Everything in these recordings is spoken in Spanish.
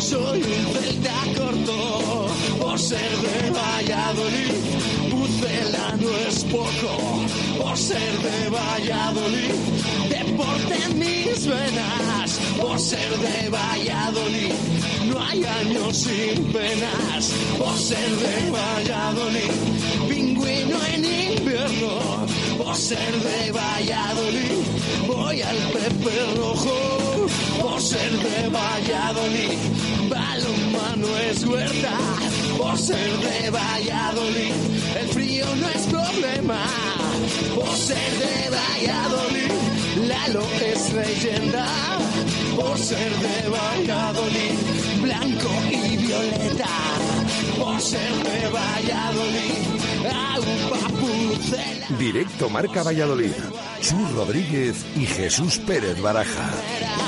Soy un celta corto por ser de Valladolid. Pucela no es poco por ser de Valladolid. Deporte en mis venas por ser de Valladolid. No hay años sin penas por ser de Valladolid. Pingüino en invierno ser de Valladolid. Voy al Pepe Rojo por ser de Valladolid. Balonmano es huerta por ser de Valladolid. El frío no es problema por ser de Valladolid. Lalo es leyenda por ser de Valladolid. Blanco y violeta Directo Marca Valladolid. Chus Rodríguez y Jesús Pérez Baraja.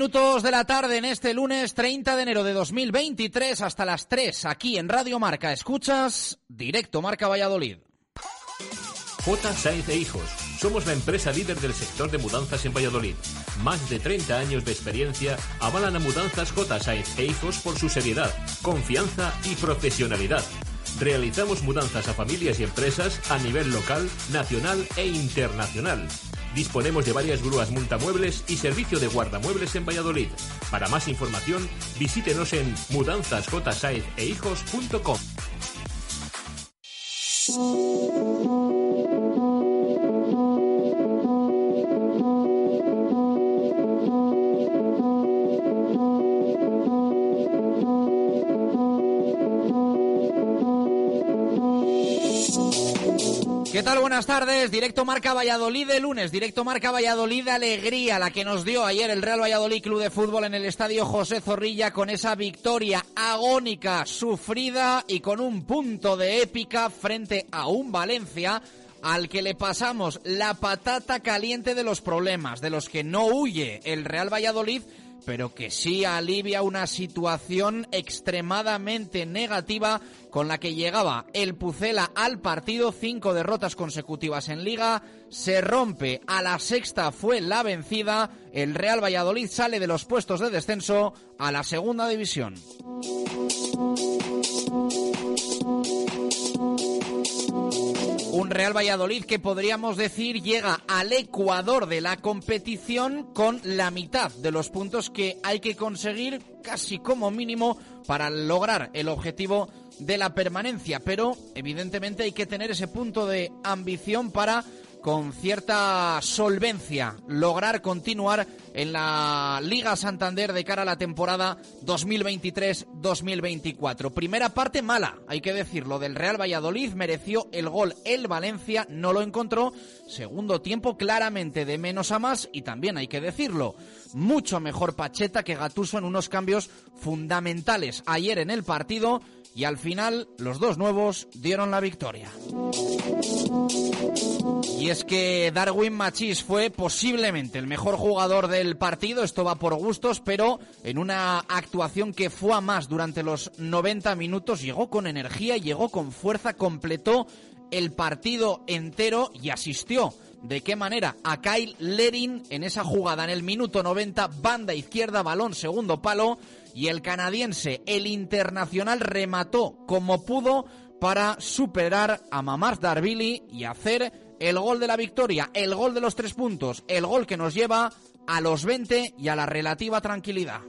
Minutos de la tarde en este lunes 30 de enero de 2023 hasta las 3 aquí en Radio Marca. Escuchas Directo Marca Valladolid. J. Sainz e Hijos. Somos la empresa líder del sector de mudanzas en Valladolid. Más de 30 años de experiencia avalan a Mudanzas J. Sainz e Hijos por su seriedad, confianza y profesionalidad. Realizamos mudanzas a familias y empresas a nivel local, nacional e internacional. Disponemos de varias grúas multamuebles y servicio de guardamuebles en Valladolid. Para más información, visítenos en mudanzasjsainzehijos.com. ¿Qué tal? Buenas tardes. Directo Marca Valladolid de lunes. Directo Marca Valladolid de alegría, la que nos dio ayer el Real Valladolid Club de Fútbol en el estadio José Zorrilla con esa victoria agónica, sufrida y con un punto de épica frente a un Valencia al que le pasamos la patata caliente de los problemas, de los que no huye el Real Valladolid, pero que sí alivia una situación extremadamente negativa con la que llegaba el Pucela al partido, cinco derrotas consecutivas en liga, se rompe, a la sexta fue la vencida, el Real Valladolid sale de los puestos de descenso a la segunda división. Un Real Valladolid que podríamos decir llega al Ecuador de la competición con la mitad de los puntos que hay que conseguir casi como mínimo para lograr el objetivo de la permanencia. Pero evidentemente hay que tener ese punto de ambición para con cierta solvencia lograr continuar en la Liga Santander de cara a la temporada 2023-2024. Primera parte mala, hay que decirlo, del Real Valladolid mereció el gol el Valencia, no lo encontró. Segundo tiempo claramente de menos a más y también hay que decirlo, mucho mejor Pacheta que Gatuso en unos cambios fundamentales ayer en el partido y al final los dos nuevos dieron la victoria. Y es que Darwin Machís fue posiblemente el mejor jugador del partido, esto va por gustos, pero en una actuación que fue a más durante los 90 minutos, llegó con energía, llegó con fuerza, completó el partido entero y asistió. ¿De qué manera? A Kyle Lerin en esa jugada en el minuto 90, banda izquierda, balón segundo palo y el canadiense, el internacional, remató como pudo para superar a Mamars Darvili y hacer el gol de la victoria, el gol de los tres puntos, el gol que nos lleva a los 20 y a la relativa tranquilidad.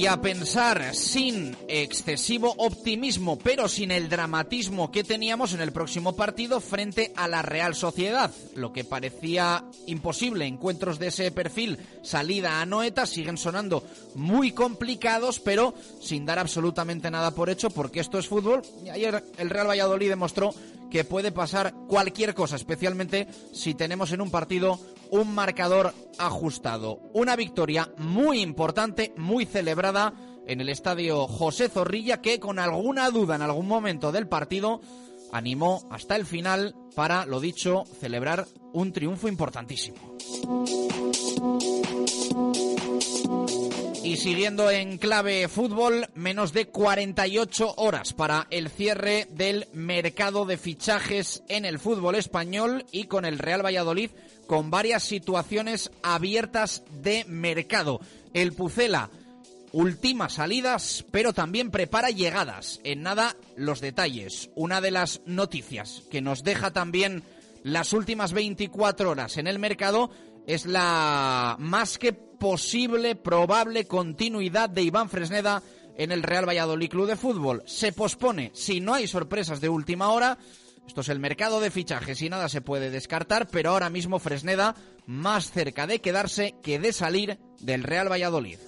Y a pensar sin excesivo optimismo, pero sin el dramatismo que teníamos en el próximo partido frente a la Real Sociedad. Lo que parecía imposible, encuentros de ese perfil, salida a Noeta, siguen sonando muy complicados, pero sin dar absolutamente nada por hecho, porque esto es fútbol. Y ayer el Real Valladolid demostró que puede pasar cualquier cosa, especialmente si tenemos en un partido un marcador ajustado. Una victoria muy importante, muy celebrada en el estadio José Zorrilla, que con alguna duda en algún momento del partido animó hasta el final para, lo dicho, celebrar un triunfo importantísimo. Y siguiendo en clave fútbol, menos de 48 horas para el cierre del mercado de fichajes en el fútbol español y con el Real Valladolid con varias situaciones abiertas de mercado. El Pucela, últimas salidas, pero también prepara llegadas. En nada, los detalles. Una de las noticias que nos deja también las últimas 24 horas en el mercado es la más que posible, probable continuidad de Iván Fresneda en el Real Valladolid Club de Fútbol. Se pospone si no hay sorpresas de última hora. Esto es el mercado de fichajes y nada se puede descartar, pero ahora mismo Fresneda más cerca de quedarse que de salir del Real Valladolid.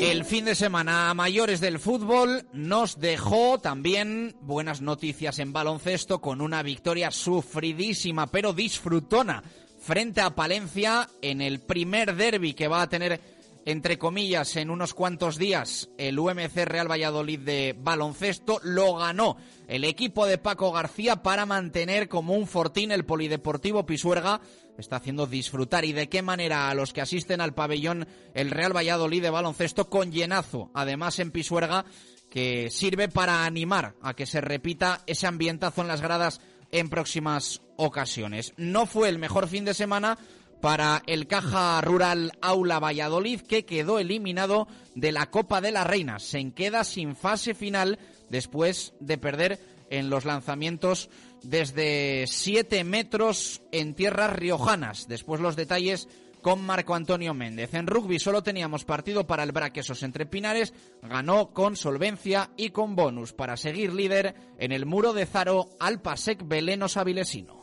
El fin de semana a mayores del fútbol nos dejó también buenas noticias en baloncesto con una victoria sufridísima pero disfrutona frente a Palencia en el primer derby que va a tener, entre comillas, en unos cuantos días el UMC Real Valladolid de baloncesto. Lo ganó el equipo de Paco García para mantener como un fortín el Polideportivo Pisuerga. Está haciendo disfrutar y de qué manera a los que asisten al pabellón el Real Valladolid de baloncesto con llenazo, además en Pisuerga, que sirve para animar a que se repita ese ambientazo en las gradas en próximas ocasiones. No fue el mejor fin de semana para el Caja Rural Aula Valladolid, que quedó eliminado de la Copa de la Reina. Se queda sin fase final después de perder en los lanzamientos desde 7 metros en tierras riojanas. Después los detalles con Marco Antonio Méndez. En rugby solo teníamos partido para el Braquesos entre Pinares, ganó con solvencia y con bonus para seguir líder en el muro de Zaro Alpasec Belenos Avilesino.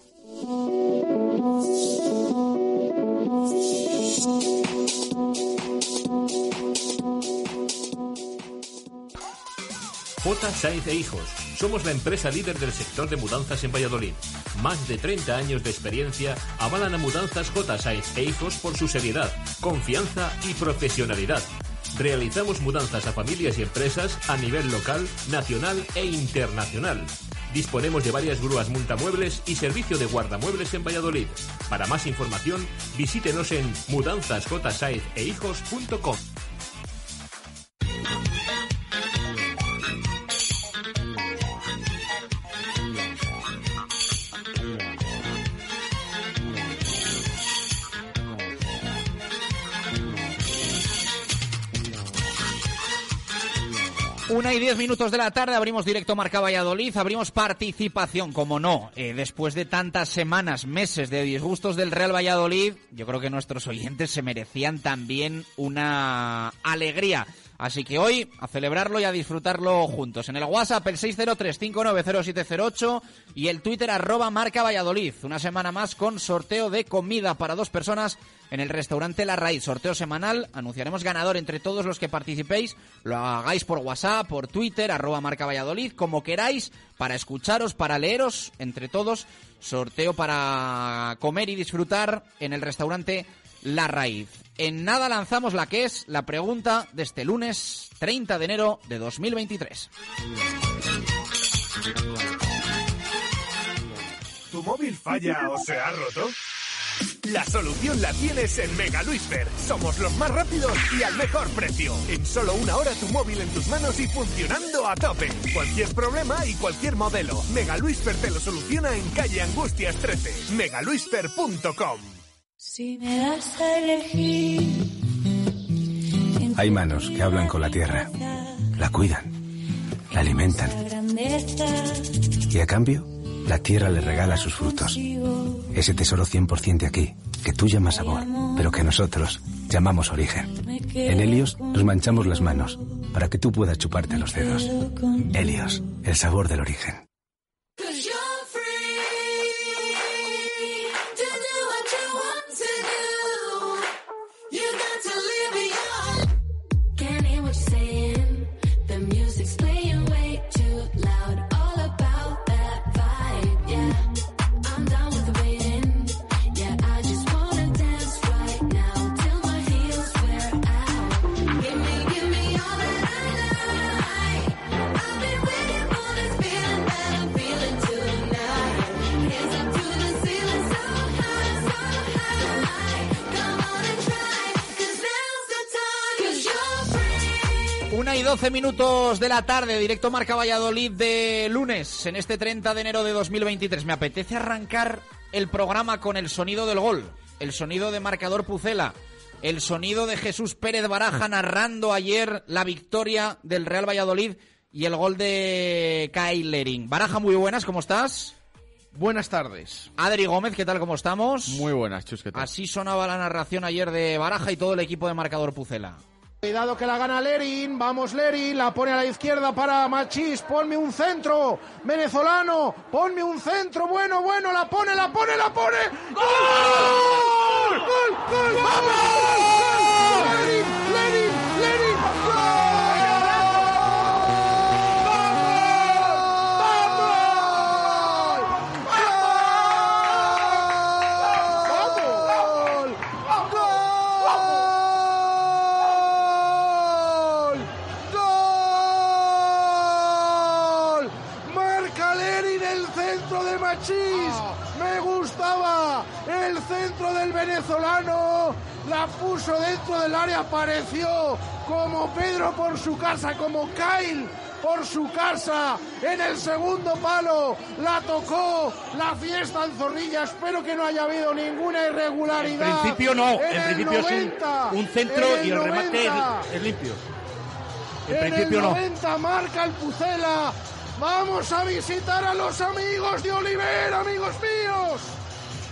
J. Sainz e Hijos. Somos la empresa líder del sector de mudanzas en Valladolid. Más de 30 años de experiencia avalan a Mudanzas J. Sainz e Hijos por su seriedad, confianza y profesionalidad. Realizamos mudanzas a familias y empresas a nivel local, nacional e internacional. Disponemos de varias grúas multamuebles y servicio de guardamuebles en Valladolid. Para más información, visítenos en mudanzasjsainzehijos.com. Una y diez minutos de la tarde abrimos directo Marca Valladolid, abrimos participación, como no, eh, después de tantas semanas, meses de disgustos del Real Valladolid, yo creo que nuestros oyentes se merecían también una alegría Así que hoy a celebrarlo y a disfrutarlo juntos. En el WhatsApp el 603-590708 y el Twitter arroba marca Valladolid. Una semana más con sorteo de comida para dos personas en el restaurante La Raíz. Sorteo semanal. Anunciaremos ganador entre todos los que participéis. Lo hagáis por WhatsApp, por Twitter, arroba marca Valladolid, como queráis, para escucharos, para leeros, entre todos. Sorteo para comer y disfrutar en el restaurante La Raíz. En nada lanzamos la que es la pregunta de este lunes 30 de enero de 2023. ¿Tu móvil falla o se ha roto? La solución la tienes en Mega Luisfer. Somos los más rápidos y al mejor precio. En solo una hora tu móvil en tus manos y funcionando a tope. Cualquier problema y cualquier modelo. Mega Luisfer te lo soluciona en calle Angustias 13. megaluisfer.com. Si me das a elegir. Hay manos que hablan con la tierra, la cuidan, la alimentan y a cambio la tierra le regala sus frutos. Ese tesoro 100% de aquí, que tú llamas sabor, pero que nosotros llamamos origen. En Helios nos manchamos las manos para que tú puedas chuparte los dedos. Helios, el sabor del origen. 12 minutos de la tarde, directo Marca Valladolid de lunes, en este 30 de enero de 2023. Me apetece arrancar el programa con el sonido del gol, el sonido de marcador Pucela, el sonido de Jesús Pérez Baraja narrando ayer la victoria del Real Valladolid y el gol de Kailering. Baraja, muy buenas, ¿cómo estás? Buenas tardes. Adri Gómez, ¿qué tal, cómo estamos? Muy buenas, Chus, ¿qué tal? Así sonaba la narración ayer de Baraja y todo el equipo de marcador Pucela. Cuidado que la gana Lerin, vamos Lerin, la pone a la izquierda para Machís, ponme un centro, venezolano, ponme un centro, bueno, bueno, la pone, la pone, la pone. ¡Gol! ¡Vamos! Centro del venezolano. La puso dentro del área, apareció como Pedro por su casa, como Kyle por su casa en el segundo palo. La tocó la fiesta en Zorrilla. Espero que no haya habido ninguna irregularidad. En principio no, en, el principio es 90, un, un centro en y el remate 90. es, es limpio. En, En principio el no. 90 marca el Pucela. Vamos a visitar a los amigos de Oliver, amigos míos.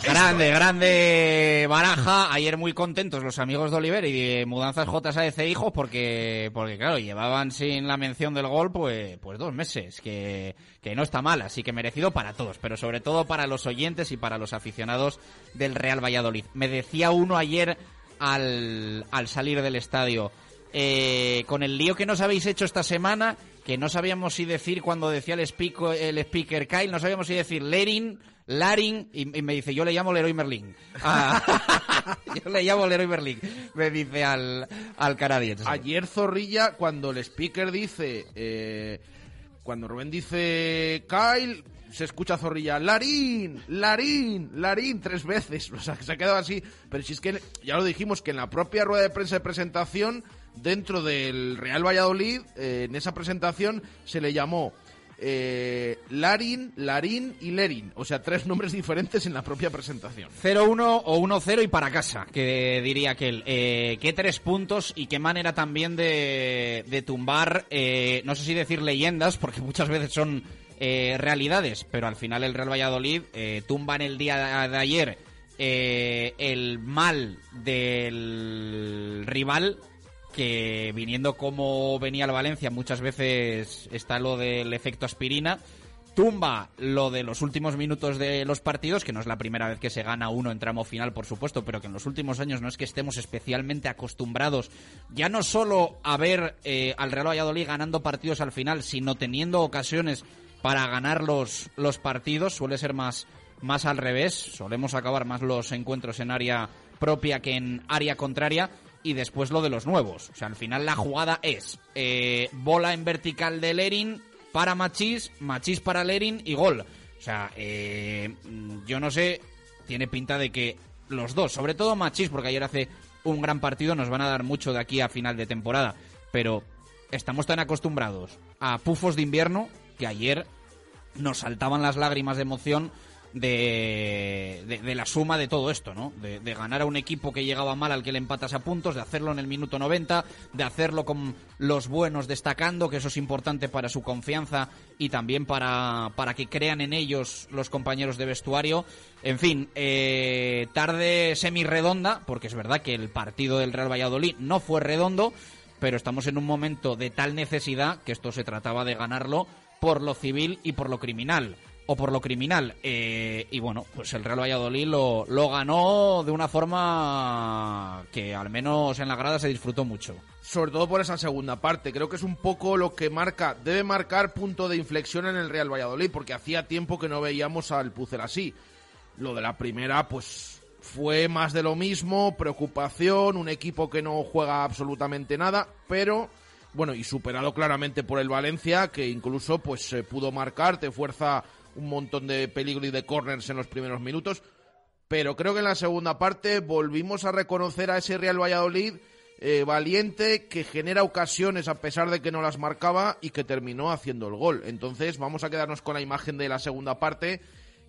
Grande, grande Baraja. Ayer muy contentos los amigos de Oliver y de Mudanzas JSAEC Hijos porque, porque claro, llevaban sin la mención del gol pues, pues dos meses, que, que no está mal, así que merecido para todos, pero sobre todo para los oyentes y para los aficionados del Real Valladolid. Me decía uno ayer al, al salir del estadio, eh, con el lío que nos habéis hecho esta semana, que no sabíamos si decir cuando decía el, speaker, el speaker Kyle, no sabíamos si decir Lerin, Larin, y, y me dice, yo le llamo Leroy Merlin. Ah, yo le llamo Leroy Merlin, me dice al, al canadiense. Ayer Zorrilla, cuando el speaker dice, eh, cuando Rubén dice Kyle, se escucha Zorrilla, Larín, Larín, Larín, tres veces. O sea, que se ha quedado así. Pero si es que ya lo dijimos, que en la propia rueda de prensa de presentación, dentro del Real Valladolid, eh, en esa presentación se le llamó eh, Larín y Lerin. O sea, tres nombres diferentes en la propia presentación. 0-1 o 1-0 y para casa, que diría aquel. Eh, qué tres puntos y qué manera también de, de tumbar, eh, no sé si decir leyendas, porque muchas veces son eh, realidades, pero al final el Real Valladolid eh, tumba en el día de ayer eh, el mal del rival que viniendo como venía el Valencia, muchas veces está lo del efecto aspirina, tumba lo de los últimos minutos de los partidos, que no es la primera vez que se gana uno en tramo final, por supuesto, pero que en los últimos años no es que estemos especialmente acostumbrados ya no solo a ver eh, al Real Valladolid ganando partidos al final, sino teniendo ocasiones para ganar los, los partidos, suele ser más, más al revés, solemos acabar más los encuentros en área propia que en área contraria. Y después lo de los nuevos. O sea, al final la jugada es eh, bola en vertical de Lerin, para Machís, Machís para Lerin y gol. O sea, eh, yo no sé, tiene pinta de que los dos, sobre todo Machís, porque ayer hace un gran partido, nos van a dar mucho de aquí a final de temporada. Pero estamos tan acostumbrados a pufos de invierno que ayer nos saltaban las lágrimas de emoción de, de, la suma de todo esto, ¿no? De, ganar a un equipo que llegaba mal al que le empatas a puntos, de hacerlo en el minuto 90, de hacerlo con los buenos destacando, que eso es importante para su confianza y también para, para que crean en ellos los compañeros de vestuario. En fin, eh, tarde semi-redonda, porque es verdad que el partido del Real Valladolid no fue redondo, pero estamos en un momento de tal necesidad que esto se trataba de ganarlo por lo civil y por lo criminal o por lo criminal. Eh, y bueno, pues el Real Valladolid lo, ganó de una forma que al menos en la grada se disfrutó mucho. Sobre todo por esa segunda parte. Creo que es un poco lo que marca, debe marcar punto de inflexión en el Real Valladolid, porque hacía tiempo que no veíamos al Pucel así. Lo de la primera, pues fue más de lo mismo, preocupación, un equipo que no juega absolutamente nada, pero bueno, y superado claramente por el Valencia, que incluso pues se pudo marcar, te fuerza un montón de peligro y de corners en los primeros minutos. Pero creo que en la segunda parte volvimos a reconocer a ese Real Valladolid eh, valiente que genera ocasiones a pesar de que no las marcaba y que terminó haciendo el gol. Entonces vamos a quedarnos con la imagen de la segunda parte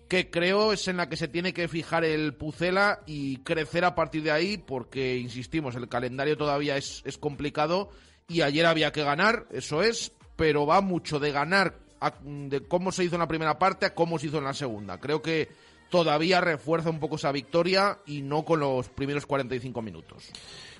que creo es en la que se tiene que fijar el Pucela y crecer a partir de ahí porque, insistimos, el calendario todavía es, es complicado y ayer había que ganar, eso es, pero va mucho de ganar a- de cómo se hizo en la primera parte a cómo se hizo en la segunda. Creo que todavía refuerza un poco esa victoria y no con los primeros 45 minutos.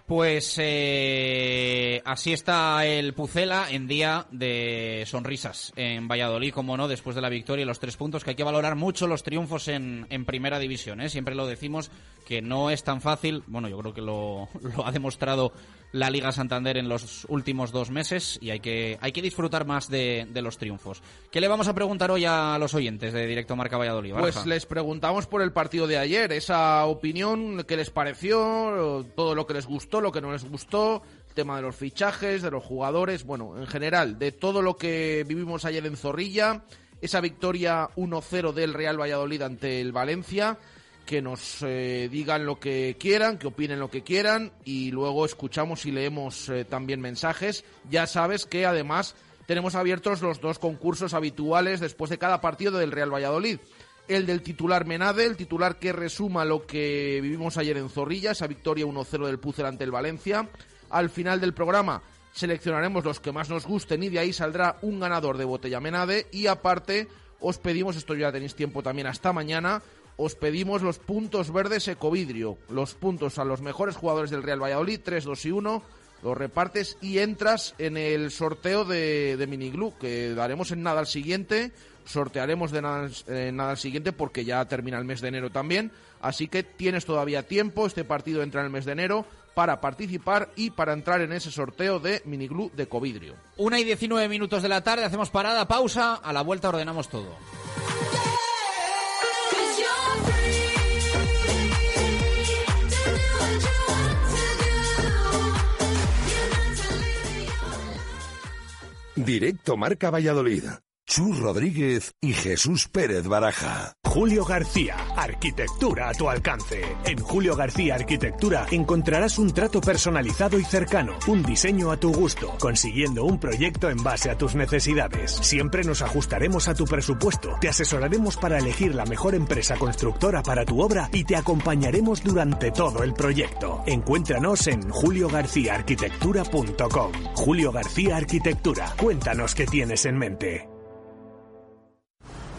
Pues eh, así está el Pucela en día de sonrisas en Valladolid, como no, después de la victoria y los tres puntos, que hay que valorar mucho los triunfos en, en primera división. ¿eh? Siempre lo decimos que no es tan fácil, bueno, yo creo que lo, ha demostrado la Liga Santander en los últimos dos meses y hay que, hay que disfrutar más de, los triunfos. ¿Qué le vamos a preguntar hoy a los oyentes de Directo Marca Valladolid? Pues les preguntamos por el partido de ayer, esa opinión, qué les pareció, todo lo que les gustó, lo que no les gustó, el tema de los fichajes, de los jugadores, bueno, en general, de todo lo que vivimos ayer en Zorrilla, esa victoria 1-0 del Real Valladolid ante el Valencia, que nos eh, digan lo que quieran, que opinen lo que quieran y luego escuchamos y leemos eh, también mensajes. Ya sabes que además tenemos abiertos los dos concursos habituales después de cada partido del Real Valladolid. El del titular Menade, el titular que resuma lo que vivimos ayer en Zorrilla, esa victoria 1-0 del Pucel ante el Valencia. Al final del programa seleccionaremos los que más nos gusten y de ahí saldrá un ganador de botella Menade y aparte os pedimos, esto ya tenéis tiempo también hasta mañana, os pedimos los puntos verdes Ecovidrio, los puntos a los mejores jugadores del Real Valladolid, 3, 2 y 1, los repartes y entras en el sorteo de, de Miniglu, que daremos en nada al siguiente, sortearemos de nada, nada al siguiente porque ya termina el mes de enero también, así que tienes todavía tiempo, este partido entra en el mes de enero, para participar y para entrar en ese sorteo de Miniglu de Covidrio. Una y 19 minutos de la tarde, hacemos parada, pausa, a la vuelta ordenamos todo. Directo Marca Valladolid. Chus Rodríguez y Jesús Pérez Baraja. Julio García, arquitectura a tu alcance. En Julio García Arquitectura encontrarás un trato personalizado y cercano, un diseño a tu gusto, consiguiendo un proyecto en base a tus necesidades. Siempre nos ajustaremos a tu presupuesto, te asesoraremos para elegir la mejor empresa constructora para tu obra y te acompañaremos durante todo el proyecto. Encuéntranos en juliogarciaarquitectura.com. Julio García Arquitectura, cuéntanos qué tienes en mente.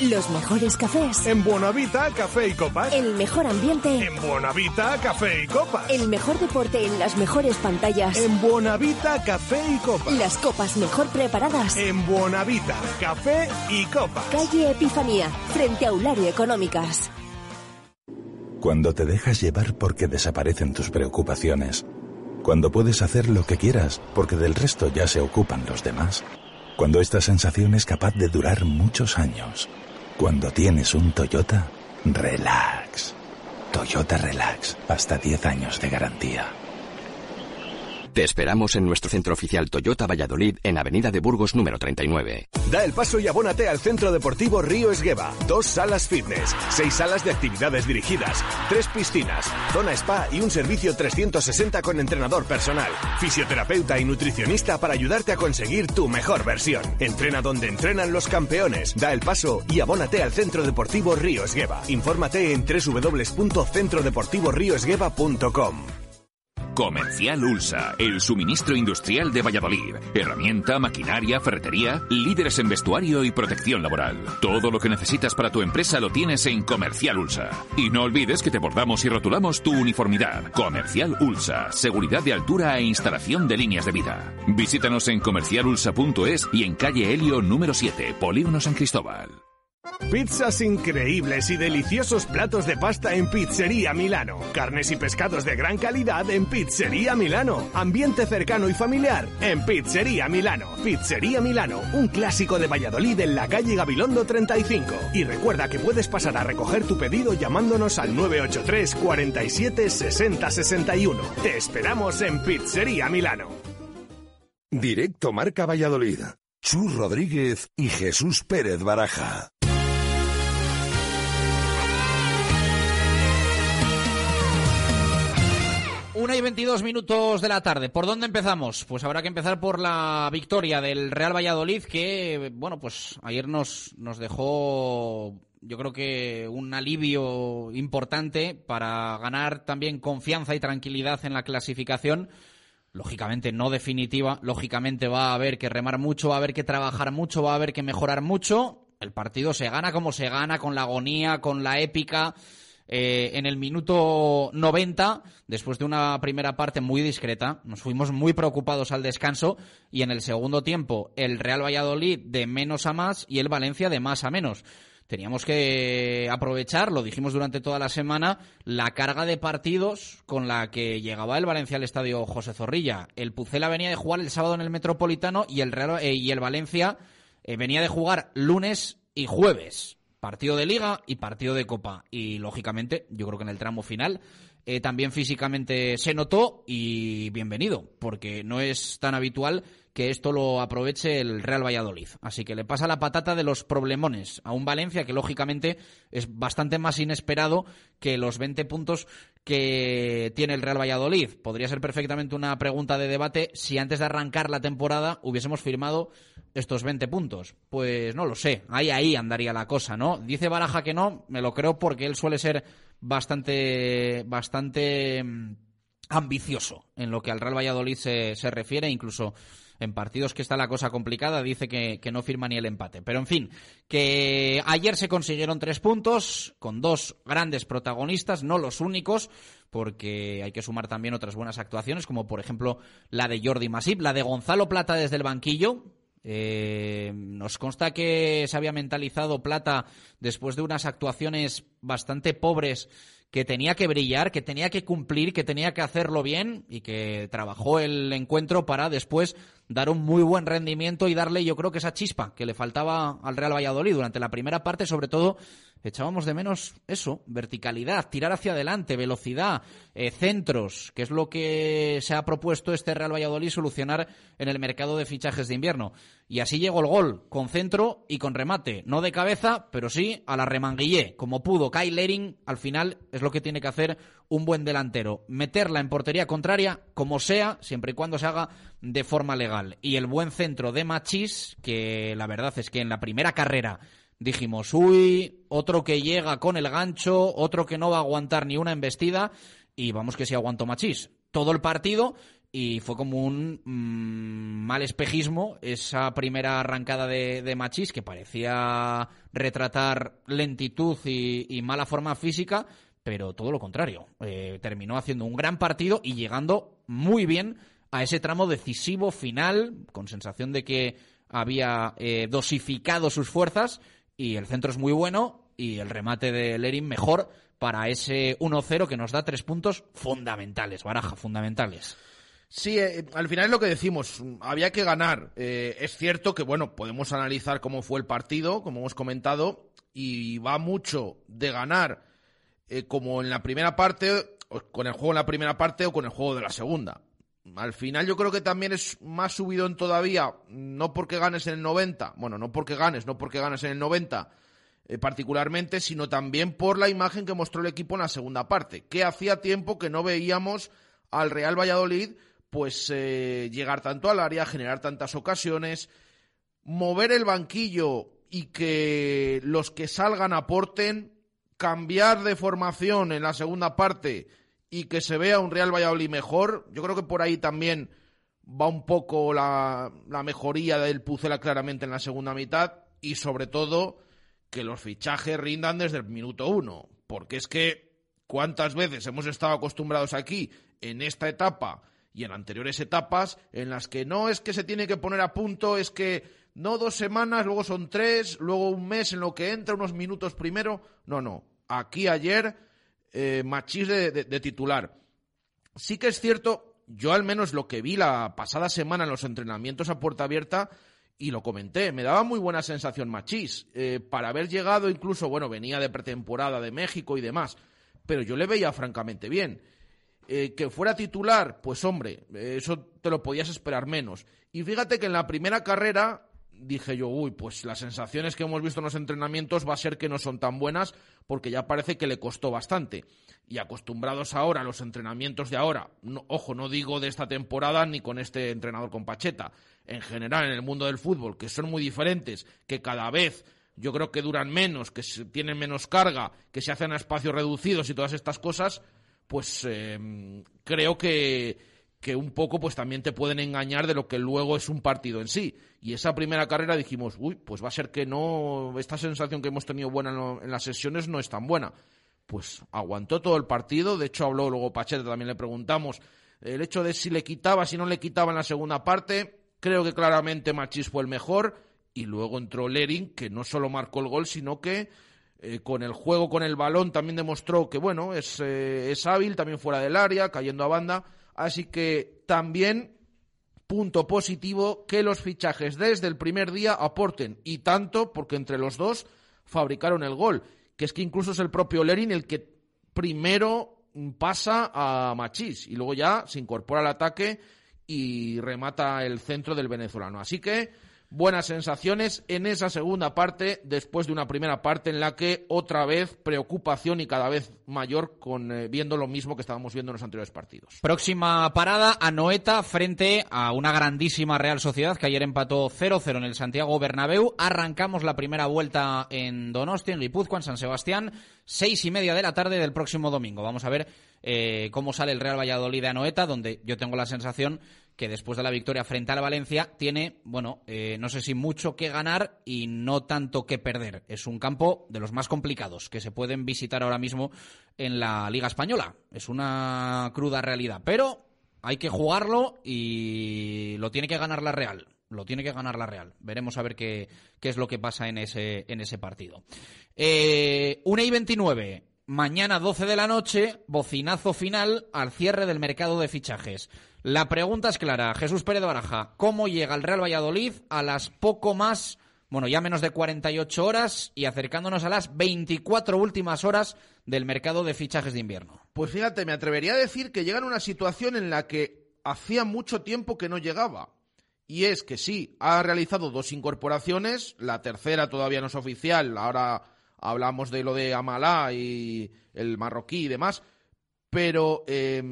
Los mejores cafés. En Buenavita, café y copas. El mejor ambiente. En Buenavita, café y copas. El mejor deporte en las mejores pantallas. En Buenavita, café y copas. Las copas mejor preparadas. En Buenavita, café y copas. Calle Epifanía, frente a Aulario Económicas. Cuando te dejas llevar porque desaparecen tus preocupaciones. Cuando puedes hacer lo que quieras porque del resto ya se ocupan los demás. Cuando esta sensación es capaz de durar muchos años. Cuando tienes un Toyota, relax. Toyota Relax, hasta 10 años de garantía. Te esperamos en nuestro centro oficial Toyota Valladolid en Avenida de Burgos número 39. Da el paso y abónate al Centro Deportivo Río Esgueva. Dos salas fitness, seis salas de actividades dirigidas, tres piscinas, zona spa y un servicio 360 con entrenador personal, fisioterapeuta y nutricionista para ayudarte a conseguir tu mejor versión. Entrena donde entrenan los campeones. Da el paso y abónate al Centro Deportivo Río Esgueva. Infórmate en www.centrodeportivorioesgueva.com. Comercial Ulsa, el suministro industrial de Valladolid. Herramienta, maquinaria, ferretería, líderes en vestuario y protección laboral. Todo lo que necesitas para tu empresa lo tienes en Comercial Ulsa. Y no olvides que te bordamos y rotulamos tu uniformidad. Comercial Ulsa, seguridad de altura e instalación de líneas de vida. Visítanos en comercialulsa.es y en calle Helio número 7, Polígono San Cristóbal. Pizzas increíbles y deliciosos platos de pasta en Pizzería Milano. Carnes y pescados de gran calidad en Pizzería Milano. Ambiente cercano y familiar en Pizzería Milano. Pizzería Milano, un clásico de Valladolid en la calle Gabilondo 35. Y recuerda que puedes pasar a recoger tu pedido llamándonos al 983 47 60 61. Te esperamos en Pizzería Milano. Directo Marca Valladolid. Chus Rodríguez y Jesús Pérez Baraja. Una y 22 minutos de la tarde. ¿Por dónde empezamos? Pues habrá que empezar por la victoria del Real Valladolid, que, bueno, pues ayer nos, nos dejó, yo creo que un alivio importante para ganar también confianza y tranquilidad en la clasificación. Lógicamente no definitiva, lógicamente va a haber que remar mucho, va a haber que trabajar mucho, va a haber que mejorar mucho. El partido se gana como se gana, con la agonía, con la épica. Eh, en el minuto 90, después de una primera parte muy discreta, nos fuimos muy preocupados al descanso y en el segundo tiempo el Real Valladolid de menos a más y el Valencia de más a menos. Teníamos que aprovechar, lo dijimos durante toda la semana, la carga de partidos con la que llegaba el Valencia al estadio José Zorrilla. El Pucela venía de jugar el sábado en el Metropolitano y el, Real, eh, y el Valencia eh, venía de jugar lunes y jueves partido de liga y partido de copa. Y lógicamente, yo creo que en el tramo final eh, también físicamente se notó y bienvenido, porque no es tan habitual que esto lo aproveche el Real Valladolid. Así que le pasa la patata de los problemones a un Valencia que lógicamente es bastante más inesperado que los 20 puntos que tiene el Real Valladolid. Podría ser perfectamente una pregunta de debate si antes de arrancar la temporada hubiésemos firmado estos 20 puntos. Pues no lo sé, ahí ahí andaría la cosa, ¿no? Dice Baraja que no, me lo creo porque él suele ser bastante bastante mm, ambicioso en lo que al Real Valladolid se, se refiere, incluso en partidos que está la cosa complicada, dice que, que, no firma ni el empate. Pero en fin, que ayer se consiguieron tres puntos con dos grandes protagonistas, no los únicos, porque hay que sumar también otras buenas actuaciones, como por ejemplo la de Jordi Masip, la de Gonzalo Plata desde el banquillo. Eh, nos consta que se había mentalizado Plata después de unas actuaciones bastante pobres que tenía que brillar, que tenía que cumplir, que tenía que hacerlo bien y que trabajó el encuentro para después dar un muy buen rendimiento y darle yo creo que esa chispa que le faltaba al Real Valladolid durante la primera parte, sobre todo echábamos de menos eso, verticalidad, tirar hacia adelante, velocidad, eh, centros, que es lo que se ha propuesto este Real Valladolid solucionar en el mercado de fichajes de invierno. Y así llegó el gol, con centro y con remate, no de cabeza, pero sí a la remanguillé, como pudo. Kyle Lering al final es lo que tiene que hacer un buen delantero, meterla en portería contraria, como sea, siempre y cuando se haga de forma legal. Y el buen centro de Machís, que la verdad es que en la primera carrera dijimos, uy, otro que llega con el gancho, otro que no va a aguantar ni una embestida, y vamos que sí aguantó Machís. Todo el partido y fue como un mm, mal espejismo esa primera arrancada de, de Machís que parecía retratar lentitud y, y mala forma física, pero todo lo contrario. Eh, terminó haciendo un gran partido y llegando muy bien a ese tramo decisivo final, con sensación de que había eh, dosificado sus fuerzas y el centro es muy bueno y el remate de Lerin mejor para ese 1-0 que nos da tres puntos fundamentales, baraja, fundamentales. Sí, eh, al final es lo que decimos, había que ganar. Eh, es cierto que, bueno, podemos analizar cómo fue el partido, como hemos comentado, y va mucho de ganar eh, como en la primera parte, o con el juego en la primera parte o con el juego de la segunda. Al final yo creo que también es más subidón todavía, no porque ganes en el 90, bueno, no porque ganes, no porque ganes en el 90 eh, particularmente, sino también por la imagen que mostró el equipo en la segunda parte, que hacía tiempo que no veíamos al Real Valladolid pues eh, llegar tanto al área, generar tantas ocasiones, mover el banquillo y que los que salgan aporten, cambiar de formación en la segunda parte y que se vea un Real Valladolid mejor. Yo creo que por ahí también va un poco la, la mejoría del Pucela claramente en la segunda mitad y sobre todo que los fichajes rindan desde el minuto uno, porque es que cuántas veces hemos estado acostumbrados aquí en esta etapa y en anteriores etapas en las que no es que se tiene que poner a punto, es que no dos semanas, luego son tres, luego un mes en lo que entra, unos minutos primero. No, no. Aquí ayer, eh, Machís de, titular. Sí que es cierto, yo al menos lo que vi la pasada semana en los entrenamientos a puerta abierta, y lo comenté, me daba muy buena sensación Machís. Eh, para haber llegado incluso, bueno, venía de pretemporada de México y demás, pero yo le veía francamente bien. Eh, que fuera titular, pues hombre, eh, eso te lo podías esperar menos. Y fíjate que en la primera carrera dije yo, uy, pues las sensaciones que hemos visto en los entrenamientos va a ser que no son tan buenas porque ya parece que le costó bastante. Y acostumbrados ahora a los entrenamientos de ahora, ojo, no digo de esta temporada ni con este entrenador con Pacheta, en general en el mundo del fútbol, que son muy diferentes, que cada vez yo creo que duran menos, que tienen menos carga, que se hacen a espacios reducidos y todas estas cosas, pues eh, creo que, que un poco pues también te pueden engañar de lo que luego es un partido en sí. Y esa primera carrera dijimos, uy, pues va a ser que no, esta sensación que hemos tenido buena en, lo- en las sesiones no es tan buena. Pues aguantó todo el partido, de hecho habló luego Pacheta, también le preguntamos el hecho de si le quitaba, si no le quitaba en la segunda parte, creo que claramente Machís fue el mejor y luego entró Lerin, que no solo marcó el gol, sino que eh, con el juego con el balón también demostró que bueno es, eh, es hábil también fuera del área cayendo a banda así que también punto positivo que los fichajes desde el primer día aporten y tanto porque entre los dos fabricaron el gol que es que incluso es el propio Lerin el que primero pasa a Machís y luego ya se incorpora al ataque y remata el centro del venezolano. Así que buenas sensaciones en esa segunda parte, después de una primera parte en la que otra vez preocupación y cada vez mayor con eh, viendo lo mismo que estábamos viendo en los anteriores partidos. Próxima parada, Anoeta frente a una grandísima Real Sociedad que ayer empató 0-0 en el Santiago Bernabéu. Arrancamos la primera vuelta en Donostia, en Guipúzcoa, en San Sebastián, seis y media de la tarde del próximo domingo. Vamos a ver eh, cómo sale el Real Valladolid de Anoeta, donde yo tengo la sensación que después de la victoria frente al Valencia tiene, bueno, eh, no sé si mucho que ganar y no tanto que perder. Es un campo de los más complicados que se pueden visitar ahora mismo en la Liga Española. Es una cruda realidad, pero hay que jugarlo y lo tiene que ganar la Real. Lo tiene que ganar la Real. Veremos a ver qué, qué es lo que pasa en ese, en ese partido. Eh, 1 y 29. Mañana 12 de la noche, bocinazo final al cierre del mercado de fichajes. La pregunta es clara. Jesús Pérez Baraja, ¿cómo llega el Real Valladolid a las poco más, bueno, ya menos de 48 horas y acercándonos a las 24 últimas horas del mercado de fichajes de invierno? Pues fíjate, me atrevería a decir que llega en una situación en la que hacía mucho tiempo que no llegaba. Y es que sí, ha realizado dos incorporaciones, la tercera todavía no es oficial, ahora hablamos de lo de Amalá y el marroquí y demás, pero eh,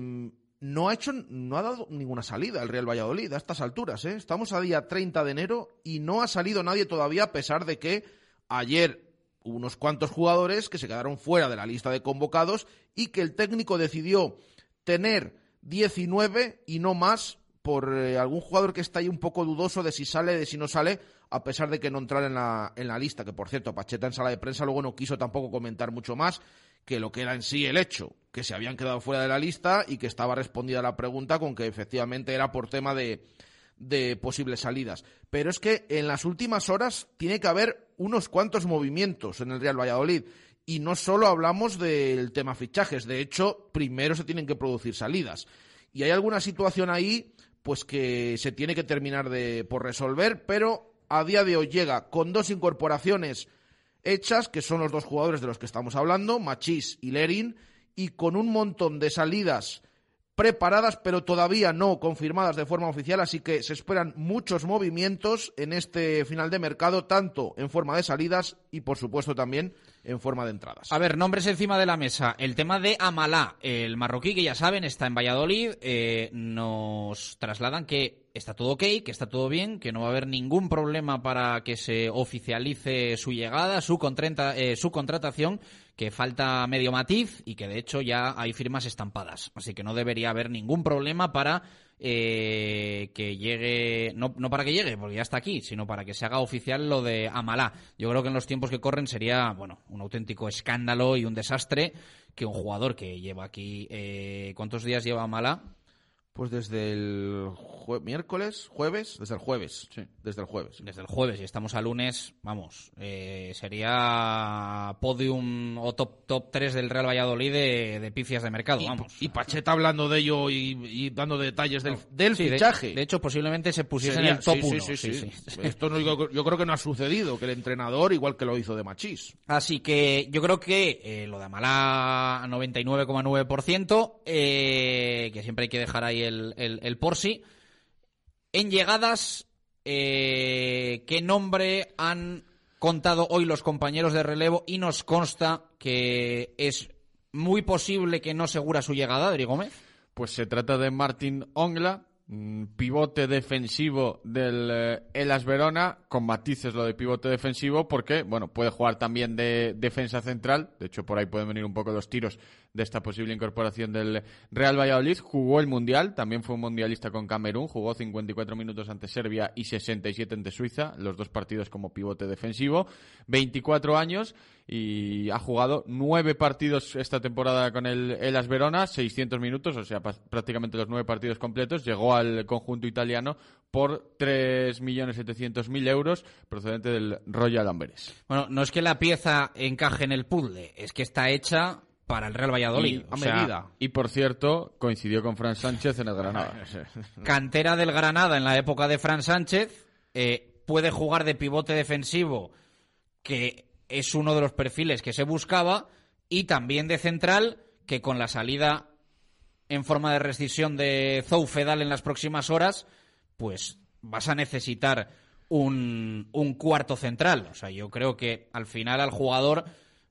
no ha hecho, no ha dado ninguna salida el Real Valladolid a estas alturas. ¿eh? Estamos a día 30 de enero y no ha salido nadie todavía a pesar de que Ayer hubo unos cuantos jugadores que se quedaron fuera de la lista de convocados y que el técnico decidió tener 19 y no más por eh, algún jugador que está ahí un poco dudoso de si sale, de si no sale, a pesar de que no entrara en la, en la lista, que por cierto, Pacheta en sala de prensa luego no quiso tampoco comentar mucho más que lo que era en sí el hecho, que se habían quedado fuera de la lista y que estaba respondida la pregunta con que efectivamente era por tema de, de posibles salidas. Pero es que en las últimas horas tiene que haber unos cuantos movimientos en el Real Valladolid. Y no solo hablamos del tema fichajes, de hecho, primero se tienen que producir salidas. Y hay alguna situación ahí, pues que se tiene que terminar de, por resolver, pero a día de hoy llega con dos incorporaciones hechas, que son los dos jugadores de los que estamos hablando, Machís y Lerin, y con un montón de salidas preparadas, pero todavía no confirmadas de forma oficial, así que se esperan muchos movimientos en este final de mercado, tanto en forma de salidas y, por supuesto, también en forma de entradas. A ver, nombres encima de la mesa. El tema de Amalá, el marroquí que ya saben está en Valladolid, eh, nos trasladan que está todo ok, que está todo bien, que no va a haber ningún problema para que se oficialice su llegada, su, eh, su contratación, que falta medio matiz y que de hecho ya hay firmas estampadas. Así que no debería haber ningún problema para eh, que llegue, no, no para que llegue, porque ya está aquí, sino para que se haga oficial lo de Amalá. Yo creo que en los tiempos que corren sería, bueno, un auténtico escándalo y un desastre que un jugador que lleva aquí, eh, ¿cuántos días lleva Amalá? Pues desde el jue- miércoles, jueves, desde el jueves. Desde el jueves. Desde el jueves y estamos a lunes, vamos, eh, sería podium o top, top 3 del Real Valladolid de, de pifias de mercado, vamos. Y Pacheta hablando de ello y, y dando detalles del, del Sí, de- fichaje. De, hecho, posiblemente se pusiese Sería- en el top sí, 1. sí, sí, sí. Esto no, yo, yo creo que no ha sucedido, que el entrenador, igual que lo hizo de Machís. Así que yo creo que eh, lo de Amalá 99,9%, eh, que siempre hay que dejar ahí el, el, el por sí. En llegadas, eh, ¿qué nombre han contado hoy los compañeros de relevo? Y nos consta que es muy posible que no segura su llegada, Adri Gómez. Pues se trata de Martín Ongla, mm, pivote defensivo del eh, Elas Verona, con matices lo de pivote defensivo, porque, bueno, puede jugar también de defensa central, de hecho por ahí pueden venir un poco los tiros de esta posible incorporación del Real Valladolid, jugó el Mundial, también fue un mundialista con Camerún, jugó 54 minutos ante Serbia y 67 ante Suiza, los dos partidos como pivote defensivo, 24 años y ha jugado nueve partidos esta temporada con el Elas Verona, 600 minutos, o sea, prácticamente los nueve partidos completos. Llegó al conjunto italiano por 3.700.000 euros procedente del Royal Amberes. Bueno, no es que la pieza encaje en el puzzle, es que está hecha para el Real Valladolid. Y, O sea, Y por cierto, coincidió con Fran Sánchez en el Granada. cantera del Granada en la época de Fran Sánchez, eh, puede jugar de pivote defensivo, que es uno de los perfiles que se buscaba, y también de central, que con la salida en forma de rescisión de Zoufedal en las próximas horas, pues vas a necesitar un, un cuarto central. O sea, yo creo que al final al jugador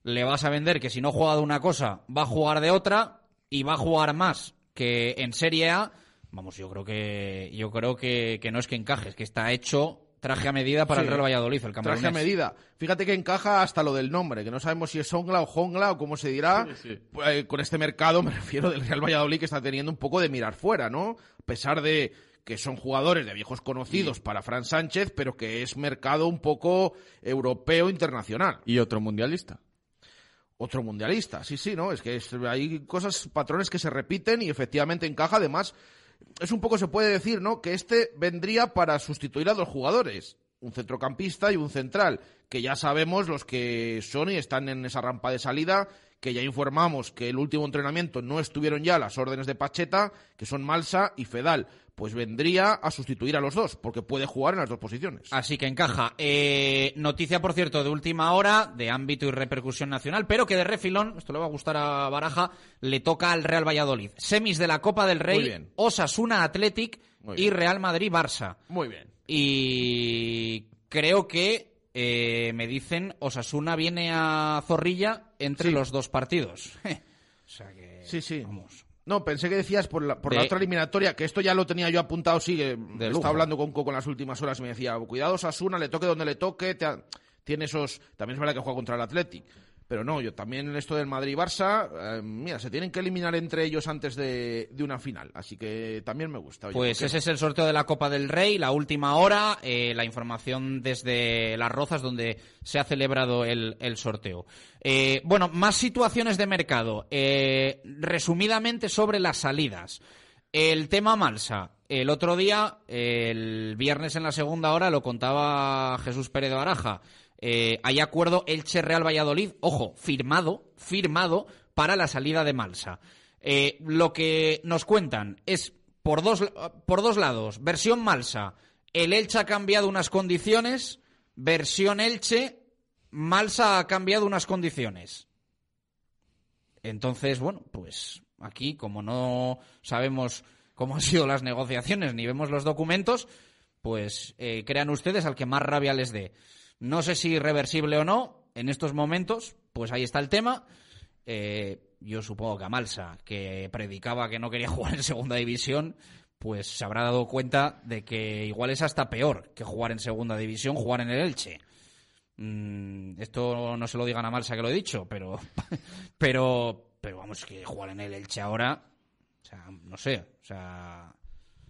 le vas a vender que si no juega de una cosa, va a jugar de otra y va a jugar más que en Serie A. Vamos, yo creo que yo creo que, que no es que encaje, es que está hecho traje a medida para Sí. el Real Valladolid, el Traje a medida. Fíjate que encaja hasta lo del nombre, que no sabemos si es Ongla o Jongla o cómo se dirá. Eh, con este mercado me refiero del Real Valladolid que está teniendo un poco de mirar fuera, ¿no? A pesar de que son jugadores de viejos conocidos para Fran Sánchez, pero que es mercado un poco europeo internacional. Y otro mundialista. Otro mundialista, sí, sí, ¿no? Es que hay cosas, patrones que se repiten y efectivamente encaja. Además, es un poco, se puede decir, ¿no? Que este vendría para sustituir a dos jugadores, un centrocampista y un central, que ya sabemos los que son y están en esa rampa de salida, que ya informamos que el último entrenamiento no estuvieron ya las órdenes de Pacheta, que son Malsa y Fedal. Pues vendría a sustituir a los dos, porque puede jugar en las dos posiciones. Así que encaja. Eh, noticia, por cierto, de última hora, de ámbito y repercusión nacional, pero que de refilón, esto le va a gustar a Baraja, le toca al Real Valladolid. Semis de la Copa del Rey, bien. Osasuna Athletic y. Real Madrid Barça. Muy bien. Y creo que eh, me dicen Osasuna viene a Zorrilla entre los dos partidos. o sea que, Sí, sí. No, pensé que decías por la, por la otra eliminatoria, que esto ya lo tenía yo apuntado, sí, lujo. estaba hablando con Coco en las últimas horas y me decía, cuidado Sasuna, le toque donde le toque, te, ha- tiene esos. También es verdad que juega contra el Athletic. Pero no, yo también en esto del Madrid-Barça, eh, mira, se tienen que eliminar entre ellos antes de, de una final. Así que también me gusta. Oye, Pues ¿por qué ese es el sorteo de la Copa del Rey, la última hora, eh, la información desde Las Rozas donde se ha celebrado el, el sorteo. Eh, bueno, más situaciones de mercado. Eh, resumidamente sobre las salidas. El tema Malsa. El otro día, el viernes en la segunda hora, lo contaba Jesús Pérez de Baraja. Eh, hay acuerdo Elche Real Valladolid, ojo, firmado, firmado para la salida de Malsa. Eh, lo que nos cuentan es por dos, por dos lados. Versión Malsa, el Elche ha cambiado unas condiciones. Versión Elche, Malsa ha cambiado unas condiciones. Entonces, bueno, pues aquí, como no sabemos cómo han sido las negociaciones ni vemos los documentos, pues eh, crean ustedes al que más rabia les dé. No sé si irreversible o no, en estos momentos, pues ahí está el tema. Eh, yo supongo que a Malsa, que predicaba que no quería jugar en segunda división, pues se habrá dado cuenta de que igual es hasta peor que jugar en segunda división, jugar en el Elche. Mm, esto no se lo digan a Malsa que lo he dicho, pero, pero, pero vamos, que jugar en el Elche ahora, o sea, no sé, o sea,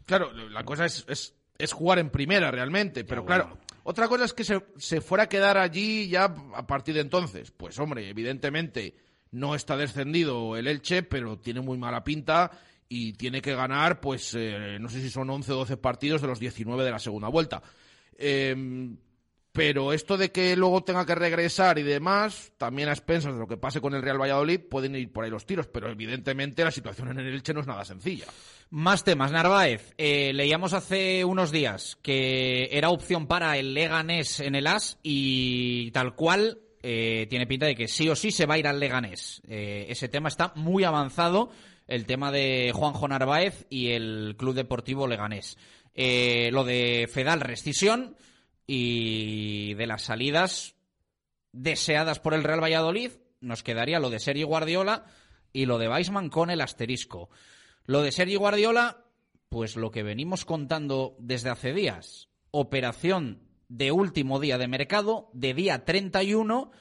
Claro, la cosa es, es, es jugar en primera realmente, pero claro, otra cosa es que se, se fuera a quedar allí ya a partir de entonces. Pues hombre, evidentemente no está descendido el Elche, pero tiene muy mala pinta y tiene que ganar, pues eh, no sé si son 11 o 12 partidos de los 19 de la segunda vuelta. Em, pero esto de que luego tenga que regresar y demás, también a expensas de lo que pase con el Real Valladolid, pueden ir por ahí los tiros, pero evidentemente la situación en el Elche no es nada sencilla. Más temas, Narváez. Eh, leíamos hace unos días que era opción para el Leganés en el AS y tal cual eh, tiene pinta de que sí o sí se va a ir al Leganés. Eh, ese tema está muy avanzado, el tema de Juanjo Narváez y el Club Deportivo Leganés. Eh, lo de Fedal, rescisión y de las salidas deseadas por el Real Valladolid, nos quedaría lo de Sergi Guardiola y lo de Weisman con el asterisco. Lo de Sergi Guardiola, pues lo que venimos contando desde hace días. Operación de último día de mercado, de día 31,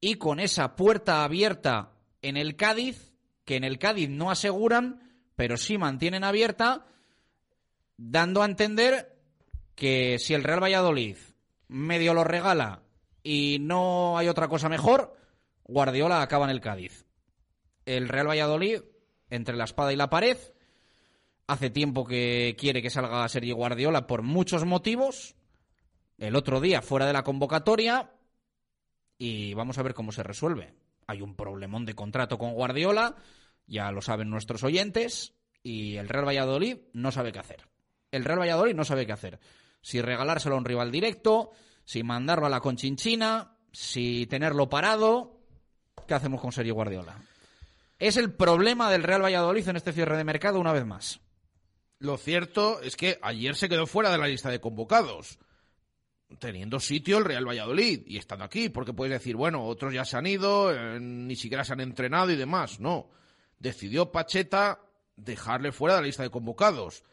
y con esa puerta abierta en el Cádiz, que en el Cádiz no aseguran, pero sí mantienen abierta, dando a entender que si el Real Valladolid medio lo regala y no hay otra cosa mejor, Guardiola acaba en el Cádiz. El Real Valladolid, entre la espada y la pared, hace tiempo que quiere que salga Sergi Guardiola por muchos motivos. El otro día fuera de la convocatoria y vamos a ver cómo se resuelve. Hay un problemón de contrato con Guardiola, ya lo saben nuestros oyentes, y el Real Valladolid no sabe qué hacer. El Real Valladolid no sabe qué hacer. Si regalárselo a un rival directo, si mandarlo a la conchinchina, si tenerlo parado. ¿Qué hacemos con Sergio Guardiola? Es el problema del Real Valladolid en este cierre de mercado una vez más. Lo cierto es que ayer se quedó fuera de la lista de convocados, teniendo sitio el Real Valladolid y estando aquí, porque puedes decir, bueno, otros ya se han ido, eh, ni siquiera se han entrenado y demás. No, decidió Pacheta dejarle fuera de la lista de convocados.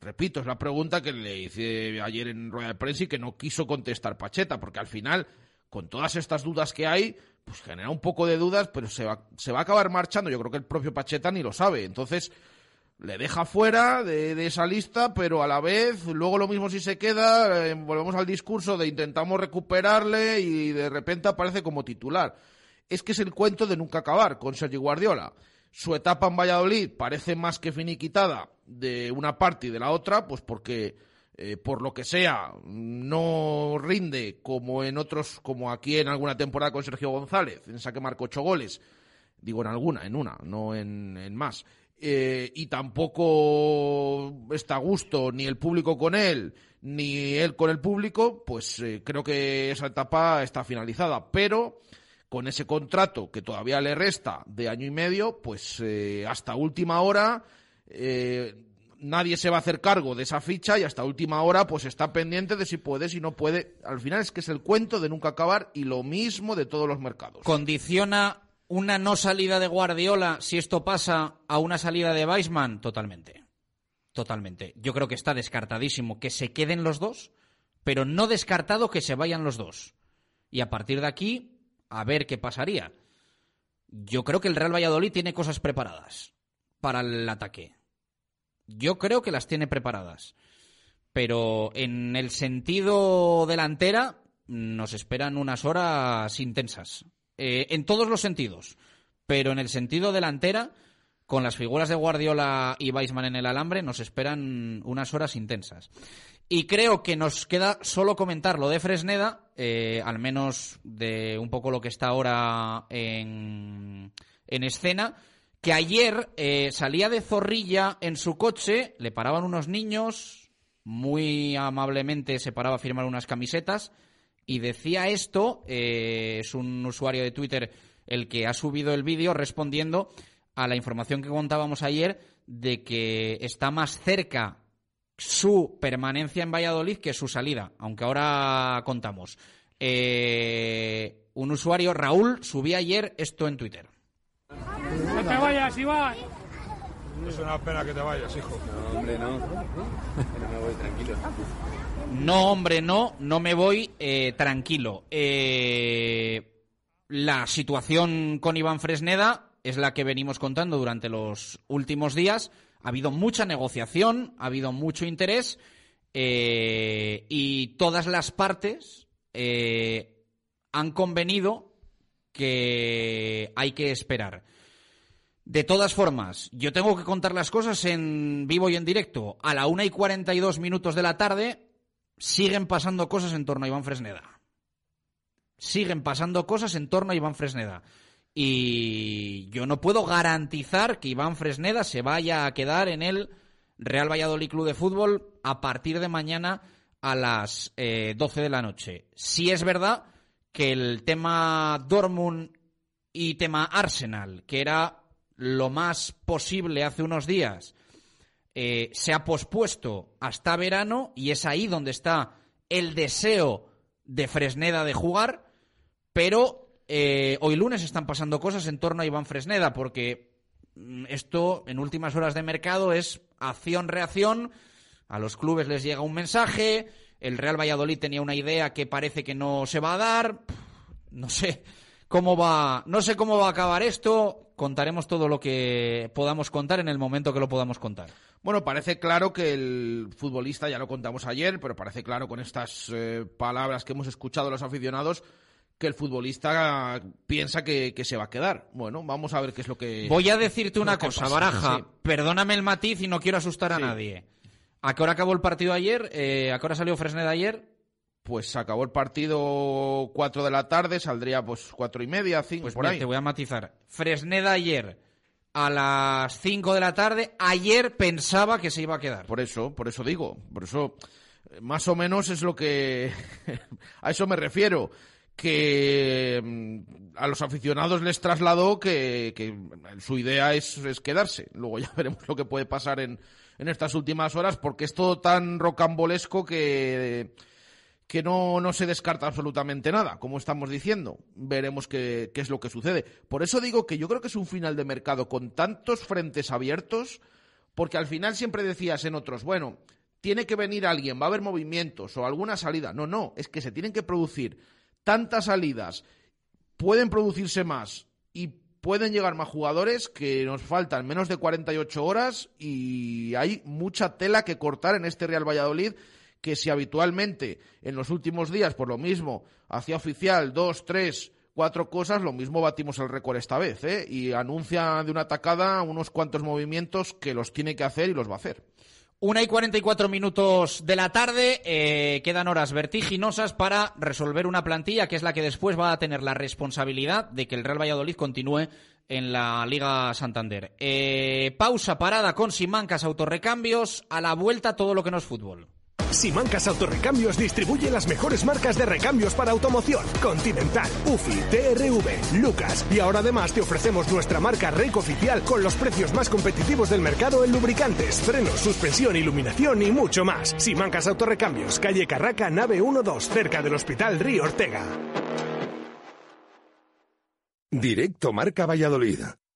Repito, es la pregunta que le hice ayer en rueda de prensa y que no quiso contestar Pacheta, porque al final, con todas estas dudas que hay, pues genera un poco de dudas, pero se va, se va a acabar marchando. Yo creo que el propio Pacheta ni lo sabe. Entonces, le deja fuera de, esa lista, pero a la vez, luego lo mismo si se queda, eh, volvemos al discurso de intentamos recuperarle y de repente aparece como titular. Es que es el cuento de nunca acabar con Sergio Guardiola. Su etapa en Valladolid parece más que finiquitada de una parte y de la otra, pues porque eh, por lo que sea no rinde como en otros, como aquí en alguna temporada con Sergio González, en esa que marcó ocho goles, digo en alguna, en una, no en, en más. Eh, y tampoco está a gusto ni el público con él, ni él con el público, pues eh, creo que esa etapa está finalizada. Pero con ese contrato que todavía le resta de año y medio, pues hasta última hora eh, nadie se va a hacer cargo de esa ficha y hasta última hora pues está pendiente de si puede, si no puede. Al final es que es el cuento de nunca acabar y lo mismo de todos los mercados. ¿Condiciona una no salida de Guardiola si esto pasa a una salida de Weisman? Totalmente. Totalmente. Yo creo que está descartadísimo que se queden los dos, pero no descartado que se vayan los dos. Y a partir de aquí, a ver qué pasaría. Yo creo que el Real Valladolid tiene cosas preparadas para el ataque. Yo creo que las tiene preparadas. Pero en el sentido delantera nos esperan unas horas intensas. Eh, en todos los sentidos. Pero en el sentido delantera, con las figuras de Guardiola y Weisman en el alambre, nos esperan unas horas intensas. Y creo que nos queda solo comentar lo de Fresneda, eh, al menos de un poco lo que está ahora en, en escena, que ayer eh, salía de Zorrilla en su coche, le paraban unos niños, muy amablemente se paraba a firmar unas camisetas, y decía esto, eh, es un usuario de Twitter el que ha subido el vídeo respondiendo a la información que contábamos ayer de que está más cerca su permanencia en Valladolid que su salida, aunque ahora contamos. Eh, un usuario, Raúl, subía ayer esto en Twitter. No te vayas, Iván. Es una pena que te vayas, hijo. No, hombre, no. No me voy tranquilo. No, hombre, no, no me voy eh, tranquilo. Eh, la situación con Iván Fresneda es la que venimos contando durante los últimos días. Ha habido mucha negociación, ha habido mucho interés eh, y todas las partes eh, han convenido que hay que esperar. De todas formas, yo tengo que contar las cosas en vivo y en directo. A la 1 y 42 minutos de la tarde siguen pasando cosas en torno a Iván Fresneda. Siguen pasando cosas en torno a Iván Fresneda. Y yo no puedo garantizar que Iván Fresneda se vaya a quedar en el Real Valladolid Club de Fútbol a partir de mañana a las eh, 12 de la noche. Sí es verdad que el tema Dortmund y tema Arsenal, que era lo más posible hace unos días, eh, se ha pospuesto hasta verano y es ahí donde está el deseo de Fresneda de jugar, pero eh, hoy lunes están pasando cosas en torno a Iván Fresneda, porque mm, esto en últimas horas de mercado es acción-reacción, a los clubes les llega un mensaje, el Real Valladolid tenía una idea que parece que no se va a dar, no sé cómo va, no sé cómo va a acabar esto, contaremos todo lo que podamos contar en el momento que lo podamos contar. Bueno, parece claro que el futbolista, ya lo contamos ayer, pero parece claro con estas eh, palabras que hemos escuchado los aficionados, que el futbolista piensa que, que se va a quedar. Bueno, vamos a ver qué es lo que. Voy a decirte una cosa, pasa. Baraja. Sí. Perdóname el matiz y no quiero asustar a Sí. nadie. ¿A qué hora acabó el partido ayer? Eh, ¿A qué hora salió Fresneda ayer? Pues acabó el partido 4 de la tarde, saldría pues cuatro y media, 5 Pues por mira, ahí. te voy a matizar. Fresneda ayer a las 5 de la tarde. Ayer pensaba que se iba a quedar. Por eso, por eso digo, por eso eh, más o menos es lo que a eso me refiero que mm, a los aficionados les trasladó que, que su idea es, es quedarse. Luego ya veremos lo que puede pasar en, en estas últimas horas porque es todo tan rocambolesco que que no, no se descarta absolutamente nada, como estamos diciendo. Veremos qué, qué es lo que sucede. Por eso digo que yo creo que es un final de mercado con tantos frentes abiertos, porque al final siempre decías en otros, bueno, tiene que venir alguien, va a haber movimientos o alguna salida. No, no, es que se tienen que producir tantas salidas, pueden producirse más y pueden llegar más jugadores que nos faltan menos de 48 horas y hay mucha tela que cortar en este Real Valladolid que si habitualmente en los últimos días por lo mismo hacía oficial dos, tres, cuatro cosas, lo mismo batimos el récord esta vez, ¿eh? Y anuncia de una tacada unos cuantos movimientos que los tiene que hacer y los va a hacer. Una y 44 minutos de la tarde, eh, quedan horas vertiginosas para resolver una plantilla que es la que después va a tener la responsabilidad de que el Real Valladolid continúe en la Liga Santander. Eh, pausa, parada con Simancas, autorrecambios, a la vuelta todo lo que no es fútbol. Simancas Autorrecambios distribuye las mejores marcas de recambios para automoción. Continental, UFI, TRV, Lucas. Y ahora además te ofrecemos nuestra marca Reiko oficial con los precios más competitivos del mercado en lubricantes, frenos, suspensión, iluminación y mucho más. Simancas Autorrecambios, calle Carraca, nave 12, cerca del Hospital Río Ortega. Directo Marca Valladolid.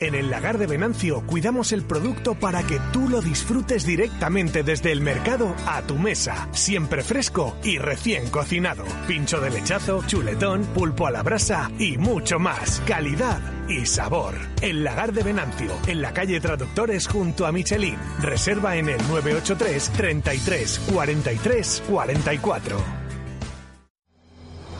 En el lagar de Venancio cuidamos el producto para que tú lo disfrutes directamente desde el mercado a tu mesa, siempre fresco y recién cocinado. Pincho de lechazo, chuletón, pulpo a la brasa y mucho más. Calidad y sabor. El lagar de Venancio, en la calle Traductores junto a Michelin. Reserva en el 983 33 43 44.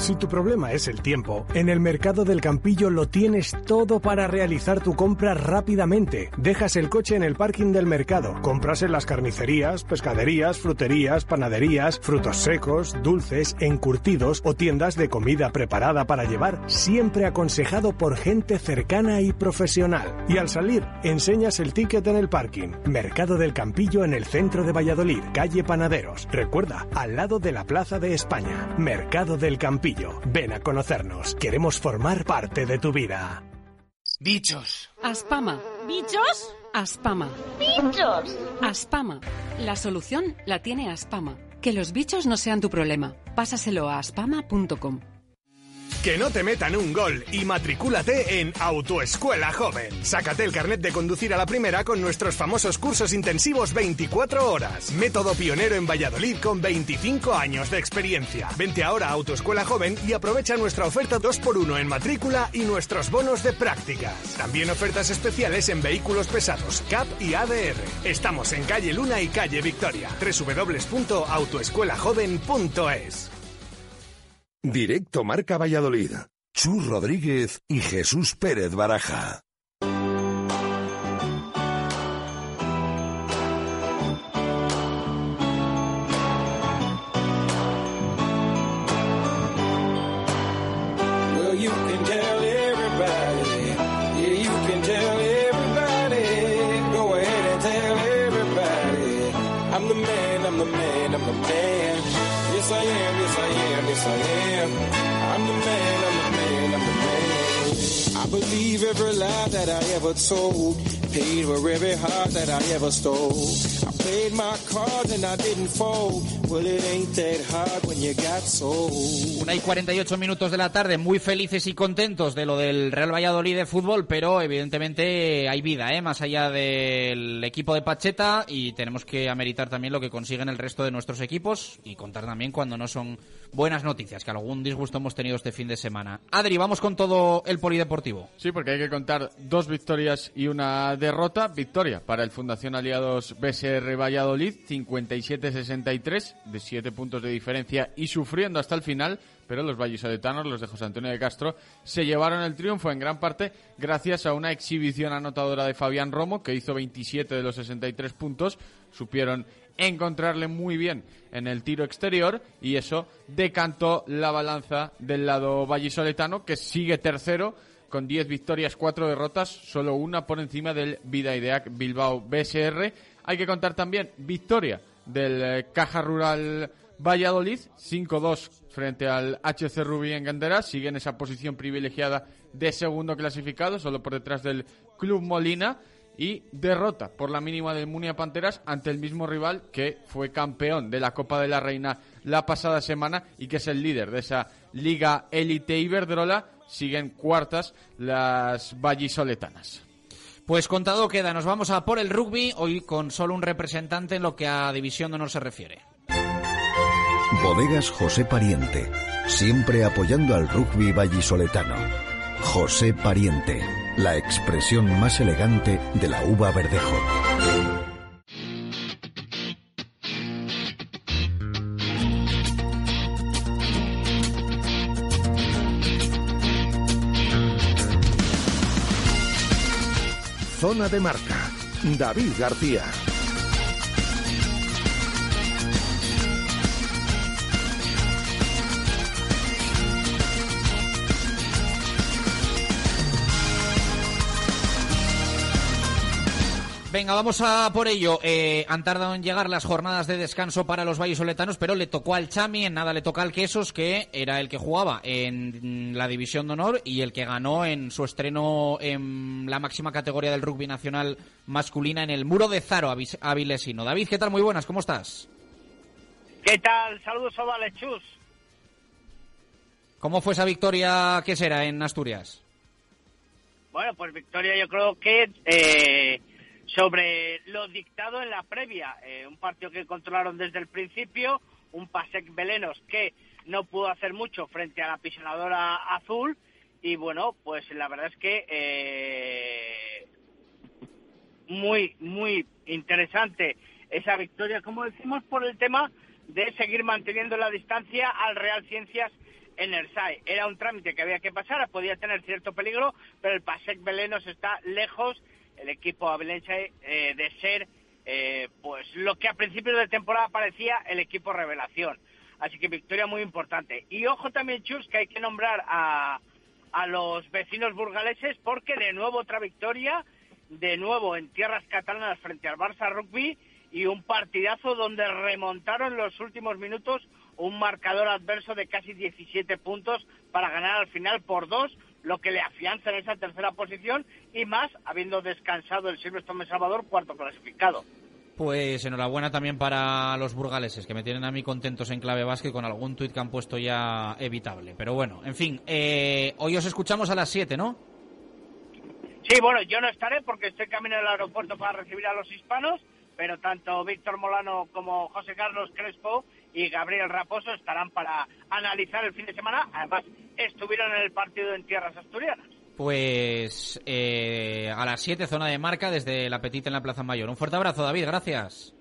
Si tu problema es el tiempo, en el mercado del Campillo lo tienes todo para realizar tu compra rápidamente. Dejas el coche en el parking del mercado, compras en las carnicerías, pescaderías, fruterías, panaderías, frutos secos, dulces, encurtidos o tiendas de comida preparada para llevar, siempre aconsejado por gente cercana y profesional. Y al salir, enseñas el ticket en el parking. Mercado del Campillo en el centro de Valladolid, calle Panaderos. Recuerda, al lado de la Plaza de España. Mercado del Campillo. Ven a conocernos. Queremos formar parte de tu vida. Bichos. Aspama. ¿Bichos? Aspama. ¡Bichos! Aspama. La solución la tiene Aspama. Que los bichos no sean tu problema. Pásaselo a aspama.com. Que no te metan un gol y matricúlate en Autoescuela Joven. Sácate el carnet de conducir a la primera con nuestros famosos cursos intensivos 24 horas. Método pionero en Valladolid con 25 años de experiencia. Vente ahora a Autoescuela Joven y aprovecha nuestra oferta 2x1 en matrícula y nuestros bonos de prácticas. También ofertas especiales en vehículos pesados, CAP y ADR. Estamos en calle Luna y calle Victoria. www.autoescuelajoven.es. Directo Marca Valladolid. Chus Rodríguez y Jesús Pérez Baraja. Every lie that I ever told. Paid for every heart that I ever stole. I played my cards and I didn't fold. Well, it ain't that hard when you got sold. Una y 48 minutos de la tarde, muy felices y contentos de lo del Real Valladolid de fútbol, pero evidentemente hay vida, ¿eh? más allá del equipo de Pacheta y tenemos que ameritar también lo que consiguen el resto de nuestros equipos y contar también cuando no son buenas noticias, que algún disgusto hemos tenido este fin de semana. Adri, vamos con todo el polideportivo. Sí, porque hay que contar dos victorias y una derrota. Victoria para el Fundación Aliados BSR Valladolid, 57-63, de 7 puntos de diferencia y sufriendo hasta el final. Pero los vallisoletanos, los de José Antonio de Castro, se llevaron el triunfo en gran parte gracias a una exhibición anotadora de Fabián Romo, que hizo 27 de los 63 puntos. Supieron encontrarle muy bien en el tiro exterior y eso decantó la balanza del lado vallisoletano, que sigue tercero con 10 victorias, 4 derrotas, solo una por encima del Vidaideac Bilbao BSR. Hay que contar también victoria del eh, Caja Rural Valladolid, 5-2 frente al HC Rubí en Gandera, sigue en esa posición privilegiada de segundo clasificado, solo por detrás del Club Molina, y derrota por la mínima del Munia Panteras ante el mismo rival que fue campeón de la Copa de la Reina la pasada semana y que es el líder de esa Liga Elite Iberdrola. Siguen cuartas las vallisoletanas. Pues contado queda, nos vamos a por el rugby, hoy con solo un representante en lo que a División de Honor se refiere. Bodegas José Pariente, siempre apoyando al rugby vallisoletano. José Pariente, la expresión más elegante de la uva verdejo. Zona de marca. David García. Venga, vamos a por ello. Eh, han tardado en llegar las jornadas de descanso para los vallisoletanos, pero le tocó al Chami, en nada le toca al Quesos, que era el que jugaba en la División de Honor y el que ganó en su estreno en la máxima categoría del rugby nacional masculina en el Muro de Zaro, Avilesino. David, ¿qué tal? Muy buenas, ¿cómo estás? ¿Qué tal? Saludos, Ovales, chus. ¿Cómo fue esa victoria que será en Asturias? Bueno, pues victoria yo creo que eh, sobre lo dictado en la previa. Eh, un partido que controlaron desde el principio, un Pasec Belenos que no pudo hacer mucho frente a la pisonadora azul. Y bueno, pues la verdad es que eh, muy, muy interesante esa victoria, como decimos, por el tema de seguir manteniendo la distancia al Real Ciencias en el SAE. Era un trámite que había que pasar, podía tener cierto peligro, pero el Pasec Belenos está lejos, el equipo abelense, eh, de ser eh, pues lo que a principios de temporada parecía el equipo revelación. Así que victoria muy importante. Y ojo también, Chus, que hay que nombrar a, a los vecinos burgaleses porque de nuevo otra victoria, de nuevo en tierras catalanas frente al Barça Rugby y un partidazo donde remontaron los últimos minutos un marcador adverso de casi 17 puntos para ganar al final por dos, lo que le afianza en esa tercera posición y más habiendo descansado el Silvestre de Salvador, cuarto clasificado. Pues enhorabuena también para los burgaleses, que me tienen a mí contentos en clave básquet con algún tuit que han puesto ya evitable. Pero bueno, en fin, eh, hoy os escuchamos a las 7, ¿no? Sí, bueno, yo no estaré porque estoy camino al aeropuerto para recibir a los hispanos, pero tanto Víctor Molano como José Carlos Crespo y Gabriel Raposo estarán para analizar el fin de semana. Además, estuvieron en el partido en tierras asturianas. Pues eh, a las 7, zona de marca, desde la Petita en la Plaza Mayor. Un fuerte abrazo, David, gracias.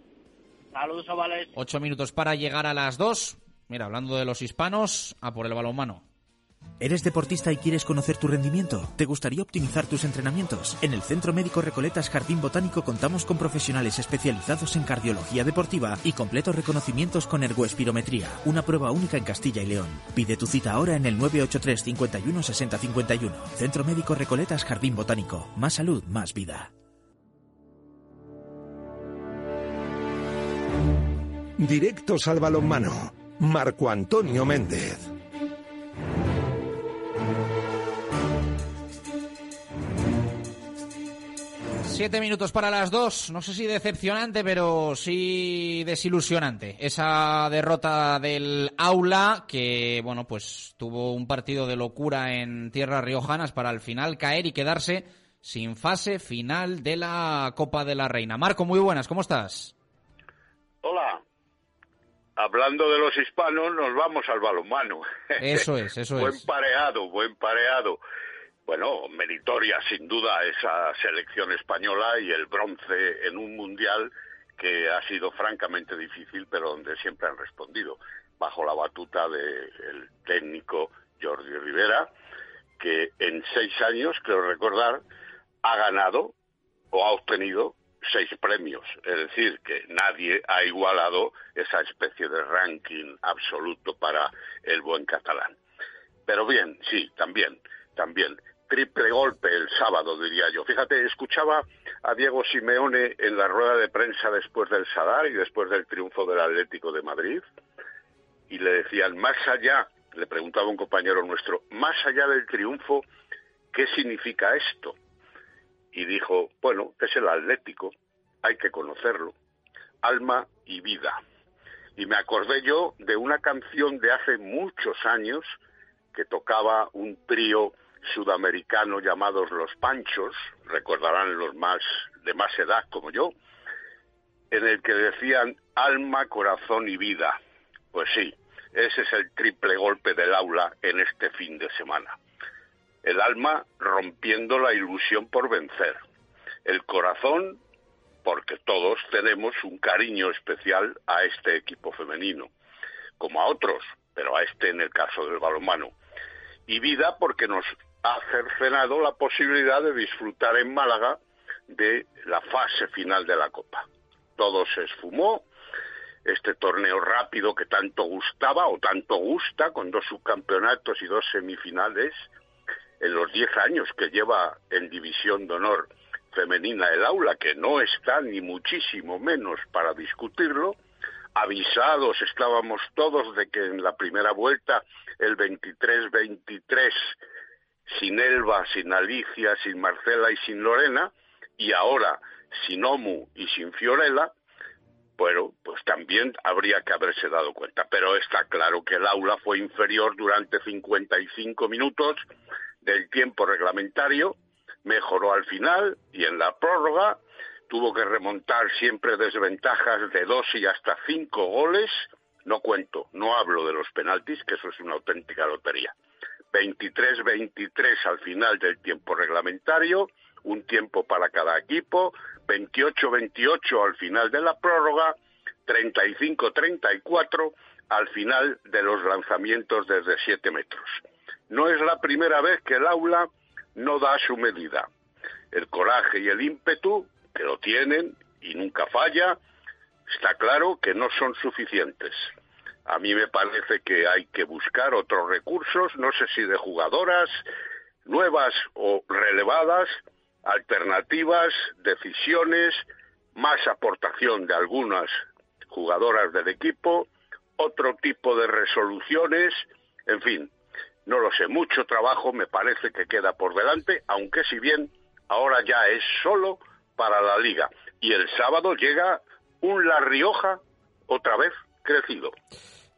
Saludos, ovales. Ocho minutos para llegar a las 2. Mira, hablando de los hispanos, a por el balonmano. ¿Eres deportista y quieres conocer tu rendimiento? ¿Te gustaría optimizar tus entrenamientos? En el Centro Médico Recoletas Jardín Botánico contamos con profesionales especializados en cardiología deportiva y completos reconocimientos con ergoespirometría, una prueba única en Castilla y León. Pide tu cita ahora en el 983 51 60 51. Centro Médico Recoletas Jardín Botánico. Más salud, más vida. Directos al balonmano. Marco Antonio Méndez. Siete minutos para las dos. No sé si decepcionante, pero sí desilusionante. Esa derrota del Aula, que, bueno, pues tuvo un partido de locura en tierras riojanas para al final caer y quedarse sin fase final de la Copa de la Reina. Marco, muy buenas, ¿cómo estás? Hola. Hablando de los hispanos, nos vamos al balonmano. Eso es, eso buen es. pareado, buen pareado. Bueno, meritoria sin duda esa selección española y el bronce en un mundial que ha sido francamente difícil, pero donde siempre han respondido, bajo la batuta del técnico Jordi Rivera, que en seis años, creo recordar, ha ganado o ha obtenido seis premios. Es decir, que nadie ha igualado esa especie de ranking absoluto para el buen catalán. Pero bien, sí, también, también. Triple golpe el sábado, diría yo. Fíjate, escuchaba a Diego Simeone en la rueda de prensa después del Sadar y después del triunfo del Atlético de Madrid, y le decían, más allá, le preguntaba un compañero nuestro, más allá del triunfo, ¿qué significa esto? y dijo, bueno, es el Atlético, hay que conocerlo, alma y vida. Y me acordé yo de una canción de hace muchos años que tocaba un trío sudamericano llamados Los Panchos, recordarán los más de más edad como yo, en el que decían alma, corazón y vida. Pues sí, ese es el triple golpe del aula en este fin de semana. El alma rompiendo la ilusión por vencer, el corazón porque todos tenemos un cariño especial a este equipo femenino, como a otros, pero a este en el caso del balonmano, y vida porque nos ha cercenado la posibilidad de disfrutar en Málaga de la fase final de la Copa. Todo se esfumó, este torneo rápido que tanto gustaba o tanto gusta, con dos subcampeonatos y dos semifinales, en los 10 años que lleva en División de Honor femenina del aula, que no está ni muchísimo menos para discutirlo, avisados estábamos todos de que en la primera vuelta, el 23-23, sin Elba, sin Alicia, sin Marcela y sin Lorena, y ahora sin Omu y sin Fiorella, bueno, pues también habría que haberse dado cuenta. Pero está claro que el aula fue inferior durante 55 minutos del tiempo reglamentario, mejoró al final y en la prórroga tuvo que remontar siempre desventajas de dos y hasta cinco goles. No cuento, no hablo de los penaltis, que eso es una auténtica lotería. 23-23 al final del tiempo reglamentario, un tiempo para cada equipo, 28-28 al final de la prórroga, 35-34 al final de los lanzamientos desde 7 metros. No es la primera vez que el aula no da su medida. El coraje y el ímpetu, que lo tienen y nunca falla, está claro que no son suficientes. A mí me parece que hay que buscar otros recursos, no sé si de jugadoras nuevas o relevadas, alternativas, decisiones, más aportación de algunas jugadoras del equipo, otro tipo de resoluciones, en fin, no lo sé, mucho trabajo me parece que queda por delante, aunque si bien ahora ya es solo para la liga. Y el sábado llega un La Rioja otra vez crecido.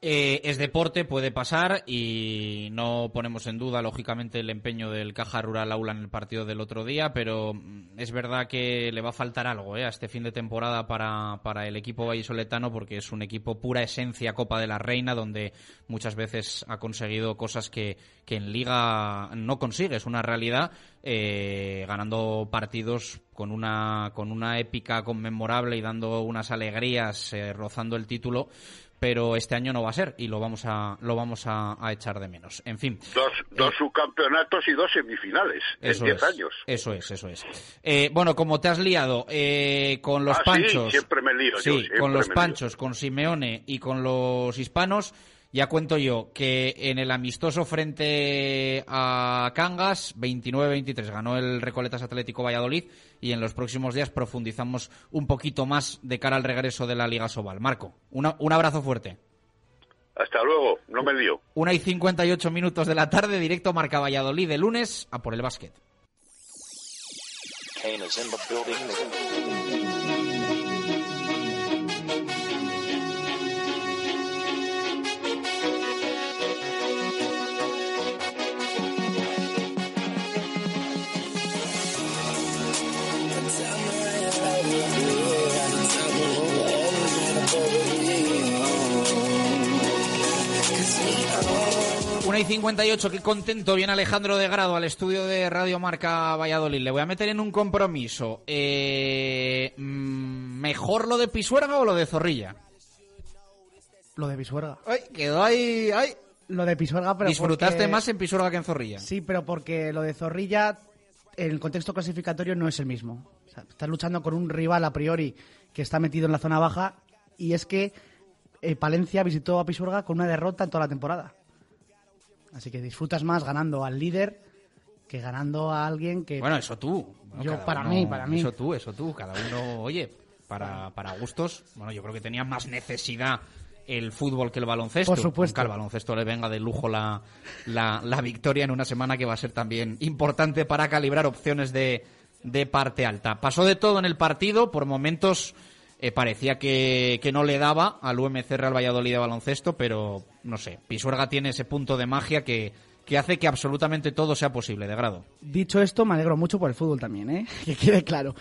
Eh, es deporte, puede pasar y no ponemos en duda, lógicamente, el empeño del Caja Rural Aula en el partido del otro día, pero mm, es verdad que le va a faltar algo eh, a este fin de temporada para, para el equipo vallisoletano porque es un equipo pura esencia Copa de la Reina, donde muchas veces ha conseguido cosas que, que en Liga no consigue, es una realidad, eh, ganando partidos con una, con una épica conmemorable y dando unas alegrías, eh, rozando el título pero este año no va a ser y lo vamos a lo vamos a, a echar de menos. En fin. Dos, dos subcampeonatos y dos semifinales Eso en 10 es, años. Eso es, eso es. Eh, bueno, como te has liado eh, con los Ah, sí, panchos. siempre me lío yo, Sí, siempre con los lío. panchos, con Simeone y con los hispanos. Ya cuento yo que en el amistoso frente a Cangas, 29-23, ganó el Recoletas Atlético Valladolid y en los próximos días profundizamos un poquito más de cara al regreso de la Liga Sobal. Marco, una- un abrazo fuerte. Hasta luego, no me lío. Una y 58 minutos de la tarde, directo Marca Valladolid de lunes a por el básquet. Y 58, qué contento viene Alejandro de Grado al estudio de Radio Marca Valladolid. Le voy a meter en un compromiso. Eh, mm, ¿Mejor lo de Pisuerga o lo de Zorrilla? Lo de Pisuerga. Ay, quedó ahí, ay. Lo de Pisuerga, pero ¿Disfrutaste porque- más en Pisuerga que en Zorrilla? Sí, pero porque lo de Zorrilla, en el contexto clasificatorio, no es el mismo. O sea, estás luchando con un rival a priori que está metido en la zona baja y es que eh, Palencia visitó a Pisuerga con una derrota en toda la temporada. Así que disfrutas más ganando al líder que ganando a alguien que... Bueno, eso tú. Bueno, Yo, para uno- mí, para mí. Eso tú, eso tú. Cada uno, oye, para, para gustos. Bueno, yo creo que tenía más necesidad el fútbol que el baloncesto. Por supuesto. Aunque al baloncesto le venga de lujo la, la, la victoria en una semana que va a ser también importante para calibrar opciones de, de parte alta. Pasó de todo en el partido, por momentos eh, parecía que, que no le daba al UMC Real Valladolid de baloncesto, pero no sé, Pisuerga tiene ese punto de magia que, que hace que absolutamente todo sea posible, de grado. Dicho esto, me alegro mucho por el fútbol también, ¿eh? Que quede claro.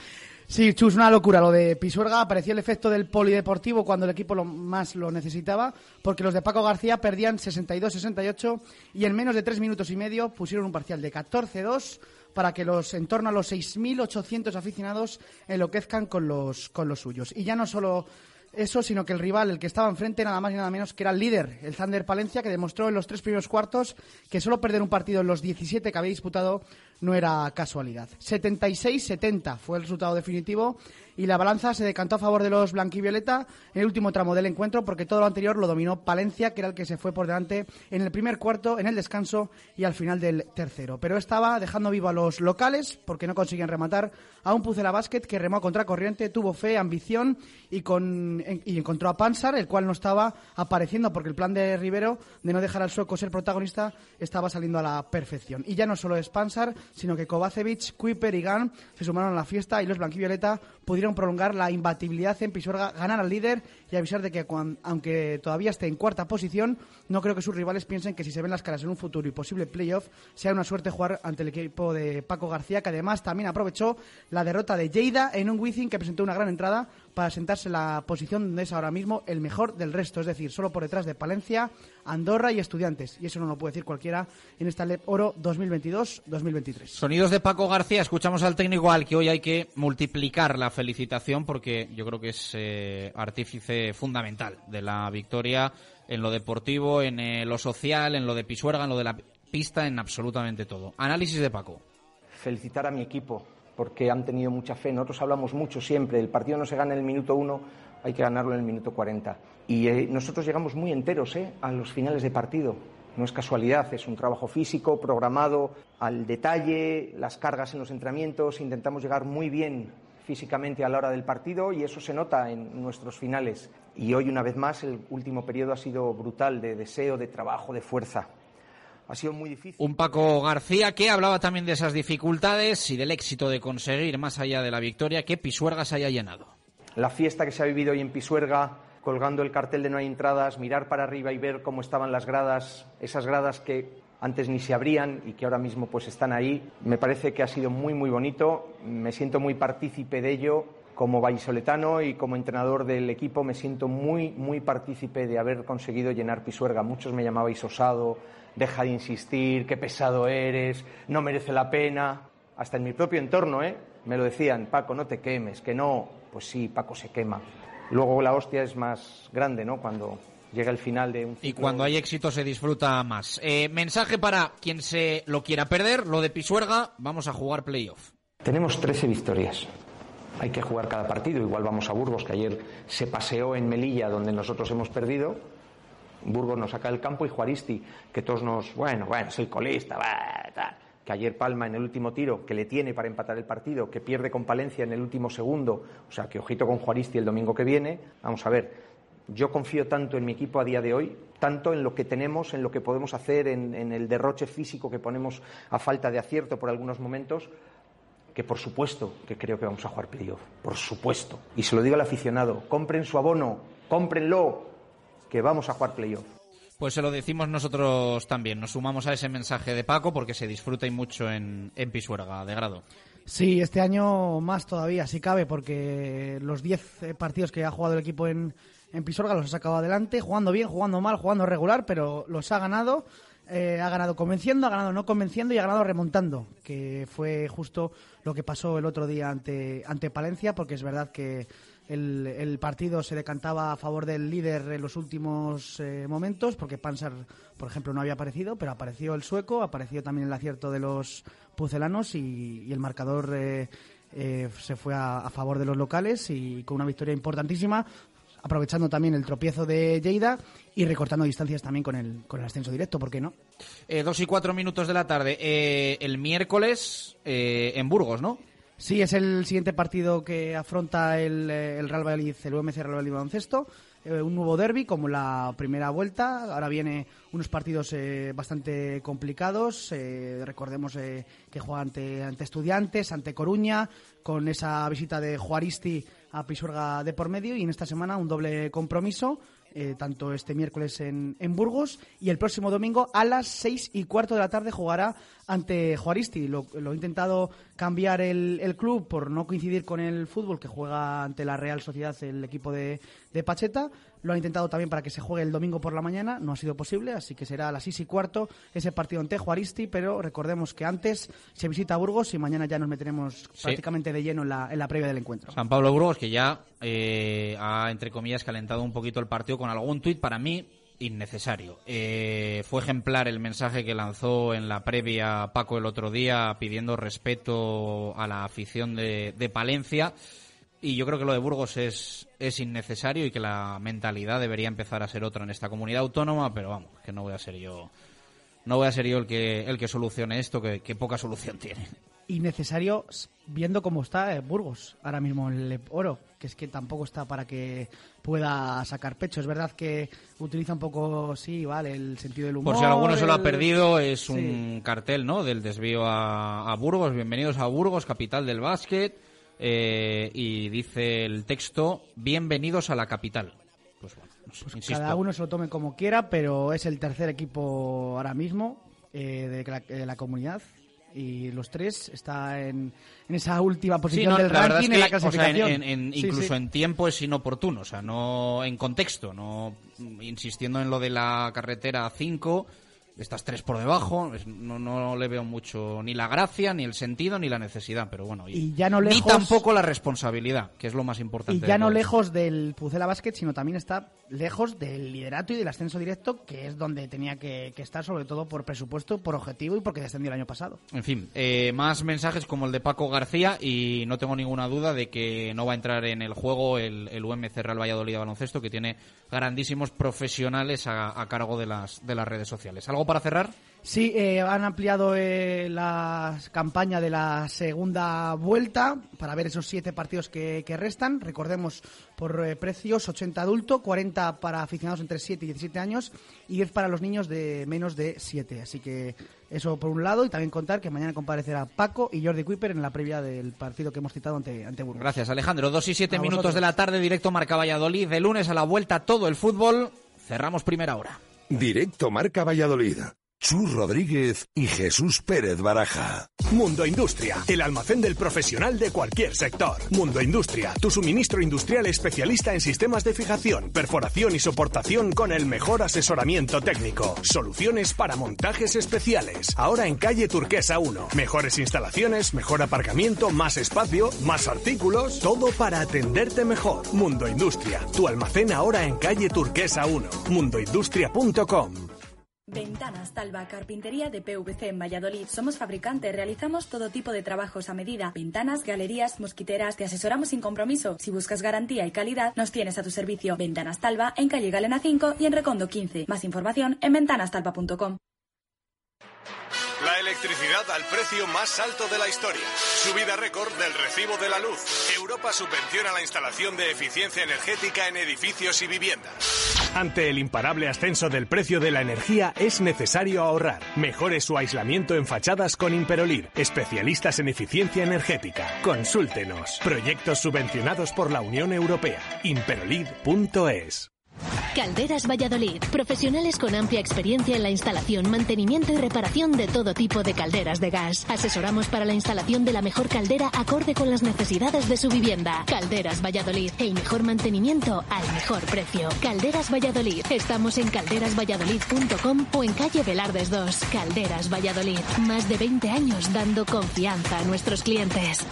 Sí, Chus, una locura lo de Pisuerga. Apareció el efecto del polideportivo cuando el equipo lo más lo necesitaba, porque los de Paco García perdían 62-68 y en menos de tres minutos y medio pusieron un parcial de 14-2 para que los en torno a los 6.800 aficionados enloquezcan con los, con los suyos. Y ya no solo eso, sino que el rival, el que estaba enfrente, nada más y nada menos que era el líder, el Thunder Palencia, que demostró en los tres primeros cuartos que solo perder un partido en los 17 que había disputado no era casualidad. 76-70 fue el resultado definitivo y la balanza se decantó a favor de los blanquivioleta en el último tramo del encuentro porque todo lo anterior lo dominó Palencia, que era el que se fue por delante en el primer cuarto, en el descanso y al final del tercero. Pero estaba dejando vivo a los locales porque no consiguen rematar a un Pucela Basket que remó a contracorriente, tuvo fe, ambición y, con, y encontró a Pansar, el cual no estaba apareciendo porque el plan de Rivero de no dejar al sueco ser protagonista estaba saliendo a la perfección. Y ya no solo es Pansar, sino que Kovacevic, Kuiper y Gan se sumaron a la fiesta y los blanquivioleta pudieron prolongar la imbatibilidad en Pisuerga, ganar al líder y avisar de que aunque todavía esté en cuarta posición, no creo que sus rivales piensen que si se ven las caras en un futuro y posible playoff, sea una suerte jugar ante el equipo de Paco García, que además también aprovechó la derrota de Lleida en un Wizzing que presentó una gran entrada para sentarse en la posición donde es ahora mismo el mejor del resto, es decir, solo por detrás de Palencia, Andorra y Estudiantes. Y eso no lo puede decir cualquiera en esta LEP Oro 2022-2023. Sonidos de Paco García, escuchamos al técnico al que hoy hay que multiplicar la felicitación porque yo creo que es eh, artífice fundamental de la victoria en lo deportivo, en eh, lo social, en lo de Pisuerga, en lo de la pista, en absolutamente todo. Análisis de Paco. Felicitar a mi equipo, porque han tenido mucha fe. Nosotros hablamos mucho siempre, el partido no se gana en el minuto uno, hay que ganarlo en el minuto 40. Y eh, nosotros llegamos muy enteros eh, a los finales de partido. No es casualidad, es un trabajo físico, programado, al detalle, las cargas en los entrenamientos, intentamos llegar muy bien físicamente a la hora del partido y eso se nota en nuestros finales. Y hoy, una vez más, el último periodo ha sido brutal de deseo, de trabajo, de fuerza ha sido muy difícil. Un Paco García que hablaba también de esas dificultades y del éxito de conseguir, más allá de la victoria, que Pisuerga se haya llenado. La fiesta que se ha vivido hoy en Pisuerga, colgando el cartel de no hay entradas, mirar para arriba y ver cómo estaban las gradas, esas gradas que antes ni se abrían y que ahora mismo pues están ahí, me parece que ha sido muy muy bonito, me siento muy partícipe de ello. Como vallisoletano y como entrenador del equipo me siento muy, muy partícipe de haber conseguido llenar Pisuerga. Muchos me llamabais osado, deja de insistir, qué pesado eres, no merece la pena. Hasta en mi propio entorno, ¿eh? Me lo decían, Paco, no te quemes, que no. Pues sí, Paco se quema. Luego la hostia es más grande, ¿no? Cuando llega el final de un Y cuando hay éxito se disfruta más. Eh, mensaje para quien se lo quiera perder, lo de Pisuerga, vamos a jugar playoff. Tenemos 13 victorias. Hay que jugar cada partido. Igual vamos a Burgos, que ayer se paseó en Melilla, donde nosotros hemos perdido Burgos nos saca del campo y Juaristi, que todos nos, bueno, bueno, soy colista, tal. que ayer Palma en el último tiro, que le tiene para empatar el partido, que pierde con Palencia en el último segundo, o sea, que ojito con Juaristi el domingo que viene, vamos a ver, yo confío tanto en mi equipo a día de hoy, tanto en lo que tenemos, en lo que podemos hacer, en, en el derroche físico que ponemos a falta de acierto por algunos momentos, que por supuesto que creo que vamos a jugar playoff, por supuesto. Y se lo digo al aficionado, compren su abono, cómprenlo, que vamos a jugar playoff. Pues se lo decimos nosotros también. Nos sumamos a ese mensaje de Paco porque se disfruta y mucho en, en Pisuerga, de grado. Sí, este año más todavía, si cabe, porque los 10 eh, partidos que ha jugado el equipo en, en Pisuerga los ha sacado adelante, jugando bien, jugando mal, jugando regular, pero los ha ganado. Eh, ha ganado convenciendo, ha ganado no convenciendo y ha ganado remontando, que fue justo lo que pasó el otro día ante, ante Palencia, porque es verdad que el, partido se decantaba a favor del líder en los últimos eh, momentos, porque Pansar, por ejemplo, no había aparecido, pero apareció el sueco, apareció también el acierto de los pucelanos y, el marcador eh, se fue a, favor de los locales y con una victoria importantísima, aprovechando también el tropiezo de Lleida y recortando distancias también con el, con el ascenso directo, ¿por qué no? dos y cuatro minutos de la tarde. el miércoles en Burgos, ¿no? Sí, es el siguiente partido que afronta el, el Real Valladolid, el UMC Real Valladolid Baloncesto. Eh, un nuevo derby como la primera vuelta. Ahora viene unos partidos eh, bastante complicados. Eh, recordemos que juega ante, ante Estudiantes, ante Coruña, con esa visita de Juaristi a Pisuerga de por medio. Y en esta semana un doble compromiso eh, tanto este miércoles en, en, Burgos y el próximo domingo a las seis y cuarto de la tarde jugará ante Juaristi. Lo, lo ha intentado cambiar el, el, club por no coincidir con el fútbol que juega ante la Real Sociedad el equipo de, de Pacheta. Lo han intentado también para que se juegue el domingo por la mañana, no ha sido posible, así que será a las 6 y cuarto ese partido ante Juaristi, pero recordemos que antes se visita Burgos y mañana ya nos meteremos prácticamente de lleno en la, en la previa del encuentro. San Pablo Burgos, que ya eh, ha, entre comillas, calentado un poquito el partido con algún tuit para mí innecesario. Eh, fue ejemplar el mensaje que lanzó en la previa Paco el otro día pidiendo respeto a la afición de, Palencia. Y yo creo que lo de Burgos es, es innecesario y que la mentalidad debería empezar a ser otra en esta comunidad autónoma, pero vamos, que no voy a ser yo, no voy a ser yo el que, el que solucione esto, que poca solución tiene. Innecesario s- viendo cómo está eh, Burgos ahora mismo en el oro, que es que tampoco está para que pueda sacar pecho. Es verdad que utiliza un poco, sí, vale, el sentido del humor. Por si alguno se lo ha perdido, es Sí. un cartel, ¿no? Del desvío a, a Burgos. Bienvenidos a Burgos, capital del básquet. Eh, y dice el texto, bienvenidos a la capital. Pues bueno, insisto. Cada uno se lo tome como quiera, pero es el tercer equipo ahora mismo eh, de, la, de la comunidad. Y los tres está en, en esa última Sí, posición no, del la ranking es en la que, o sea, en- clasificación. en- en- Sí, incluso sí. en tiempo es inoportuno, o sea, no en contexto, no insistiendo en lo de la carretera 5, estas tres por debajo, no, no le veo mucho ni la gracia, ni el sentido, ni la necesidad, pero bueno, Y ya no ni tampoco la responsabilidad, que es lo más importante. Y ya no todo. lejos del Pucela Basket, sino también está lejos del liderato y del ascenso directo, que es donde tenía que, que estar, sobre todo por presupuesto, por objetivo y porque descendió el año pasado. En fin, eh, más mensajes como el de Paco García y no tengo ninguna duda de que no va a entrar en el juego el, el UMC Real Valladolid de baloncesto que tiene grandísimos profesionales a, a cargo de las, de las redes sociales. ¿Algo para cerrar? Sí, eh, han ampliado eh, la campaña de la segunda vuelta para ver esos siete partidos que, que restan. Recordemos por eh, precios 80 adulto, 40 para aficionados entre 7 y 17 años y 10 para los niños de menos de 7. Así que eso por un lado y también contar que mañana comparecerá Paco y Jordi Kuiper en la previa del partido que hemos citado ante, ante Burgos. Gracias, Alejandro. Dos y siete A minutos vosotros. de la tarde, directo Marca Valladolid. De lunes a la vuelta, todo el fútbol. Cerramos primera hora. Directo Marca Valladolid. Chus Rodríguez y Jesús Pérez Baraja. Mundo Industria, el almacén del profesional de cualquier sector. Mundo Industria, tu suministro industrial especialista en sistemas de fijación, perforación y soportación con el mejor asesoramiento técnico. Soluciones para montajes especiales. Ahora en calle Turquesa 1. Mejores instalaciones, mejor aparcamiento, más espacio, más artículos. Todo para atenderte mejor. Mundo Industria, tu almacén ahora en calle Turquesa 1. Mundoindustria.com. Ventanas Talva Carpintería de PVC en Valladolid. Somos fabricantes, realizamos todo tipo de trabajos a medida. Ventanas, galerías, mosquiteras, te asesoramos sin compromiso. Si buscas garantía y calidad, nos tienes a tu servicio. Ventanas Talva en calle Galena 5 y en Recondo 15. Más información en ventanastalva.com. La electricidad al precio más alto de la historia. Subida récord del recibo de la luz. Europa subvenciona la instalación de eficiencia energética en edificios y viviendas. Ante el imparable ascenso del precio de la energía es necesario ahorrar. Mejore su aislamiento en fachadas con Imperolid, especialistas en eficiencia energética. Consúltenos. Proyectos subvencionados por la Unión Europea. Imperolid.es. Calderas Valladolid, profesionales con amplia experiencia en la instalación, mantenimiento y reparación de todo tipo de calderas de gas. Asesoramos para la instalación de la mejor caldera acorde con las necesidades de su vivienda. Calderas Valladolid, el mejor mantenimiento al mejor precio. Calderas Valladolid, estamos en calderasvalladolid.com o en calle Velardes 2. Calderas Valladolid, más de 20 años dando confianza a nuestros clientes.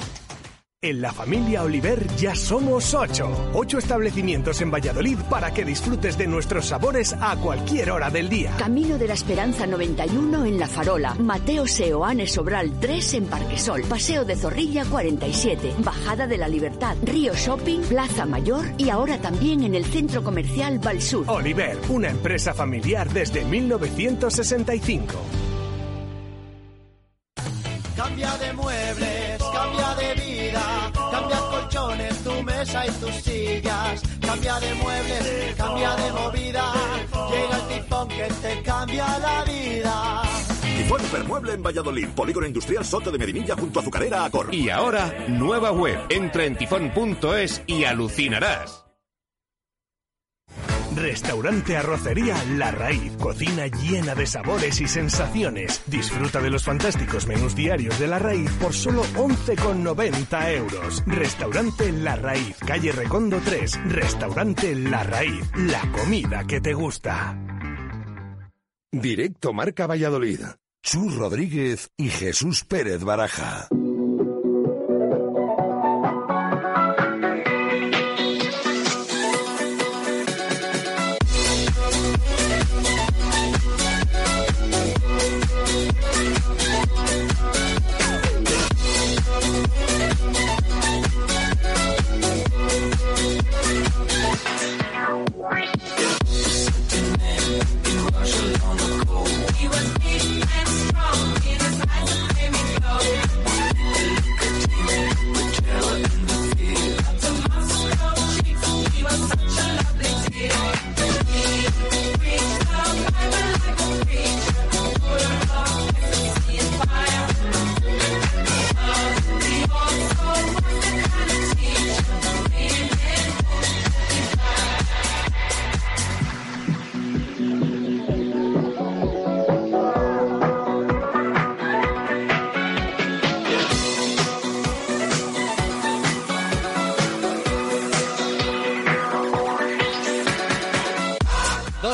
En la familia Oliver ya somos ocho. Ocho establecimientos en Valladolid para que disfrutes de nuestros sabores a cualquier hora del día. Camino de la Esperanza 91 en La Farola, Mateo Seoane Sobral 3 en Parquesol, Paseo de Zorrilla 47, Bajada de la Libertad, Río Shopping, Plaza Mayor y ahora también en el Centro Comercial Valsur. Oliver, una empresa familiar desde 1965. Cambia de y tus sillas. Cambia de muebles, cambia de movida, llega el tifón que te cambia la vida. Tifón Hipermueble en Valladolid, Polígono Industrial Soto de Medinilla junto a Azucarera Acor. Y ahora, nueva web. Entra en tifón.es y alucinarás. Restaurante Arrocería La Raíz. Cocina llena de sabores y sensaciones. Disfruta de los fantásticos menús diarios de La Raíz por solo 11,90 euros. Restaurante La Raíz, calle Recondo 3. Restaurante La Raíz. La comida que te gusta. Directo Marca Valladolid. Chus Rodríguez y Jesús Pérez Baraja.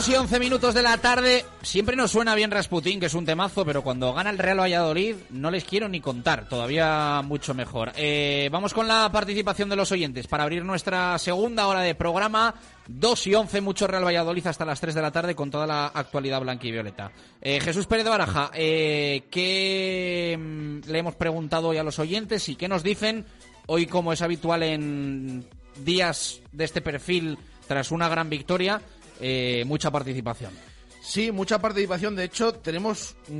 Dos y once minutos de la tarde. Siempre nos suena bien Rasputín, que es un temazo, pero cuando gana el Real Valladolid no les quiero ni contar. Todavía mucho mejor. Eh, vamos con la participación de los oyentes para abrir nuestra segunda hora de programa. Dos y once, mucho Real Valladolid hasta las tres de la tarde con toda la actualidad blanca y violeta. Eh, Jesús Pérez de Baraja, eh, ¿qué mm, le hemos preguntado hoy a los oyentes y qué nos dicen hoy, como es habitual en días de este perfil tras una gran victoria? Eh, mucha participación. Sí, mucha participación. De hecho, tenemos mm,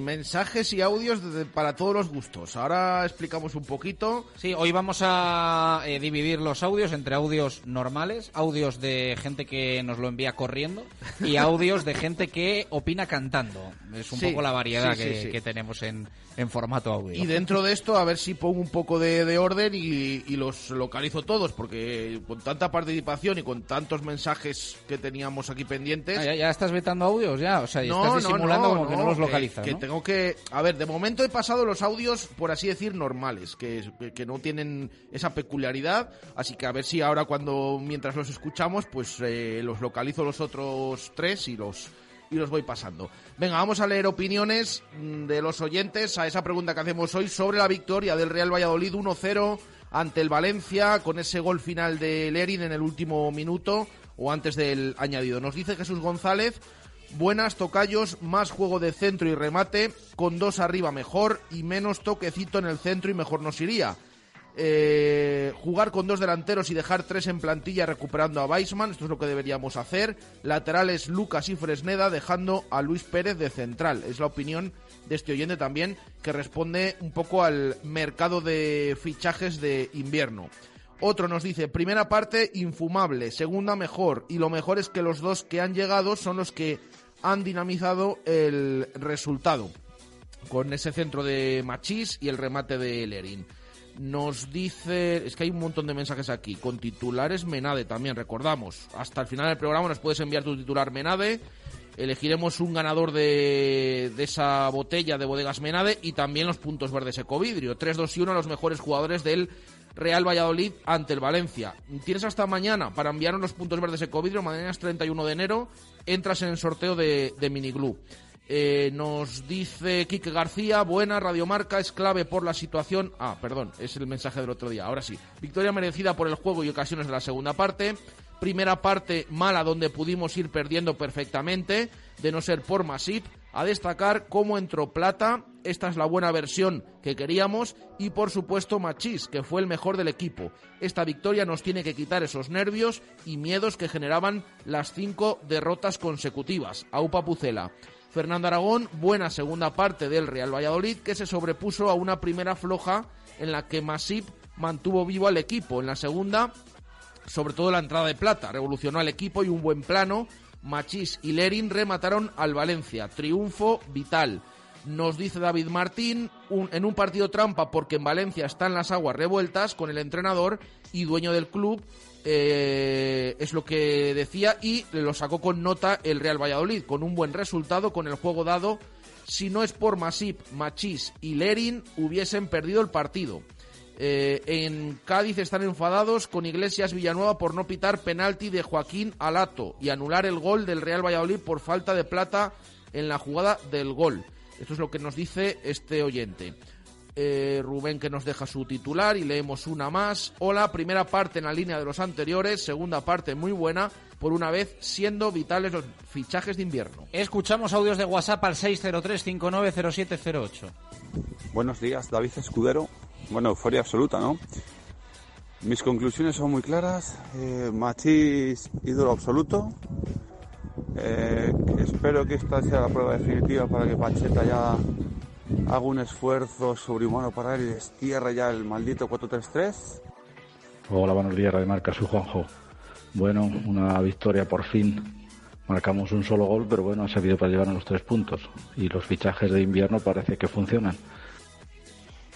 mensajes y audios de- para todos los gustos. Ahora explicamos un poquito. Sí, hoy vamos a eh, dividir los audios entre audios normales, audios de gente que nos lo envía corriendo y audios de gente que opina cantando. Es un Sí, poco la variedad sí, que, sí. que tenemos en, en formato audio. Y dentro de esto, a ver si pongo un poco de, de orden y, y los localizo todos, porque con tanta participación y con tantos mensajes que teníamos aquí pendientes. Ah, ya, ya estás vetando audios ya, o sea, y estás disimulando como que no los localizas, que ¿no? tengo que. A ver, de momento he pasado los audios, por así decir, normales, que, que- que no tienen esa peculiaridad. Así que a ver si ahora, cuando mientras los escuchamos, pues eh, los localizo los otros tres y los y los voy pasando. Venga, vamos a leer opiniones mm, de los oyentes a esa pregunta que hacemos hoy sobre la victoria del Real Valladolid 1-0 ante el Valencia con ese gol final de Lerin en el último minuto o antes del añadido. Nos dice Jesús González, buenas tocayos, más juego de centro y remate, con dos arriba mejor y menos toquecito en el centro y mejor nos iría. Eh, jugar con dos delanteros y dejar tres en plantilla recuperando a Weisman, esto es lo que deberíamos hacer. Laterales Lucas y Fresneda dejando a Luis Pérez de central. Es la opinión de este oyente también que responde un poco al mercado de fichajes de invierno. Otro nos dice, primera parte infumable, segunda mejor y lo mejor es que los dos que han llegado son los que han dinamizado el resultado con ese centro de Machís y el remate de Lerin. Nos dice, es que hay un montón de mensajes aquí, con titulares Menade también, recordamos. Hasta el final del programa nos puedes enviar tu titular Menade, elegiremos un ganador de, de esa botella de bodegas Menade y también los puntos verdes Ecovidrio. 3, 2 y 1 los mejores jugadores del Real Valladolid ante el Valencia. Tienes hasta mañana para enviarnos los puntos verdes Ecovidrio, mañana es 31 de enero, entras en el sorteo de, de Miniglú. Eh, nos dice Quique García, buena radiomarca, es clave por la situación. Ah, perdón, es el mensaje del otro día. Ahora sí. Victoria merecida por el juego y ocasiones de la segunda parte. Primera parte mala donde pudimos ir perdiendo perfectamente, de no ser por Masip. A destacar cómo entró Plata, esta es la buena versión que queríamos, y por supuesto Machís, que fue el mejor del equipo. Esta victoria nos tiene que quitar esos nervios y miedos que generaban las cinco derrotas consecutivas. Aupa Pucela. Fernando Aragón, buena segunda parte del Real Valladolid, que se sobrepuso a una primera floja en la que Masip mantuvo vivo al equipo. En la segunda, sobre todo la entrada de Plata, revolucionó al equipo y un buen plano. Machís y Lerin remataron al Valencia. Triunfo vital. Nos dice David Martín, en un partido trampa porque en Valencia están las aguas revueltas con el entrenador y dueño del club, eh, es lo que decía, y lo sacó con nota el Real Valladolid, con un buen resultado, con el juego dado. Si no es por Masip, Machís y Lerin, hubiesen perdido el partido. Eh, en Cádiz están enfadados con Iglesias Villanueva por no pitar penalti de Joaquín Alato y anular el gol del Real Valladolid por falta de plata en la jugada del gol. Esto es lo que nos dice este oyente. Eh, Rubén que nos deja su titular y leemos una más. Hola, primera parte en la línea de los anteriores, segunda parte muy buena, por una vez siendo vitales los fichajes de invierno. Escuchamos audios de WhatsApp al 603-590708. Buenos días, David Escudero. Bueno, euforia absoluta, ¿no? Mis conclusiones son muy claras. Eh, Machís, ídolo absoluto. Eh, espero que esta sea la prueba definitiva para que Pacheta ya haga un esfuerzo sobrehumano para él y destierre ya el maldito 4-3-3. Hola, buenos días, Radio Marca, soy Juanjo. Bueno, una victoria por fin. Marcamos un solo gol, pero bueno, ha servido para llevarnos los tres puntos. Y los fichajes de invierno parece que funcionan.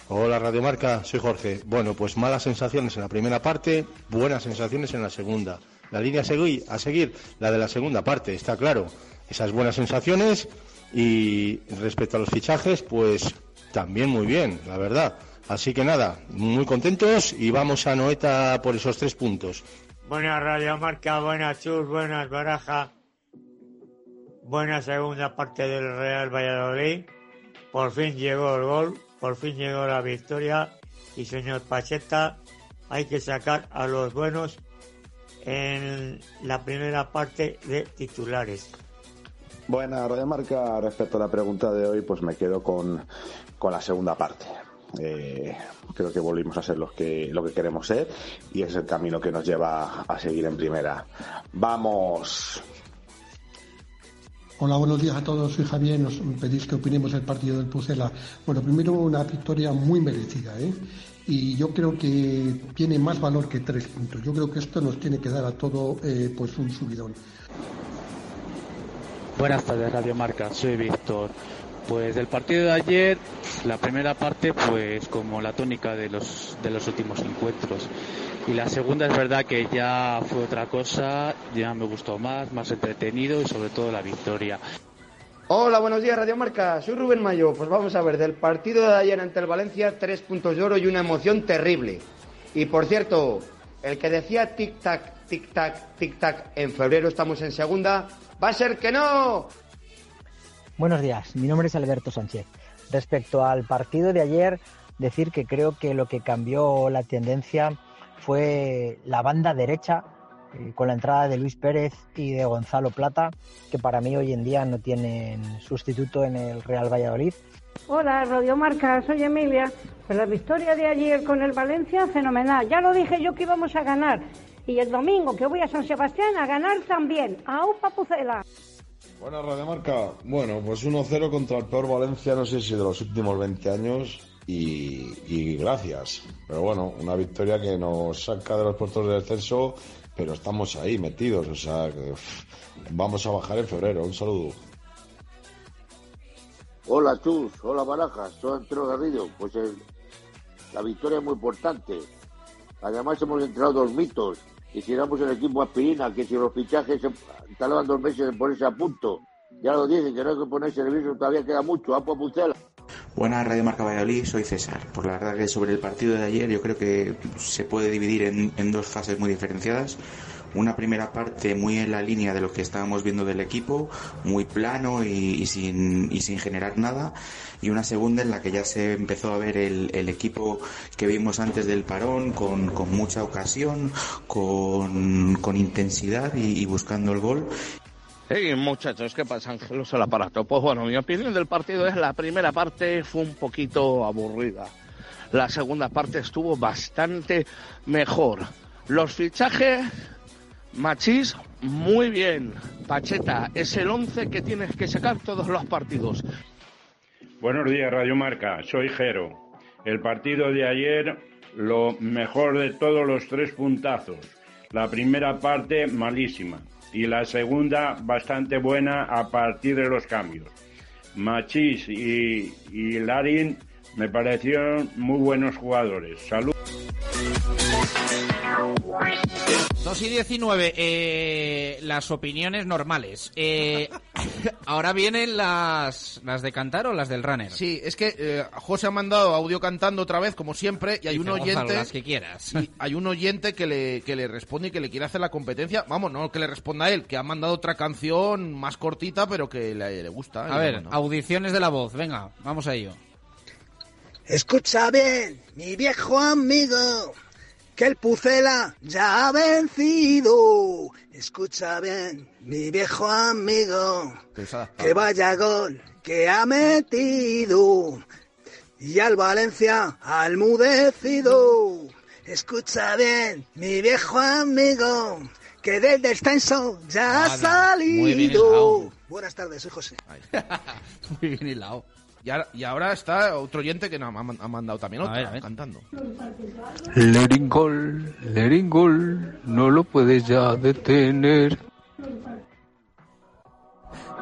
Hola Radio Marca, soy Jorge. Bueno, pues malas sensaciones en la primera parte, buenas sensaciones en la segunda. La línea a seguir, a seguir, la de la segunda parte, está claro. Esas buenas sensaciones y respecto a los fichajes, pues también muy bien, la verdad. Así que nada, muy contentos y vamos a Noeta por esos tres puntos. Buenas Radio Marca, buenas Chus, buenas Baraja. buena segunda parte del Real Valladolid. Por fin llegó el gol, por fin llegó la victoria. Y señor Pacheta, hay que sacar a los buenos en la primera parte de titulares. Buena, Radio Marca. Respecto a la pregunta de hoy, pues me quedo con, con la segunda parte. Eh, creo que volvimos a ser los que, lo que queremos ser y es el camino que nos lleva a seguir en primera. ¡Vamos! Hola, buenos días a todos. Soy Javier. Nos pedís que opinemos del partido del Pucela. Bueno, primero una victoria muy merecida, ¿eh? Y yo creo que tiene más valor que tres puntos. Yo creo que esto nos tiene que dar a todo eh, pues un subidón. Buenas tardes, Radio Marca. Soy Víctor. Pues del partido de ayer, la primera parte, pues como la tónica de los, de los últimos encuentros. Y la segunda es verdad que ya fue otra cosa, ya me gustó más, más entretenido y sobre todo la victoria. Hola, buenos días, Radio Marca. Soy Rubén Mayo. Pues vamos a ver, del partido de ayer ante el Valencia, tres puntos de oro y una emoción terrible. Y por cierto, el que decía tic-tac, tic-tac, tic-tac, en febrero estamos en segunda, va a ser que no. Buenos días, mi nombre es Alberto Sánchez. Respecto al partido de ayer, decir que creo que lo que cambió la tendencia fue la banda derecha eh, con la entrada de Luis Pérez y de Gonzalo Plata, que para mí hoy en día no tienen sustituto en el Real Valladolid. Hola, Radio Marca, soy Emilia. Pues la victoria de ayer con el Valencia, fenomenal. Ya lo dije yo que íbamos a ganar. Y el domingo que voy a San Sebastián a ganar también. A UPA Pucela. Buena Marca. Bueno, pues 1-0 contra el peor Valencia, no sé si de los últimos 20 años. Y, gracias. Pero bueno, una victoria que nos saca de los puestos de descenso, pero estamos ahí metidos. O sea, que, vamos a bajar en febrero. Un saludo. Hola Chus, hola Barajas, soy Antonio Garrido. Pues el- la victoria es muy importante. Además hemos entrado dos mitos. Y si éramos el equipo aspirina, que si los fichajes se tardaban dos meses en ponerse a punto. Ya lo dicen, que no hay que ponerse nervioso, todavía queda mucho. Agua Pucela. Buenas, Radio Marca Valladolid, soy César. Por la verdad que sobre el partido de ayer yo creo que se puede dividir en, en dos fases muy diferenciadas. Una primera parte muy en la línea de lo que estábamos viendo del equipo, muy plano y, y sin, y sin generar nada. Y una segunda en la que ya se empezó a ver el, el equipo que vimos antes del parón, con, con mucha ocasión, con, con intensidad y, y buscando el gol. Hey muchachos, ¿qué pasa? Ángelos al aparato. Pues bueno, mi opinión del partido es la primera parte fue un poquito aburrida. La segunda parte estuvo bastante mejor. Los fichajes, Machís, muy bien. Pacheta, es el 11 que tienes que sacar todos los partidos. Buenos días, Radio Marca. Soy Jero. El partido de ayer, lo mejor de todos los tres puntazos. La primera parte, malísima. Y la segunda, bastante buena a partir de los cambios. Machís y, y Larin me parecieron muy buenos jugadores. Salud. 2 y 19, eh, las opiniones normales. Eh, ahora vienen las, las de cantar o las del runner. Sí, es que eh, José ha mandado audio cantando otra vez, como siempre, y hay Dice, un Gonzalo, oyente. las que quieras. y hay un oyente que le, que le responde y que le quiere hacer la competencia. Vamos, no que le responda a él, que ha mandado otra canción más cortita, pero que le, le gusta. A ver, audiciones de la voz, venga, vamos a ello. Escucha bien, mi viejo amigo, que el Pucela ya ha vencido. Escucha bien, mi viejo amigo, que vaya gol que ha metido. Y al Valencia al mudecido. Escucha bien, mi viejo amigo, que del descenso ya ha salido. Buenas tardes, soy José. Muy bien hilado. Y ahora, y ahora está otro oyente que no, ha, ha mandado también A otra, ver, a ver. cantando. Leringol, Leringol, no lo puedes ya detener.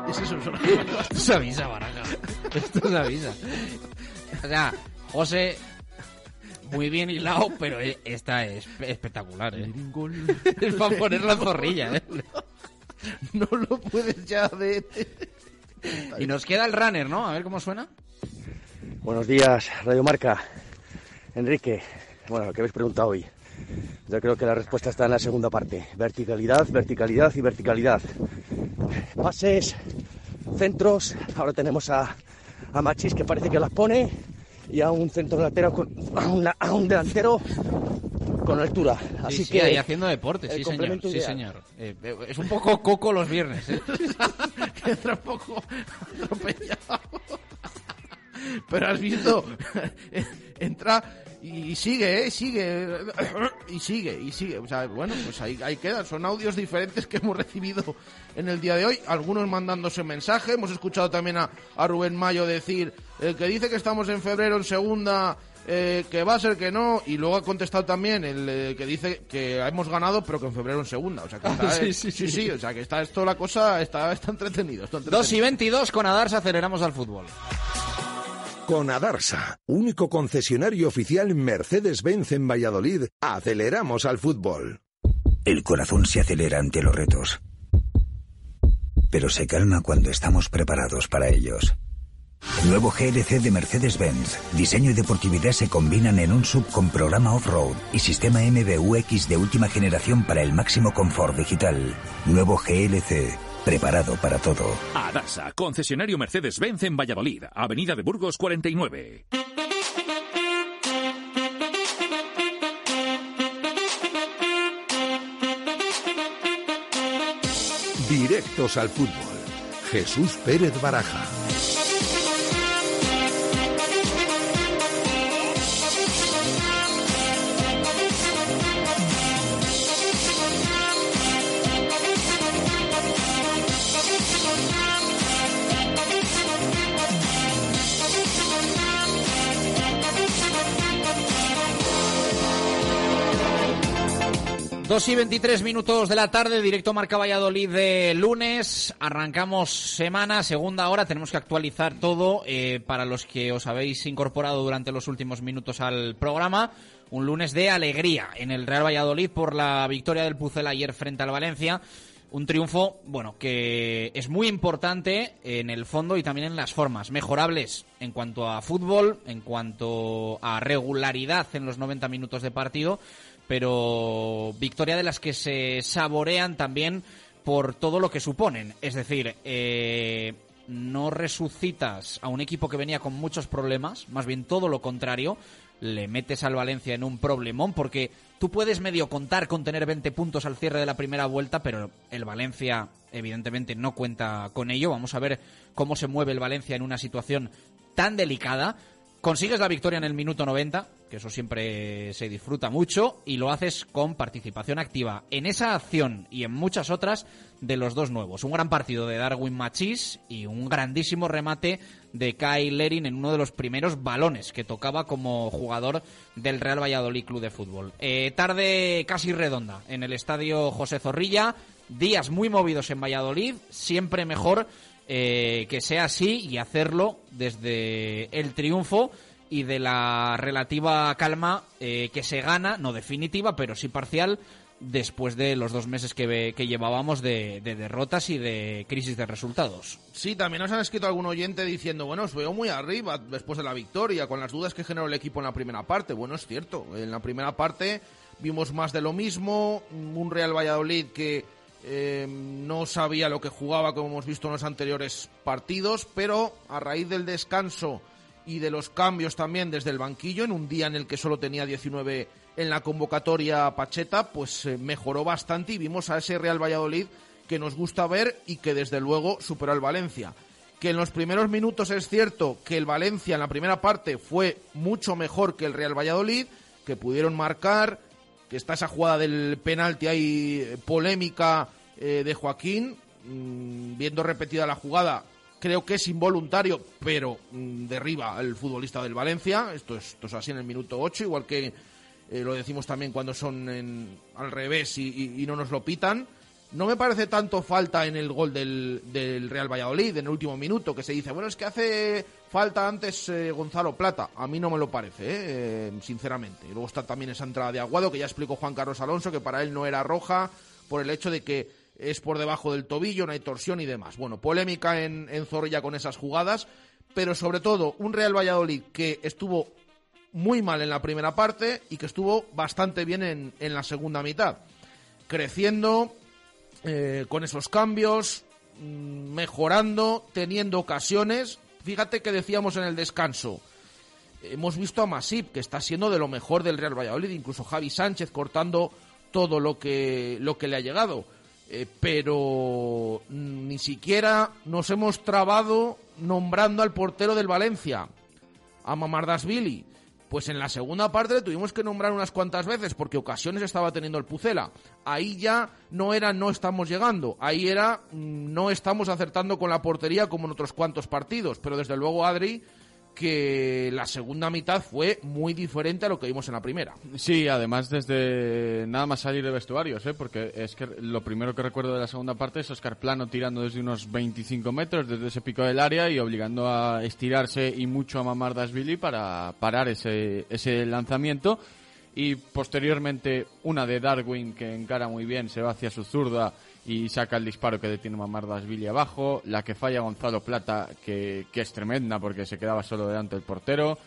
Es eso. Esto se avisa, Baraja. Esto se avisa. O sea, José, muy bien hilado, pero e- esta es espectacular, ¿eh? Es para poner la zorrilla, ¿eh? No lo puedes ya de... Y nos queda el runner, ¿no? A ver cómo suena. Buenos días, Radio Marca. Enrique, bueno, lo que habéis preguntado hoy. Yo creo que la respuesta está en la segunda parte. Verticalidad, verticalidad y verticalidad. Pases centros. Ahora tenemos a, a Machis que parece que las pone y a un centro delantero con, a, un, a un delantero con altura. Así Sí, sí, que ahí haciendo deporte, sí señor. Sí señor. Eh, es un poco coco los viernes. ¿eh? Entra un poco atropellado. Pero has visto, entra y sigue, ¿eh? sigue, y sigue, y sigue. O sea, bueno, pues ahí, ahí quedan. Son audios diferentes que hemos recibido en el día de hoy. Algunos mandándose mensaje. Hemos escuchado también a, a Rubén Mayo decir, el que dice que estamos en febrero en segunda, eh, que va a ser que no. Y luego ha contestado también el eh, que dice que hemos ganado, pero que en febrero en segunda. O sea, que está, Sí, eh, sí, sí, sí. sí, o sea, que está esto la cosa, está, está entretenido. Está entretenido. 2 y 22 con Adarsa aceleramos al fútbol. Con Adarsa, único concesionario oficial Mercedes-Benz en Valladolid, aceleramos al fútbol. El corazón se acelera ante los retos, pero se calma cuando estamos preparados para ellos. Nuevo GLC de Mercedes-Benz. Diseño y deportividad se combinan en un sub con programa off-road y sistema MBUX de última generación para el máximo confort digital. Nuevo GLC. Preparado para todo. Adasa, concesionario Mercedes-Benz en Valladolid, Avenida de Burgos 49. Directos al fútbol. Jesús Pérez Baraja. Dos y 23 minutos de la tarde, directo Marca Valladolid de lunes. Arrancamos semana, segunda hora. Tenemos que actualizar todo eh, para los que os habéis incorporado durante los últimos minutos al programa. Un lunes de alegría en el Real Valladolid por la victoria del Pucel ayer frente al Valencia. Un triunfo, bueno, que es muy importante en el fondo y también en las formas. Mejorables en cuanto a fútbol, en cuanto a regularidad en los 90 minutos de partido pero victoria de las que se saborean también por todo lo que suponen. Es decir, eh, no resucitas a un equipo que venía con muchos problemas, más bien todo lo contrario, le metes al Valencia en un problemón porque tú puedes medio contar con tener 20 puntos al cierre de la primera vuelta, pero el Valencia evidentemente no cuenta con ello. Vamos a ver cómo se mueve el Valencia en una situación tan delicada. Consigues la victoria en el minuto 90, eso siempre se disfruta mucho, y lo haces con participación activa en esa acción y en muchas otras de los dos nuevos. Un gran partido de Darwin Machís y un grandísimo remate de Kai Lerin en uno de los primeros balones que tocaba como jugador del Real Valladolid Club de Fútbol. Eh, tarde casi redonda en el estadio José Zorrilla, días muy movidos en Valladolid, siempre mejor eh, que sea así y hacerlo desde el triunfo y de la relativa calma eh, que se gana, no definitiva, pero sí parcial, después de los dos meses que, que llevábamos de, de derrotas y de crisis de resultados. Sí, también nos han escrito algún oyente diciendo, bueno, os veo muy arriba después de la victoria, con las dudas que generó el equipo en la primera parte. Bueno, es cierto, en la primera parte vimos más de lo mismo, un Real Valladolid que eh, no sabía lo que jugaba como hemos visto en los anteriores partidos, pero a raíz del descanso y de los cambios también desde el banquillo, en un día en el que solo tenía 19 en la convocatoria Pacheta, pues eh, mejoró bastante y vimos a ese Real Valladolid que nos gusta ver y que desde luego superó al Valencia. Que en los primeros minutos es cierto que el Valencia en la primera parte fue mucho mejor que el Real Valladolid, que pudieron marcar, que está esa jugada del penalti ahí eh, polémica eh, de Joaquín, mm, viendo repetida la jugada, creo que es involuntario, pero mm, derriba al futbolista del Valencia, esto es, esto es así en el minuto 8, igual que eh, lo decimos también cuando son en- al revés y, no nos lo pitan. No me parece tanto falta en el gol del, del Real Valladolid en el último minuto, que se dice, bueno, es que hace falta antes eh, Gonzalo Plata. A mí no me lo parece, ¿eh? Eh, sinceramente. Y luego está también esa entrada de Aguado, que ya explicó Juan Carlos Alonso, que para él no era roja por el hecho de que es por debajo del tobillo, no hay torsión y demás. Bueno, polémica en, en Zorrilla con esas jugadas, pero sobre todo un Real Valladolid que estuvo muy mal en la primera parte y que estuvo bastante bien en, en la segunda mitad. Creciendo, eh, con esos cambios, mm, mejorando, teniendo ocasiones. Fíjate que decíamos en el descanso. Hemos visto a Masip, que está siendo de lo mejor del Real Valladolid, incluso Javi Sánchez cortando todo lo que, lo que le ha llegado. Eh, pero ni siquiera nos hemos trabado nombrando al portero del Valencia, a Mamardasvili. Pues en la segunda parte le tuvimos que nombrar unas cuantas veces porque ocasiones estaba teniendo el Pucela. Ahí ya no era no estamos llegando, ahí era mm, no estamos acertando con la portería como en otros cuantos partidos. Pero desde luego Adri que la segunda mitad fue muy diferente a lo que vimos en la primera. Sí, además desde nada más salir de vestuarios, ¿eh? porque es que lo primero que recuerdo de la segunda parte es Oscar Plano tirando desde unos 25 metros desde ese pico del área y obligando a estirarse y mucho a Mamar Dasvili para parar ese, ese lanzamiento. Y posteriormente una de Darwin que encara muy bien, se va hacia su zurda y saca el disparo que detiene Mamardasvili abajo, la que falla Gonzalo Plata, que, que, es tremenda porque se quedaba solo delante del portero,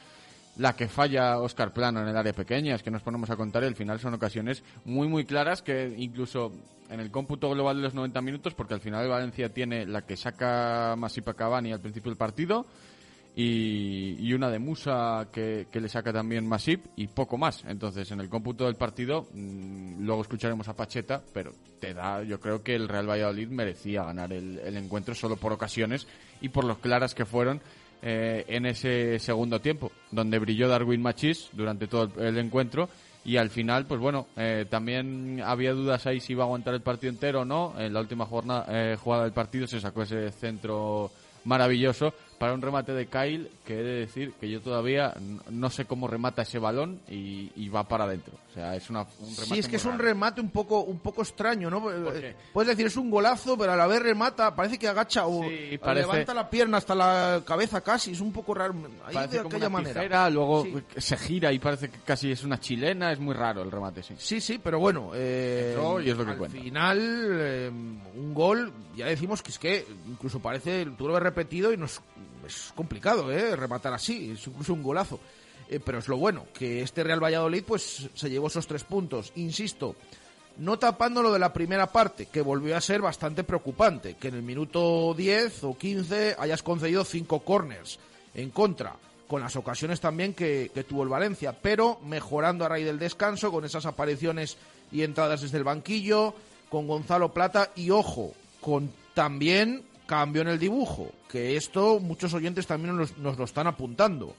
la que falla Oscar Plano en el área pequeña, es que nos ponemos a contar y al final son ocasiones muy muy claras que incluso en el cómputo global de los 90 minutos, porque al final Valencia tiene la que saca Masipa Cavani al principio del partido, y, una de Musa que, le saca también Masip y poco más. Entonces, en el cómputo del partido, mm, luego escucharemos a Pacheta, pero te da, yo creo que el Real Valladolid merecía ganar el, encuentro solo por ocasiones y por los claras que fueron eh, en ese segundo tiempo, donde brilló Darwin Machis durante todo el, encuentro. Y al final, pues bueno, eh, también había dudas ahí si iba a aguantar el partido entero o no. En la última jornada, eh, jugada del partido se sacó ese centro maravilloso para un remate de Kyle que he de decir que yo todavía no sé cómo remata ese balón y, va para adentro. O sea, es una, un remate Sí, es que es un remate un poco, un poco extraño, ¿no? Puedes decir, es un golazo, pero a la vez remata, parece que agacha o levanta la pierna hasta la cabeza casi, es un poco raro. Ahí de aquella manera. luego se gira y parece que casi es una chilena, es muy raro el remate, sí. Sí, sí, pero bueno, eh, y es lo que al final, eh, un gol, ya decimos que es que incluso parece, tú lo ves repetido y nos es complicado, ¿eh? Rematar así, es incluso un golazo. Eh, pero es lo bueno, que este Real Valladolid pues se llevó esos tres puntos. Insisto, no tapando lo de la primera parte, que volvió a ser bastante preocupante, que en el minuto 10 o 15 hayas concedido cinco corners en contra, con las ocasiones también que, que tuvo el Valencia, pero mejorando a raíz del descanso, con esas apariciones y entradas desde el banquillo, con Gonzalo Plata y ojo, con también cambio en el dibujo, que esto muchos oyentes también nos, lo están apuntando,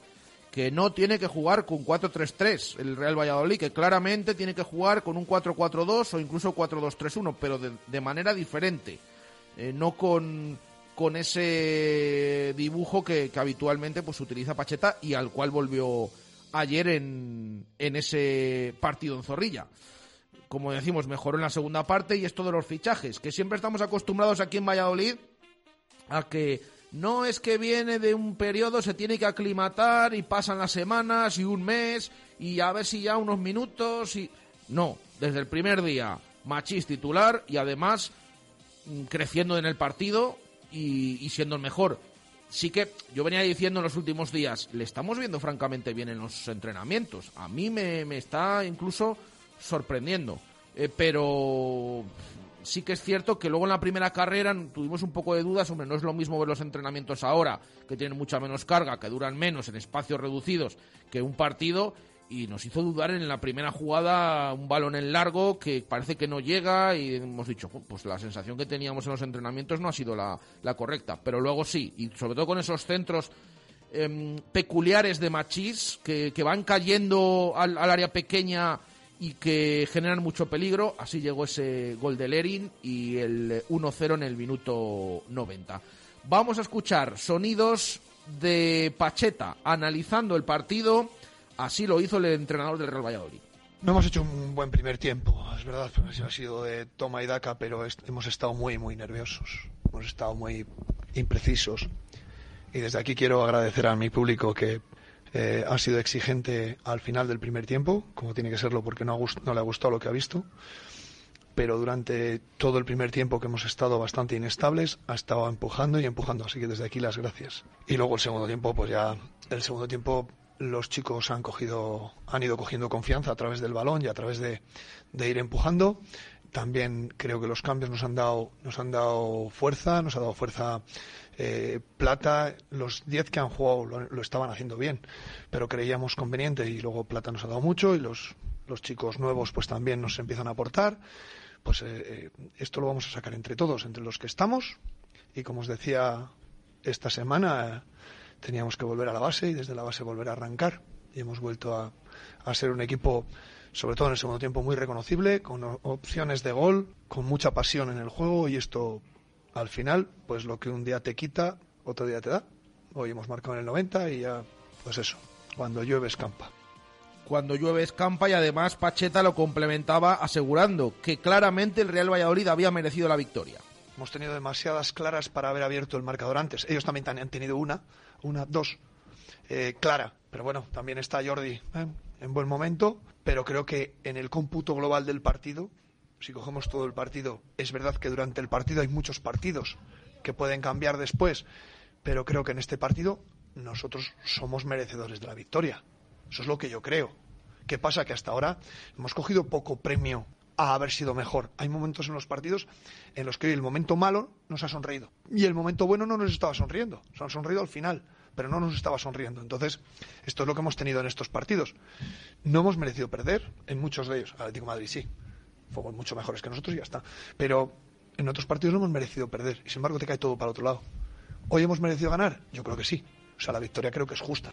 que no tiene que jugar con 4-3-3 el Real Valladolid, que claramente tiene que jugar con un 4-4-2 o incluso 4-2-3-1, pero de, manera diferente, eh, no con, con ese dibujo que, habitualmente pues utiliza Pacheta y al cual volvió ayer en, en ese partido en Zorrilla. Como decimos, mejoró en la segunda parte y esto de los fichajes, que siempre estamos acostumbrados aquí en Valladolid a que no es que viene de un periodo, se tiene que aclimatar y pasan las semanas y un mes y a ver si ya unos minutos y... No, desde el primer día, Machís titular y además mm, creciendo en el partido y, siendo el mejor. Sí que yo venía diciendo en los últimos días, le estamos viendo francamente bien en los entrenamientos. A mí me, está incluso sorprendiendo. Eh, pero sí que es cierto que luego en la primera carrera tuvimos un poco de dudas, hombre, no es lo mismo ver los entrenamientos ahora, que tienen mucha menos carga, que duran menos en espacios reducidos que un partido, y nos hizo dudar en la primera jugada un balón en largo que parece que no llega y hemos dicho, pues la sensación que teníamos en los entrenamientos no ha sido la, correcta, pero luego sí, y sobre todo con esos centros em, peculiares de Machís que, que van cayendo al, al área pequeña y que generan mucho peligro. Así llegó ese gol de Lerin y el 1-0 en el minuto 90. Vamos a escuchar sonidos de Pacheta analizando el partido. Así lo hizo el entrenador del Real Valladolid. No hemos hecho un buen primer tiempo, es verdad, ha sido de toma y daca, pero hemos estado muy, muy nerviosos, hemos estado muy imprecisos. Y desde aquí quiero agradecer a mi público que eh, ha sido exigente al final del primer tiempo, como tiene que serlo porque no, le ha gustado lo que ha visto. Pero durante todo el primer tiempo que hemos estado bastante inestables, ha estado empujando y empujando. Así que desde aquí las gracias. Y luego el segundo tiempo, pues ya, el segundo tiempo los chicos han cogido, han ido cogiendo confianza a través del balón y a través de, de ir empujando. también creo que los cambios nos han dado, nos han dado fuerza, nos ha dado fuerza eh, Plata. Los 10 que han jugado lo, estaban haciendo bien, pero creíamos conveniente y luego Plata nos ha dado mucho y los, los chicos nuevos pues también nos empiezan a aportar. Pues eh, esto lo vamos a sacar entre todos, entre los que estamos y como os decía esta semana teníamos que volver a la base y desde la base volver a arrancar y hemos vuelto a, a ser un equipo sobre todo en el segundo tiempo, muy reconocible, con opciones de gol, con mucha pasión en el juego y esto al final, pues lo que un día te quita, otro día te da. Hoy hemos marcado en el 90 y ya, pues eso, cuando llueve escampa. Cuando llueve escampa y además Pacheta lo complementaba asegurando que claramente el Real Valladolid había merecido la victoria. Hemos tenido demasiadas claras para haber abierto el marcador antes. Ellos también han tenido una, una, dos, eh, clara. Pero bueno, también está Jordi ¿eh? en buen momento pero creo que en el cómputo global del partido, si cogemos todo el partido, es verdad que durante el partido hay muchos partidos que pueden cambiar después, pero creo que en este partido nosotros somos merecedores de la victoria. Eso es lo que yo creo. ¿Qué pasa? Que hasta ahora hemos cogido poco premio a haber sido mejor. Hay momentos en los partidos en los que el momento malo nos ha sonreído y el momento bueno no nos estaba sonriendo. Se han sonreído al final pero no nos estaba sonriendo. Entonces, esto es lo que hemos tenido en estos partidos. No hemos merecido perder en muchos de ellos. Atlético Madrid sí, fuimos mucho mejores que nosotros y ya está. Pero en otros partidos no hemos merecido perder y sin embargo te cae todo para otro lado. ¿Hoy hemos merecido ganar? Yo creo que sí. O sea, la victoria creo que es justa.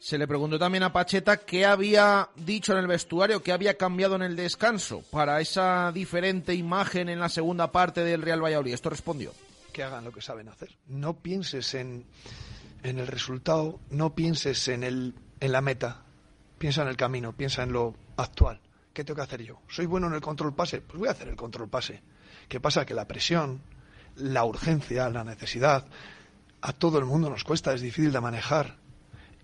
Se le preguntó también a Pacheta qué había dicho en el vestuario, qué había cambiado en el descanso para esa diferente imagen en la segunda parte del Real Valladolid. Esto respondió. Que hagan lo que saben hacer. No pienses en, en el resultado, no pienses en, el, en la meta, piensa en el camino, piensa en lo actual. ¿Qué tengo que hacer yo? ¿Soy bueno en el control pase? Pues voy a hacer el control pase. ¿Qué pasa? Que la presión, la urgencia, la necesidad, a todo el mundo nos cuesta, es difícil de manejar.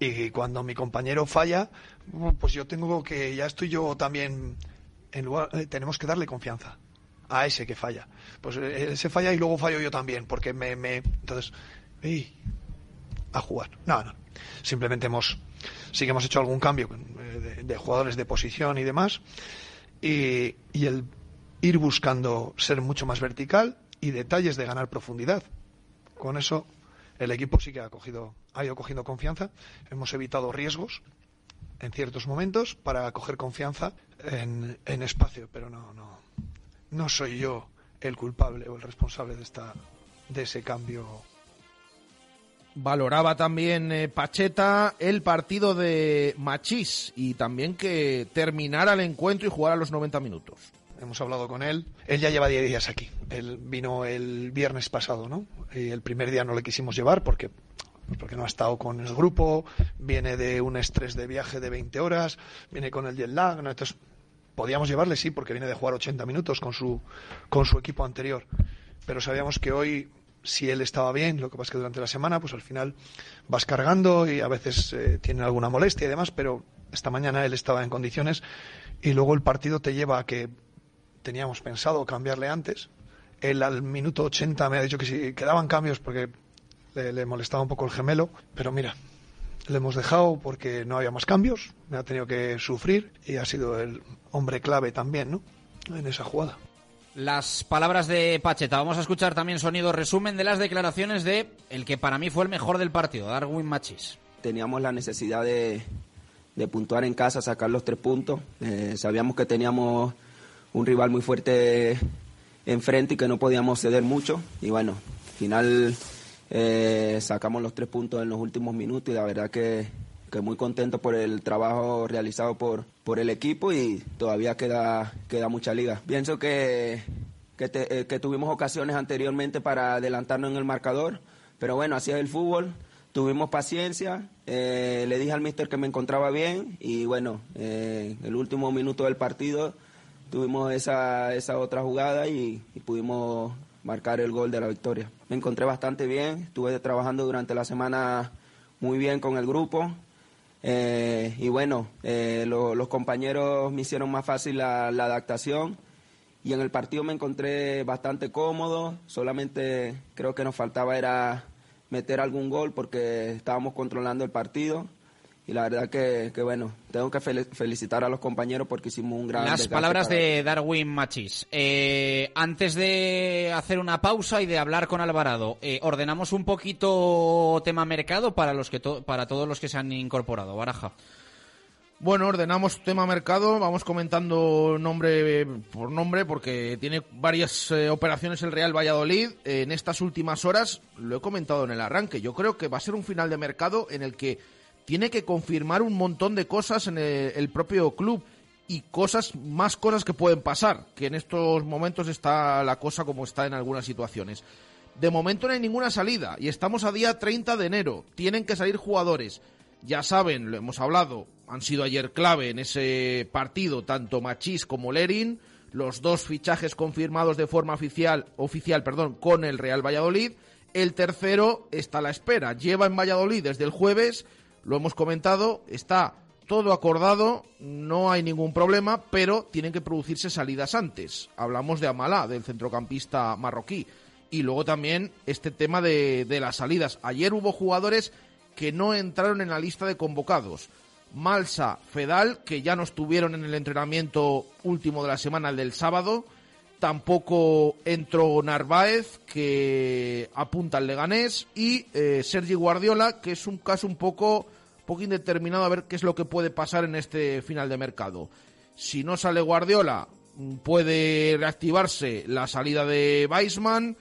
Y cuando mi compañero falla, pues yo tengo que, ya estoy yo también, eh, tenemos que darle confianza a ese que falla. Pues eh, ese falla y luego fallo yo también, porque me, me entonces, a jugar. No, no. Simplemente hemos, sí que hemos hecho algún cambio eh, de, jugadores de posición y demás. Y, y, el ir buscando ser mucho más vertical y detalles de ganar profundidad. Con eso el equipo sí que ha cogido, ha ido cogiendo confianza. Hemos evitado riesgos en ciertos momentos para coger confianza en, en espacio, pero no, no, no soy yo el culpable o el responsable de esta, de ese cambio Valoraba también eh, Pacheta el partido de Machís y también que terminara el encuentro y jugara los 90 minutos. Hemos hablado con él. Él ya lleva 10 días aquí. Él vino el viernes pasado, ¿no? Y el primer día no le quisimos llevar porque porque no ha estado con el grupo, viene de un estrés de viaje de 20 horas, viene con el jet lag, ¿no? entonces podíamos llevarle sí porque viene de jugar 80 minutos con su con su equipo anterior, pero sabíamos que hoy si él estaba bien, lo que pasa es que durante la semana, pues al final vas cargando y a veces eh, tiene alguna molestia y demás, pero esta mañana él estaba en condiciones y luego el partido te lleva a que teníamos pensado cambiarle antes. Él al minuto 80 me ha dicho que si quedaban cambios porque le, molestaba un poco el gemelo, pero mira, le hemos dejado porque no había más cambios, me ha tenido que sufrir y ha sido el hombre clave también, ¿no? En esa jugada las palabras de Pacheta. Vamos a escuchar también sonido resumen de las declaraciones de el que para mí fue el mejor del partido, Darwin Machis. Teníamos la necesidad de, puntuar en casa, sacar los tres puntos. Eh, sabíamos que teníamos un rival muy fuerte enfrente y que no podíamos ceder mucho. Y bueno, al final eh, sacamos los tres puntos en los últimos minutos y la verdad que, muy contento por el trabajo realizado por, por el equipo y todavía queda, queda mucha liga. Pienso que, que, eh, tuvimos ocasiones anteriormente para adelantarnos en el marcador, pero bueno, así es el fútbol. Tuvimos paciencia, eh, le dije al mister que me encontraba bien y bueno, eh, el último minuto del partido tuvimos esa, esa otra jugada y pudimos marcar el gol de la victoria. Me encontré bastante bien, estuve trabajando durante la semana muy bien con el grupo, eh, y bueno, eh, los compañeros me hicieron más fácil la, adaptación y en el partido me encontré bastante cómodo, solamente creo que nos faltaba era meter algún gol porque estábamos controlando el partido y la verdad que, que bueno, tengo que felicitar a los compañeros porque hicimos un gran... Las palabras de Darwin Machis. Eh, antes de hacer una pausa y de hablar con Alvarado, eh, ordenamos un poquito tema mercado para, los que para todos los que se han incorporado. Baraja. Bueno, ordenamos tema mercado, vamos comentando nombre por nombre porque tiene varias eh, operaciones el Real Valladolid en estas últimas horas, lo he comentado en el arranque, yo creo que va a ser un final de mercado en el que tiene que confirmar un montón de cosas en el, propio club y cosas, más cosas que pueden pasar, que en estos momentos está la cosa como está en algunas situaciones. De momento no hay ninguna salida y estamos a día 30 de enero. Tienen que salir jugadores. Ya saben, lo hemos hablado, han sido ayer clave en ese partido tanto Machís como Lerin, los dos fichajes confirmados de forma oficial, oficial perdón, con el Real Valladolid. El tercero está a la espera. Lleva en Valladolid desde el jueves lo hemos comentado, está todo acordado, no hay ningún problema, pero tienen que producirse salidas antes. Hablamos de Amalá, del centrocampista marroquí. Y luego también este tema de, de las salidas. Ayer hubo jugadores que no entraron en la lista de convocados. Malsa, Fedal, que ya no estuvieron en el entrenamiento último de la semana, el del sábado. Tampoco entró Narváez, que apunta al Leganés. Y eh, Sergi Guardiola, que es un caso un poco poco indeterminado a ver qué es lo que puede pasar en este final de mercado. Si no sale Guardiola, puede reactivarse la salida de Weisman.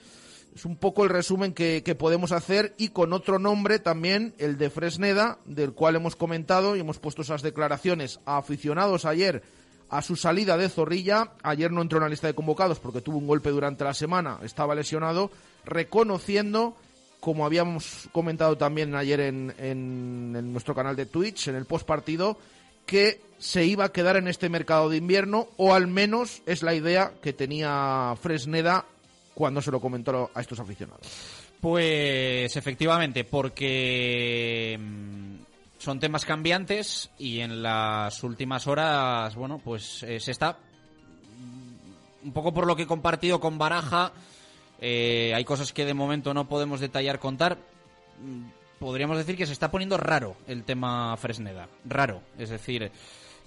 Es un poco el resumen que, podemos hacer y con otro nombre también, el de Fresneda, del cual hemos comentado y hemos puesto esas declaraciones a aficionados ayer a su salida de Zorrilla. Ayer no entró en la lista de convocados porque tuvo un golpe durante la semana, estaba lesionado, reconociendo como habíamos comentado también ayer en, nuestro canal de Twitch, en el post partido, que se iba a quedar en este mercado de invierno, o al menos es la idea que tenía Fresneda cuando se lo comentó a estos aficionados. Pues efectivamente, porque mm, son temas cambiantes y en las últimas horas, bueno, pues eh, se está mm, un poco por lo que he compartido con Baraja eh, hay cosas que de momento no podemos detallar, contar. Mm, podríamos decir que se está poniendo raro el tema Fresneda. Raro. Es decir,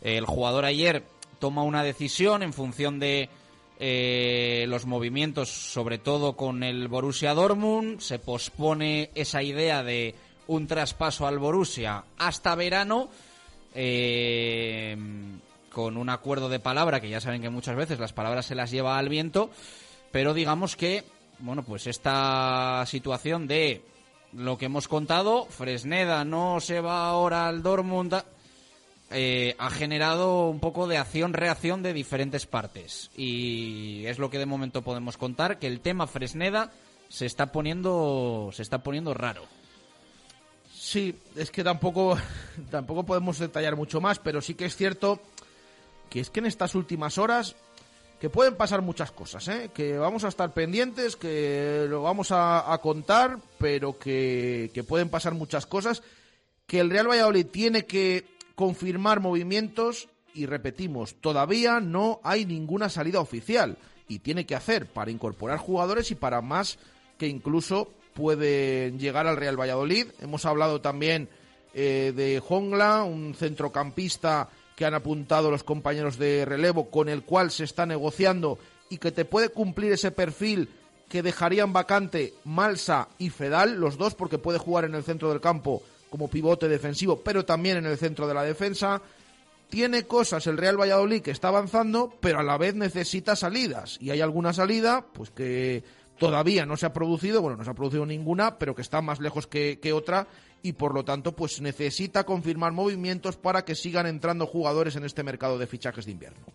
el jugador ayer toma una decisión en función de eh, los movimientos, sobre todo con el Borussia Dortmund. Se pospone esa idea de un traspaso al Borussia hasta verano. Eh, con un acuerdo de palabra, que ya saben que muchas veces las palabras se las lleva al viento, pero digamos que bueno, pues esta situación de lo que hemos contado, Fresneda no se va ahora al Dortmund, eh, ha generado un poco de acción-reacción de diferentes partes. Y es lo que de momento podemos contar, que el tema Fresneda se está poniendo, se está poniendo raro. Sí, es que tampoco, tampoco podemos detallar mucho más, pero sí que es cierto que es que en estas últimas horas que pueden pasar muchas cosas, ¿eh? que vamos a estar pendientes, que lo vamos a, contar, pero que, que, pueden pasar muchas cosas, que el Real Valladolid tiene que confirmar movimientos y repetimos, todavía no hay ninguna salida oficial y tiene que hacer para incorporar jugadores y para más que incluso pueden llegar al Real Valladolid. Hemos hablado también eh, de Jongla, un centrocampista que han apuntado los compañeros de relevo, con el cual se está negociando y que te puede cumplir ese perfil que dejarían vacante Malsa y Fedal, los dos, porque puede jugar en el centro del campo como pivote defensivo, pero también en el centro de la defensa. Tiene cosas el Real Valladolid que está avanzando, pero a la vez necesita salidas. Y hay alguna salida, pues que todavía no se ha producido, bueno, no se ha producido ninguna, pero que está más lejos que, que otra y por lo tanto pues necesita confirmar movimientos para que sigan entrando jugadores en este mercado de fichajes de invierno.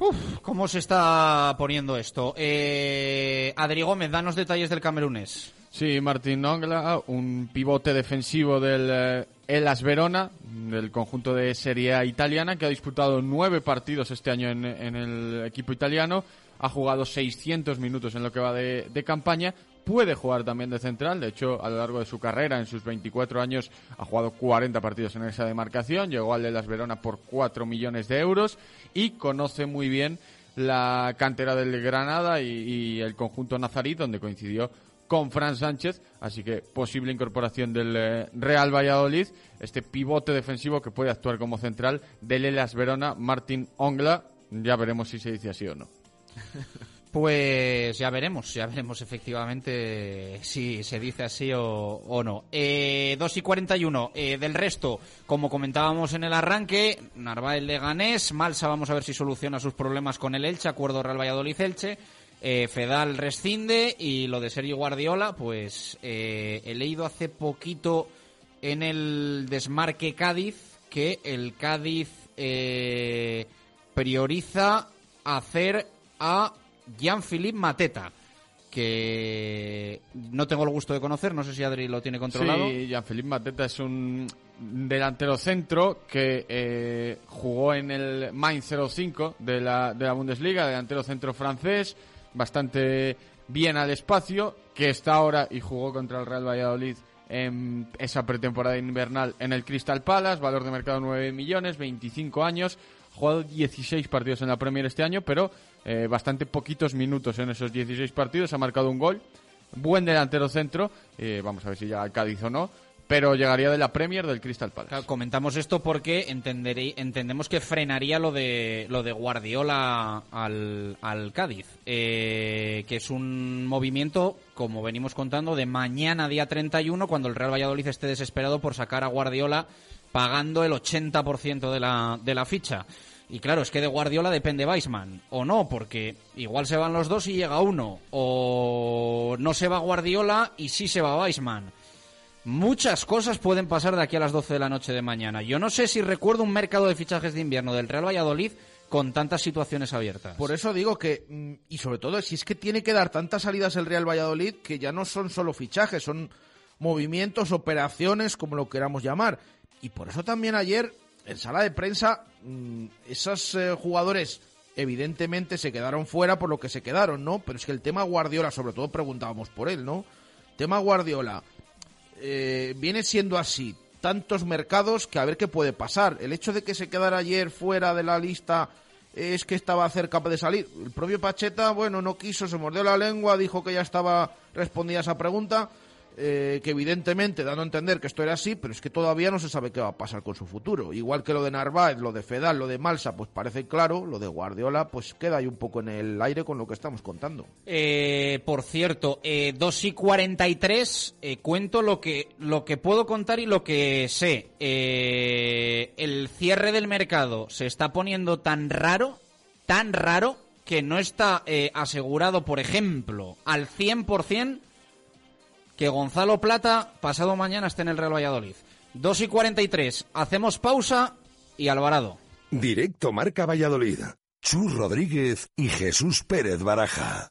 Uf, ¿cómo se está poniendo esto? Eh, Adri Gómez, danos detalles del camerunés. Sí, Martín Nongla, un pivote defensivo del eh, Elas Verona, del conjunto de Serie A italiana, que ha disputado nueve partidos este año en, el equipo italiano, ha jugado 600 minutos en lo que va de campaña, puede jugar también de central. De hecho, a lo largo de su carrera, en sus 24 años, ha jugado 40 partidos en esa demarcación. Llegó al de Las Verona por 4 millones de euros y conoce muy bien la cantera del Granada y, el conjunto nazarí, donde coincidió con Fran Sánchez, así que posible incorporación del eh, Real Valladolid, este pivote defensivo que puede actuar como central del Elas Verona, Martín Ongla, ya veremos si se dice así o no. Pues ya veremos, ya veremos efectivamente si se dice así o, no. Eh, 2 y 41 eh, del resto, como comentábamos en el arranque, Narváez Leganés, Malsa vamos a ver si soluciona sus problemas con el Elche, acuerdo Real Valladolid-Elche, eh, Fedal rescinde y lo de Sergio Guardiola, pues eh, he leído hace poquito en el desmarque Cádiz que el Cádiz prioriza hacer a Jean-Philippe Mateta, que no tengo el gusto de conocer, no sé si Adri lo tiene controlado. Sí, Jean-Philippe Mateta es un delantero centro que eh, jugó en el Mainz 05 de la, de la Bundesliga, delantero centro francés, bastante bien al espacio, que está ahora y jugó contra el Real Valladolid en esa pretemporada invernal en el Crystal Palace, valor de mercado 9 millones, 25 años, jugado 16 partidos en la Premier este año, pero eh, bastante poquitos minutos en esos 16 partidos, ha marcado un gol, buen delantero centro, eh, vamos a ver si llega al Cádiz o no, pero llegaría de la Premier del Crystal Palace. comentamos esto porque entendemos que frenaría lo de lo de Guardiola al, al Cádiz, eh, que es un movimiento, como venimos contando, de mañana día 31, cuando el Real Valladolid esté desesperado por sacar a Guardiola pagando el 80% de la, de la ficha. Y claro, es que de Guardiola depende Weisman, o no, porque igual se van los dos y llega uno, o no se va Guardiola y sí se va Weisman. Muchas cosas pueden pasar de aquí a las 12 de la noche de mañana. Yo no sé si recuerdo un mercado de fichajes de invierno del Real Valladolid con tantas situaciones abiertas. Por eso digo que, mm, y sobre todo, si es que tiene que dar tantas salidas el Real Valladolid que ya no son solo fichajes, son movimientos, operaciones, como lo queramos llamar. Y por eso también ayer, en sala de prensa, mm, esos eh, jugadores evidentemente se quedaron fuera por lo que se quedaron, ¿no? Pero es que el tema Guardiola, sobre todo preguntábamos por él, ¿no? Tema Guardiola, eh, viene siendo así. Tantos mercados que a ver qué puede pasar. El hecho de que se quedara ayer fuera de la lista es que estaba cerca de salir. El propio Pacheta, bueno, no quiso, se mordió la lengua, dijo que ya estaba respondida esa pregunta. Eh, que evidentemente dando a entender que esto era así, pero es que todavía no se sabe qué va a pasar con su futuro. Igual que lo de Narváez, lo de Fedal, lo de Malsa, pues parece claro, lo de Guardiola, pues queda ahí un poco en el aire con lo que estamos contando. Eh, por cierto, eh, 2 y 43, eh, cuento lo que, lo que puedo contar y lo que sé. Eh, el cierre del mercado se está poniendo tan raro, tan raro, que no está asegurado, por ejemplo, al 100% que Gonzalo Plata pasado mañana esté en el Real Valladolid. 2 y 43, hacemos pausa y Alvarado. Directo Marca Valladolid. Chus Rodríguez y Jesús Pérez Baraja.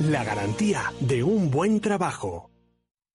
la garantía de un buen trabajo.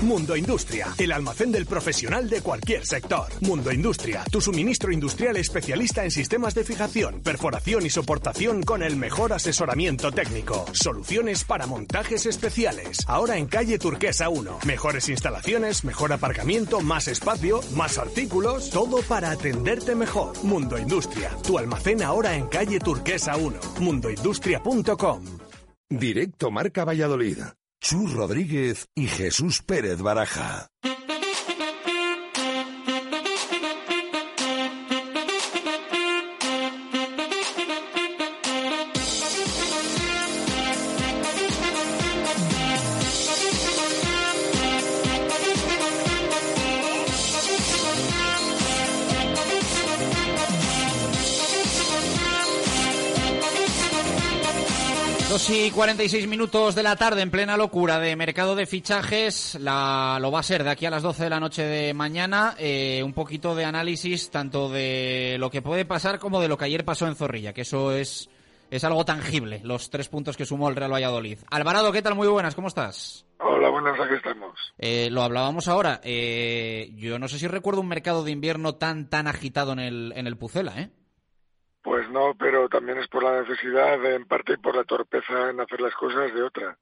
Mundo Industria, el almacén del profesional de cualquier sector. Mundo Industria, tu suministro industrial especialista en sistemas de fijación, perforación y soportación con el mejor asesoramiento técnico. Soluciones para montajes especiales. Ahora en calle Turquesa 1. Mejores instalaciones, mejor aparcamiento, más espacio, más artículos. Todo para atenderte mejor. Mundo Industria, tu almacén ahora en calle Turquesa 1. Mundoindustria.com. Directo Marca Valladolid. Chus Rodríguez y Jesús Pérez Baraja. 2 y 46 minutos de la tarde en plena locura de mercado de fichajes. La, lo va a ser de aquí a las 12 de la noche de mañana. Eh, un poquito de análisis tanto de lo que puede pasar como de lo que ayer pasó en Zorrilla, que eso es, es algo tangible, los tres puntos que sumó el Real Valladolid. Alvarado, ¿qué tal? Muy buenas, ¿cómo estás? Hola, buenas, aquí estamos. Eh, lo hablábamos ahora. Eh, yo no sé si recuerdo un mercado de invierno tan, tan agitado en el, en el Pucela, ¿eh? Pues no, pero también es por la necesidad, en parte, y por la torpeza en hacer las cosas de otra.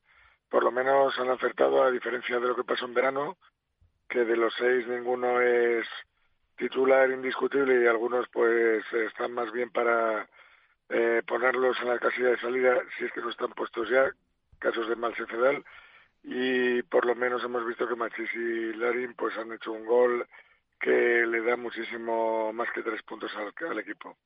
Por lo menos han acertado, a diferencia de lo que pasó en verano, que de los seis ninguno es titular indiscutible y algunos pues están más bien para eh, ponerlos en la casilla de salida si es que no están puestos ya, casos de Malsefedal, y por lo menos hemos visto que Machis y Larin pues han hecho un gol que le da muchísimo más que tres puntos al equipo.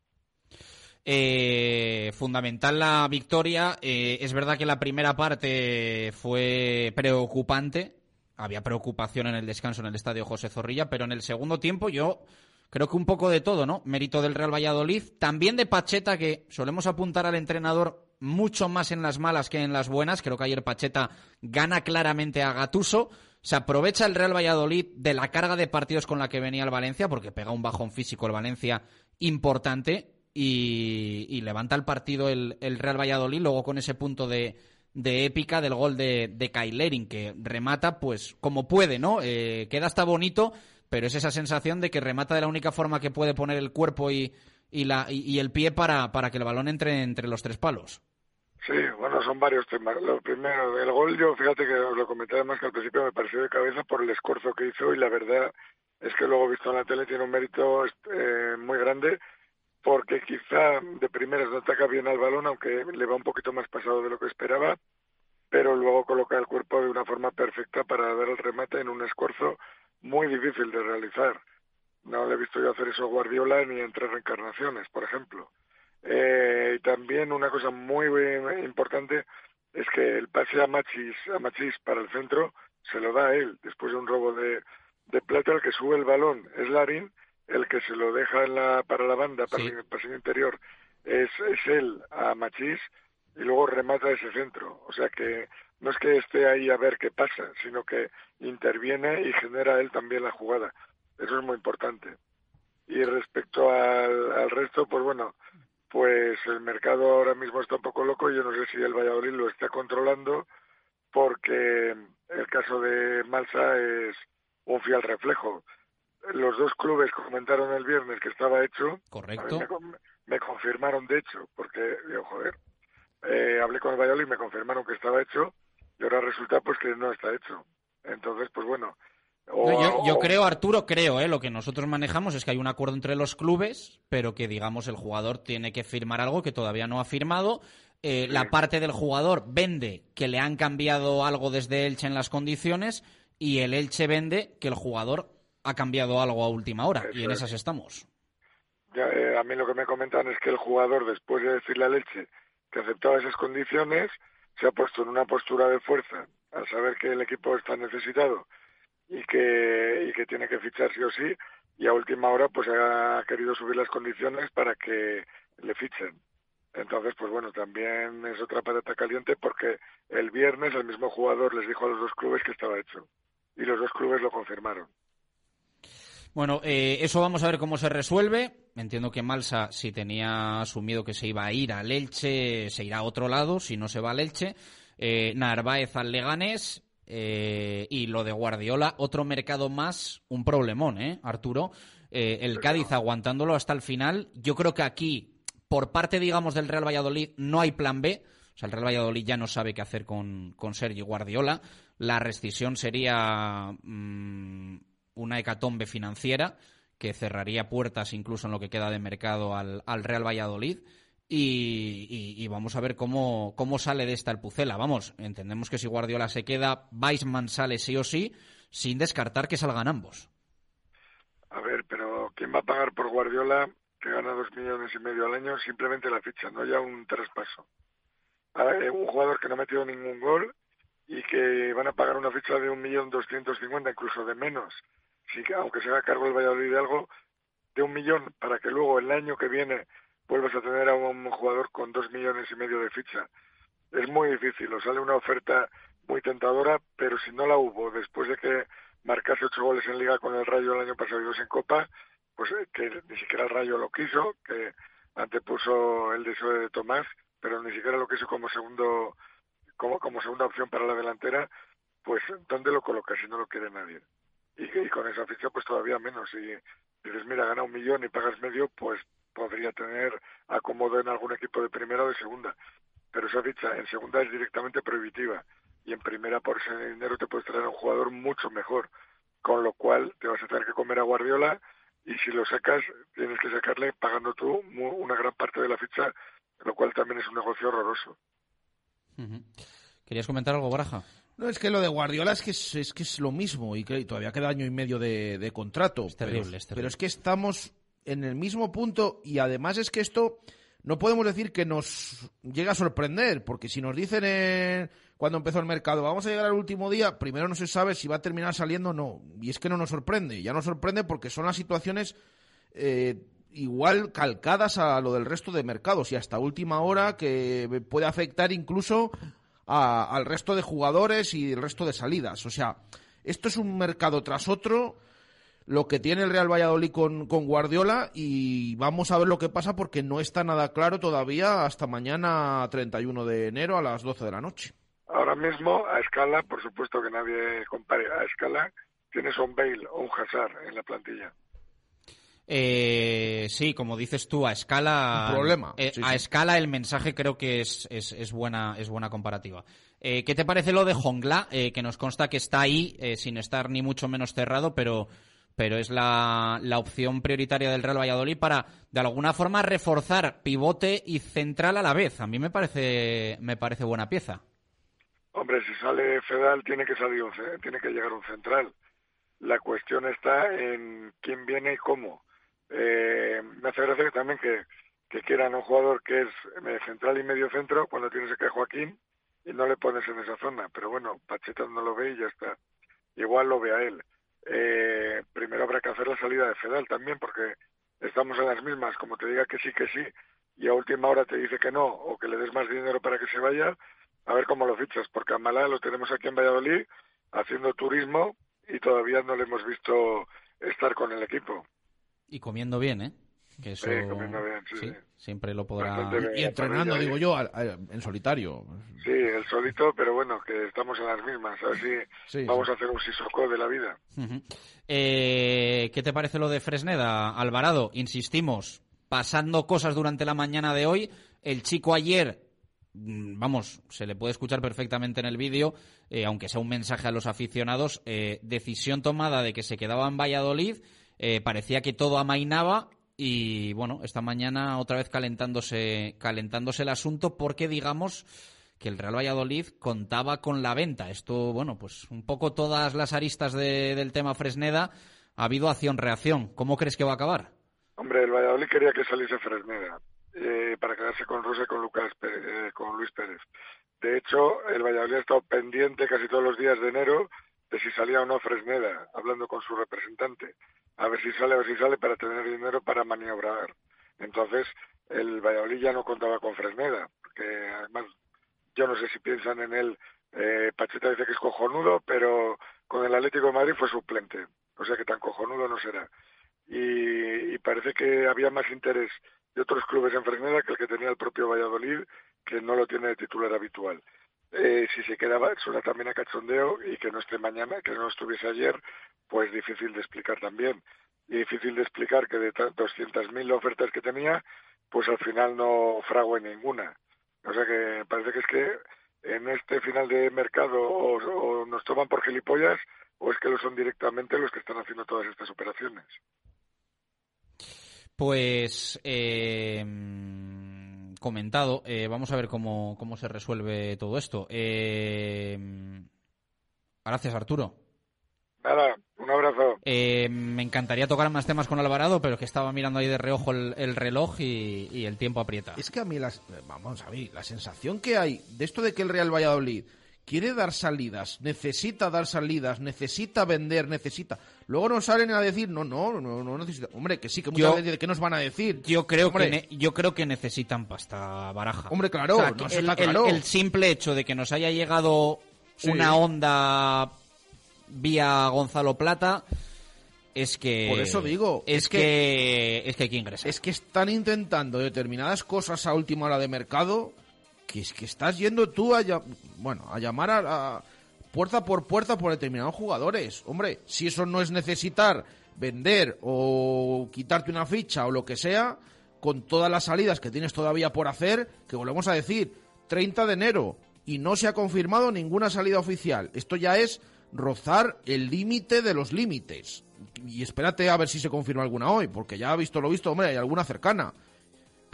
Eh, fundamental la victoria. Eh, es verdad que la primera parte fue preocupante. Había preocupación en el descanso en el estadio José Zorrilla, pero en el segundo tiempo yo creo que un poco de todo, ¿no? Mérito del Real Valladolid, también de Pacheta, que solemos apuntar al entrenador mucho más en las malas que en las buenas. Creo que ayer Pacheta gana claramente a Gatuso. Se aprovecha el Real Valladolid de la carga de partidos con la que venía el Valencia, porque pega un bajón físico el Valencia importante y, levanta el partido el, Real Valladolid, luego con ese punto de, épica del gol de, de Kailerin, que remata pues como puede, ¿no? Eh, queda hasta bonito, pero es esa sensación de que remata de la única forma que puede poner el cuerpo y, la, y, el pie para, para que el balón entre entre los tres palos. Sí, bueno, son varios temas. Lo primero, el gol, yo fíjate que os lo comenté además que al principio me pareció de cabeza por el esfuerzo que hizo y la verdad es que luego visto en la tele tiene un mérito eh, muy grande porque quizá de primeras no ataca bien al balón, aunque le va un poquito más pasado de lo que esperaba, pero luego coloca el cuerpo de una forma perfecta para dar el remate en un esfuerzo muy difícil de realizar. No le he visto yo hacer eso a Guardiola ni en tres reencarnaciones, por ejemplo. Eh, y también una cosa muy, importante es que el pase a Machis, a para el centro se lo da a él después de un robo de, plata. El que sube el balón es Larin el que se lo deja en la, para la banda, para el pasillo interior, es, es él a Machís y luego remata ese centro. O sea que no es que esté ahí a ver qué pasa, sino que interviene y genera él también la jugada. Eso es muy importante. Y respecto al, al resto, pues bueno, pues el mercado ahora mismo está un poco loco y yo no sé si el Valladolid lo está controlando porque el caso de Malsa es un fiel reflejo los dos clubes comentaron el viernes que estaba hecho. Correcto. Me, confirmaron, de hecho, porque, digo, joder, eh, hablé con el Valladolid y me confirmaron que estaba hecho y ahora resulta pues que no está hecho. Entonces, pues bueno. yo, creo, Arturo, creo, ¿eh? lo que nosotros manejamos es que hay un acuerdo entre los clubes, pero que, digamos, el jugador tiene que firmar algo que todavía no ha firmado. Eh, la parte del jugador vende que le han cambiado algo desde Elche en las condiciones y el Elche vende que el jugador ha cambiado algo a última hora y en esas estamos. Ya, eh, a mí lo que me comentan es que el jugador, después de decirle a Leche que aceptaba esas condiciones, se ha puesto en una postura de fuerza al saber que el equipo está necesitado y que, y que tiene que fichar sí o sí, y a última hora pues ha querido subir las condiciones para que le fichen. Entonces, pues bueno, también es otra patata caliente porque el viernes el mismo jugador les dijo a los dos clubes que estaba hecho y los dos clubes lo confirmaron. Bueno, eh, eso vamos a ver cómo se resuelve. Entiendo que Malsa, si tenía asumido que se iba a ir al Elche, se irá a otro lado, si no se va al Elche. Eh, Narváez al Leganés. Eh, y lo de Guardiola, otro mercado más, un problemón, ¿eh, Arturo? Eh, el Cádiz aguantándolo hasta el final. Yo creo que aquí, por parte, digamos, del Real Valladolid, no hay plan B. O sea, el Real Valladolid ya no sabe qué hacer con, con Sergio Guardiola. La rescisión sería. Mm, una hecatombe financiera que cerraría puertas incluso en lo que queda de mercado al, Real Valladolid. Y, vamos a ver cómo, cómo sale de esta el Pucela. Vamos, entendemos que si Guardiola se queda, Weisman sale sí o sí, sin descartar que salgan ambos. A ver, pero ¿quién va a pagar por Guardiola, que gana dos millones y medio al año, simplemente la ficha, no ya un traspaso? un jugador que no ha metido ningún gol y que van a pagar una ficha de un millón doscientos cincuenta, incluso de menos aunque se haga cargo el Valladolid de algo, de un millón para que luego el año que viene vuelvas a tener a un jugador con dos millones y medio de ficha. es muy difícil. O sale una oferta muy tentadora, pero si no la hubo después de que marcase ocho goles en Liga con el Rayo el año pasado y dos en Copa, pues eh, que ni siquiera el Rayo lo quiso, que antepuso el deseo de Tomás, pero ni siquiera lo quiso como segundo como, como segunda opción para la delantera, pues ¿dónde lo colocas si no lo quiere nadie? Y, y con esa ficha pues todavía menos. Si dices, mira, gana un millón y pagas medio, pues podría tener acomodo en algún equipo de primera o de segunda. Pero esa ficha en segunda es directamente prohibitiva y en primera por ese dinero te puedes traer a un jugador mucho mejor. Con lo cual te vas a tener que comer a Guardiola y si lo sacas tienes que sacarle pagando tú una gran parte de la ficha, lo cual también es un negocio horroroso. ¿Querías comentar algo, Baraja? No, es que lo de Guardiola es que es, que es lo mismo y que todavía queda año y medio de, contrato. Es terrible, es terrible. Pero es que estamos en el mismo punto y además es que esto no podemos decir que nos llega a sorprender, porque si nos dicen cuando empezó el mercado, vamos a llegar al último día, primero no se sabe si va a terminar saliendo o no. Y es que no nos sorprende, ya nos sorprende porque son las situaciones eh, igual calcadas a lo del resto de mercados y hasta última hora que puede afectar incluso al resto de jugadores y el resto de salidas. O sea, esto es un mercado tras otro lo que tiene el Real Valladolid con, con, Guardiola y vamos a ver lo que pasa porque no está nada claro todavía hasta mañana 31 de enero a las 12 de la noche. Ahora mismo, a escala, por supuesto que nadie compare, a escala tienes un Bale o un Hazard en la plantilla. Eh, sí, como dices tú, a escala. problema. Eh, a escala el mensaje creo que es, es, es buena, es buena comparativa. Eh, ¿Qué te parece lo de Jongla? Eh, que nos consta que está ahí, sin estar ni mucho menos cerrado, pero pero es la, la, opción prioritaria del Real Valladolid para, de alguna forma, reforzar pivote y central a la vez. A mí me parece, me parece buena pieza. Hombre, si sale Fedal tiene que salir un, tiene que llegar un central. La cuestión está en quién viene y cómo. Eh, me hace gracia también que, que quieran un jugador que es central y medio centro cuando tienes que Joaquín y no le pones en esa zona. Pero bueno, Pacheta no lo ve y ya está. Igual lo ve a él eh, primero habrá que hacer la salida de Fedal también, porque estamos en las mismas, como te diga que sí, que sí, y a última hora te dice que no, o que le des más dinero para que se vaya, a ver cómo lo fichas, porque a Malá lo tenemos aquí en Valladolid haciendo turismo y todavía no le hemos visto estar con el equipo. Y comiendo bien, ¿eh? Que eso, sí, siempre lo podrá. y entrenando, digo yo, en solitario. Sí, el solito, pero bueno, que estamos en las mismas. A ver si vamos a hacer un sisocó de la vida. eh, ¿Qué te parece lo de Fresneda, Alvarado? Insistimos, pasando cosas durante la mañana de hoy. El chico ayer mm, vamos, se le puede escuchar perfectamente en el vídeo, eh, aunque sea un mensaje a los aficionados, eh, decisión tomada de que se quedaba en Valladolid, eh, parecía que todo amainaba y bueno, esta mañana otra vez calentándose, calentándose el asunto porque digamos que el Real Valladolid contaba con la venta. Esto, bueno, pues un poco todas las aristas del tema Fresneda ha habido acción-reacción. ¿Cómo crees que va a acabar? Hombre, el Valladolid quería que saliese Fresneda eh, para quedarse con Rosa y con, Lucas eh, con Luis Pérez. De hecho, el Valladolid ha estado pendiente casi todos los días de enero de si salía o no Fresneda, hablando con su representante a ver si sale, a ver si sale para tener dinero para maniobrar. Entonces, el Valladolid ya no contaba con Fresneda, porque además yo no sé si piensan en él, eh, Pacheta dice que es cojonudo, pero con el Atlético de Madrid fue suplente, o sea que tan cojonudo no será. Y, y parece que había más interés de otros clubes en Fresneda que el que tenía el propio Valladolid, que no lo tiene de titular habitual. Eh, si se quedaba, suena también a cachondeo y que no esté mañana, que no estuviese ayer, pues difícil de explicar también. Y difícil de explicar que de 200.000 ofertas que tenía, pues al final no frague ninguna. O sea que parece que es que en este final de mercado o, nos toman por gilipollas o es que lo son directamente los que están haciendo todas estas operaciones. Pues eh, comentado, eh, vamos a ver cómo, cómo se resuelve todo esto. Eh, gracias, Arturo. Nada, un abrazo. Eh, me encantaría tocar más temas con Alvarado, pero que estaba mirando ahí de reojo el, reloj y, el tiempo aprieta. Es que a mí, las, vamos a ver, la sensación que hay de esto de que el Real Valladolid quiere dar salidas, necesita dar salidas, necesita vender, necesita. Luego nos salen a decir, no, no, no, no necesita. Hombre, que sí, que muchas Yo- veces, ¿qué nos van a decir? Yo creo, Hombre, que ne- yo creo que necesitan pasta baraja. Hombre, claro, O sea, no, que eso el, está el- claro. el simple hecho de que nos haya llegado Sí. una onda vía Gonzalo Plata es que Por eso digo, es, es que, que- es que hay que ingresar. Es que están intentando determinadas cosas a última hora de mercado que es que estás yendo tú a, bueno, a llamar a, a puerta por puerta por determinados jugadores. Hombre, si eso no es necesitar vender o quitarte una ficha o lo que sea, con todas las salidas que tienes todavía por hacer, que volvemos a decir, 30 de enero y no se ha confirmado ninguna salida oficial. Esto ya es rozar el límite de los límites. Y espérate a ver si se confirma alguna hoy, porque ya ha visto lo visto, hombre, hay alguna cercana.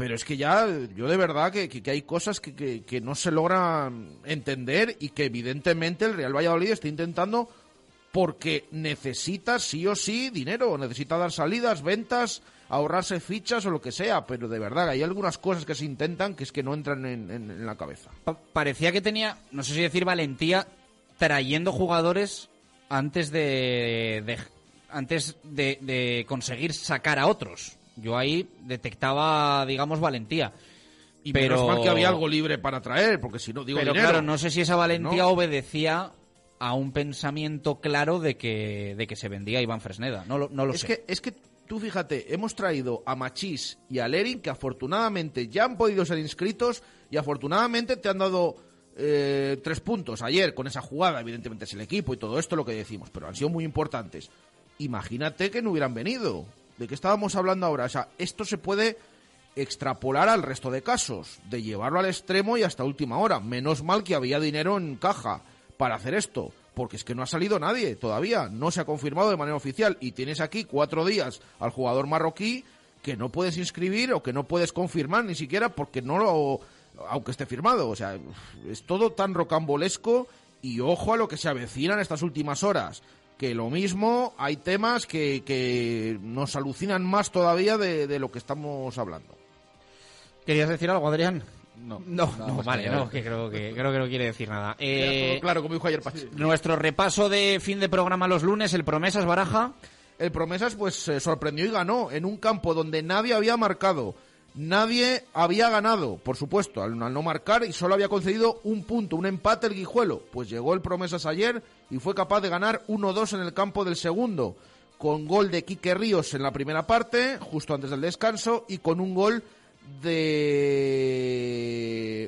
Pero es que ya, yo de verdad que, que- hay cosas que, que- no se logran entender y que evidentemente el Real Valladolid está intentando porque necesita sí o sí dinero, necesita dar salidas, ventas, ahorrarse fichas o lo que sea, pero de verdad hay algunas cosas que se intentan que es que no entran en, la cabeza. Pa- parecía que tenía, no sé si decir valentía, trayendo jugadores antes de, antes de conseguir sacar a otros. Yo ahí detectaba, digamos, valentía. Y pero menos mal que había algo libre para traer, porque si no digo pero dinero. claro, no sé si esa valentía ¿no? obedecía a un pensamiento claro de que, de que se vendía Iván Fresneda. No lo, no lo es sé. Que, es que tú fíjate, hemos traído a Machís y a Lerin que afortunadamente ya han podido ser inscritos y afortunadamente te han dado eh, tres puntos ayer con esa jugada. Evidentemente es el equipo y todo esto lo que decimos, pero han sido muy importantes. Imagínate que no hubieran venido. ¿De qué estábamos hablando ahora? O sea, esto se puede extrapolar al resto de casos, de llevarlo al extremo y hasta última hora. Menos mal que había dinero en caja para hacer esto, porque es que no ha salido nadie todavía, no se ha confirmado de manera oficial y tienes aquí cuatro días al jugador marroquí que no puedes inscribir o que no puedes confirmar ni siquiera porque no lo aunque esté firmado, o sea, es todo tan rocambolesco y ojo a lo que se avecina en estas últimas horas. Que lo mismo, hay temas que, que nos alucinan más todavía de, de lo que estamos hablando. ¿Querías decir algo, Adrián? No, No, no, vale, que no, que creo que, creo que no quiere decir nada. Eh, claro, como dijo ayer Pachi. Nuestro repaso de fin de programa los lunes, el Promesas Baraja. El Promesas pues se sorprendió y ganó en un campo donde nadie había marcado. Nadie había ganado, por supuesto, al, no marcar y solo había concedido un punto, un empate el Guijuelo. Pues llegó el Promesas ayer y fue capaz de ganar 1-2 en el campo del segundo, con gol de Quique Ríos en la primera parte, justo antes del descanso, y con un gol de...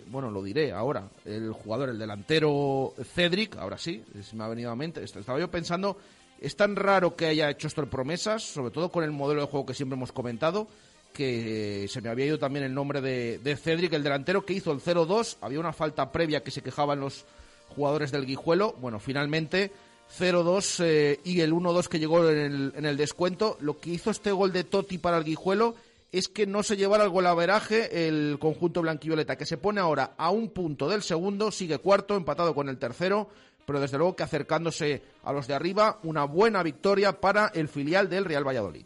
Bueno, lo diré ahora. El jugador, el delantero Cedric, ahora sí, se me ha venido a mente. Estaba yo pensando, es tan raro que haya hecho esto el Promesas, sobre todo con el modelo de juego que siempre hemos comentado, que se me había ido también el nombre de, de Cedric, el delantero que hizo el 0-2. Había una falta previa que se quejaban los jugadores del Guijuelo. Bueno, finalmente 0-2 eh, y el 1-2 que llegó en el, en el descuento. Lo que hizo este gol de Totti para el Guijuelo es que no se llevara al golaveraje el conjunto blanquivioleta, que se pone ahora a un punto del segundo, sigue cuarto, empatado con el tercero, pero desde luego que acercándose a los de arriba, una buena victoria para el filial del Real Valladolid.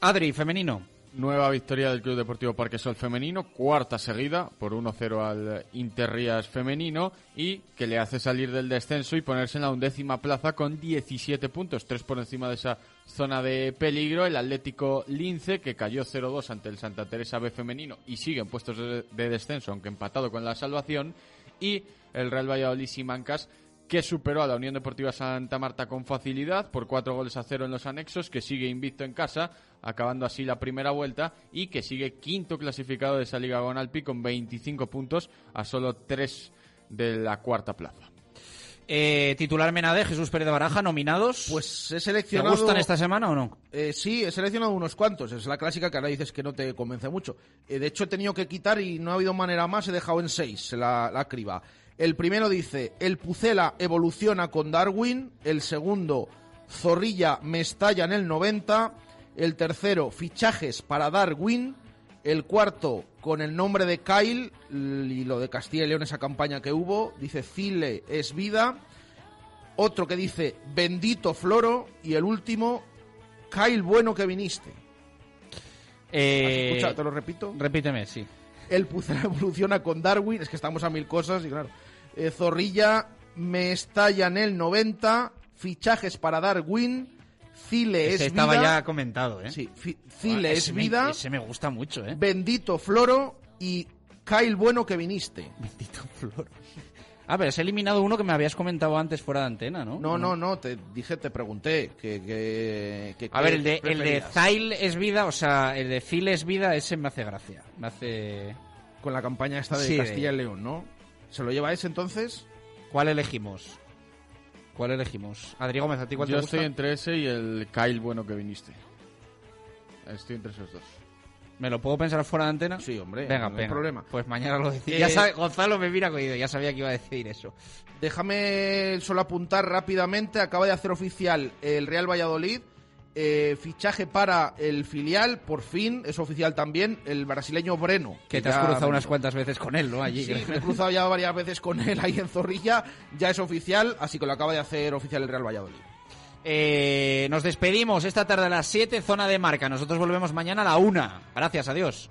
Adri, femenino. Nueva victoria del Club Deportivo Parquesol femenino, cuarta seguida por 1-0 al Interrías femenino y que le hace salir del descenso y ponerse en la undécima plaza con 17 puntos, tres por encima de esa zona de peligro. El Atlético Lince que cayó 0-2 ante el Santa Teresa B femenino y sigue en puestos de, de descenso, aunque empatado con la salvación. Y el Real Valladolid Simancas que superó a la Unión Deportiva Santa Marta con facilidad por cuatro goles a cero en los anexos, que sigue invicto en casa, acabando así la primera vuelta y que sigue quinto clasificado de esa Liga Gonalpi con 25 puntos a solo tres de la cuarta plaza. Eh, titular Menade, Jesús Pérez de Baraja, nominados. Pues he ¿Te seleccionado... gustan esta semana o no? Eh, sí, he seleccionado unos cuantos. Es la clásica que ahora dices que no te convence mucho. Eh, de hecho, he tenido que quitar y no ha habido manera más. He dejado en seis la, la criba. El primero dice, el Pucela evoluciona con Darwin. El segundo, Zorrilla me estalla en el 90. El tercero, fichajes para Darwin. El cuarto, con el nombre de Kyle y lo de Castilla y León, esa campaña que hubo, dice Cile es vida. Otro que dice bendito Floro. Y el último, Kyle bueno que viniste. Eh. Te lo repito. Repíteme, sí. El Pucela evoluciona con Darwin. Es que estamos a mil cosas y claro. Eh, Zorrilla, me estalla en el 90. Fichajes para Darwin. Cile Ese es estaba vida. ya comentado, ¿eh? Sí, Cile Ah, es me- vida. ese me gusta mucho, ¿eh? Bendito Floro y Kyle Bueno que viniste. Bendito Floro. Ah, pero has eliminado uno que me habías comentado antes fuera de antena, ¿no? No, no, no, te dije, te pregunté que, que, que- A ver, el de, el de preferías. Zail es vida, o sea, el de Zil es vida, ese me hace gracia. Me hace... Con la campaña esta de Sí, Castilla y León, ¿no? ¿Se lo lleva ese entonces? ¿Cuál elegimos? ¿Cuál elegimos? Adrián Gómez, ¿a ti cuál Yo te gusta? estoy entre ese y el Kyle bueno que viniste. Estoy entre esos dos. ¿Me lo puedo pensar fuera de antena? Sí, hombre, Venga, no hay venga. problema. Pues mañana lo decimos. Eh, Ya sabe, Gonzalo me mira cogido, ya sabía que iba a decir eso. Déjame solo apuntar rápidamente, acaba de hacer oficial el Real Valladolid, eh, fichaje para el filial, por fin, es oficial también, el brasileño Breno. Que te has cruzado unas cuantas veces con él, ¿no? Allí. Sí, me he cruzado ya varias veces con él ahí en Zorrilla, ya es oficial, así que lo acaba de hacer oficial el Real Valladolid. Eh, nos despedimos esta tarde a las 7, zona de marca. Nosotros volvemos mañana a la 1. Gracias, adiós.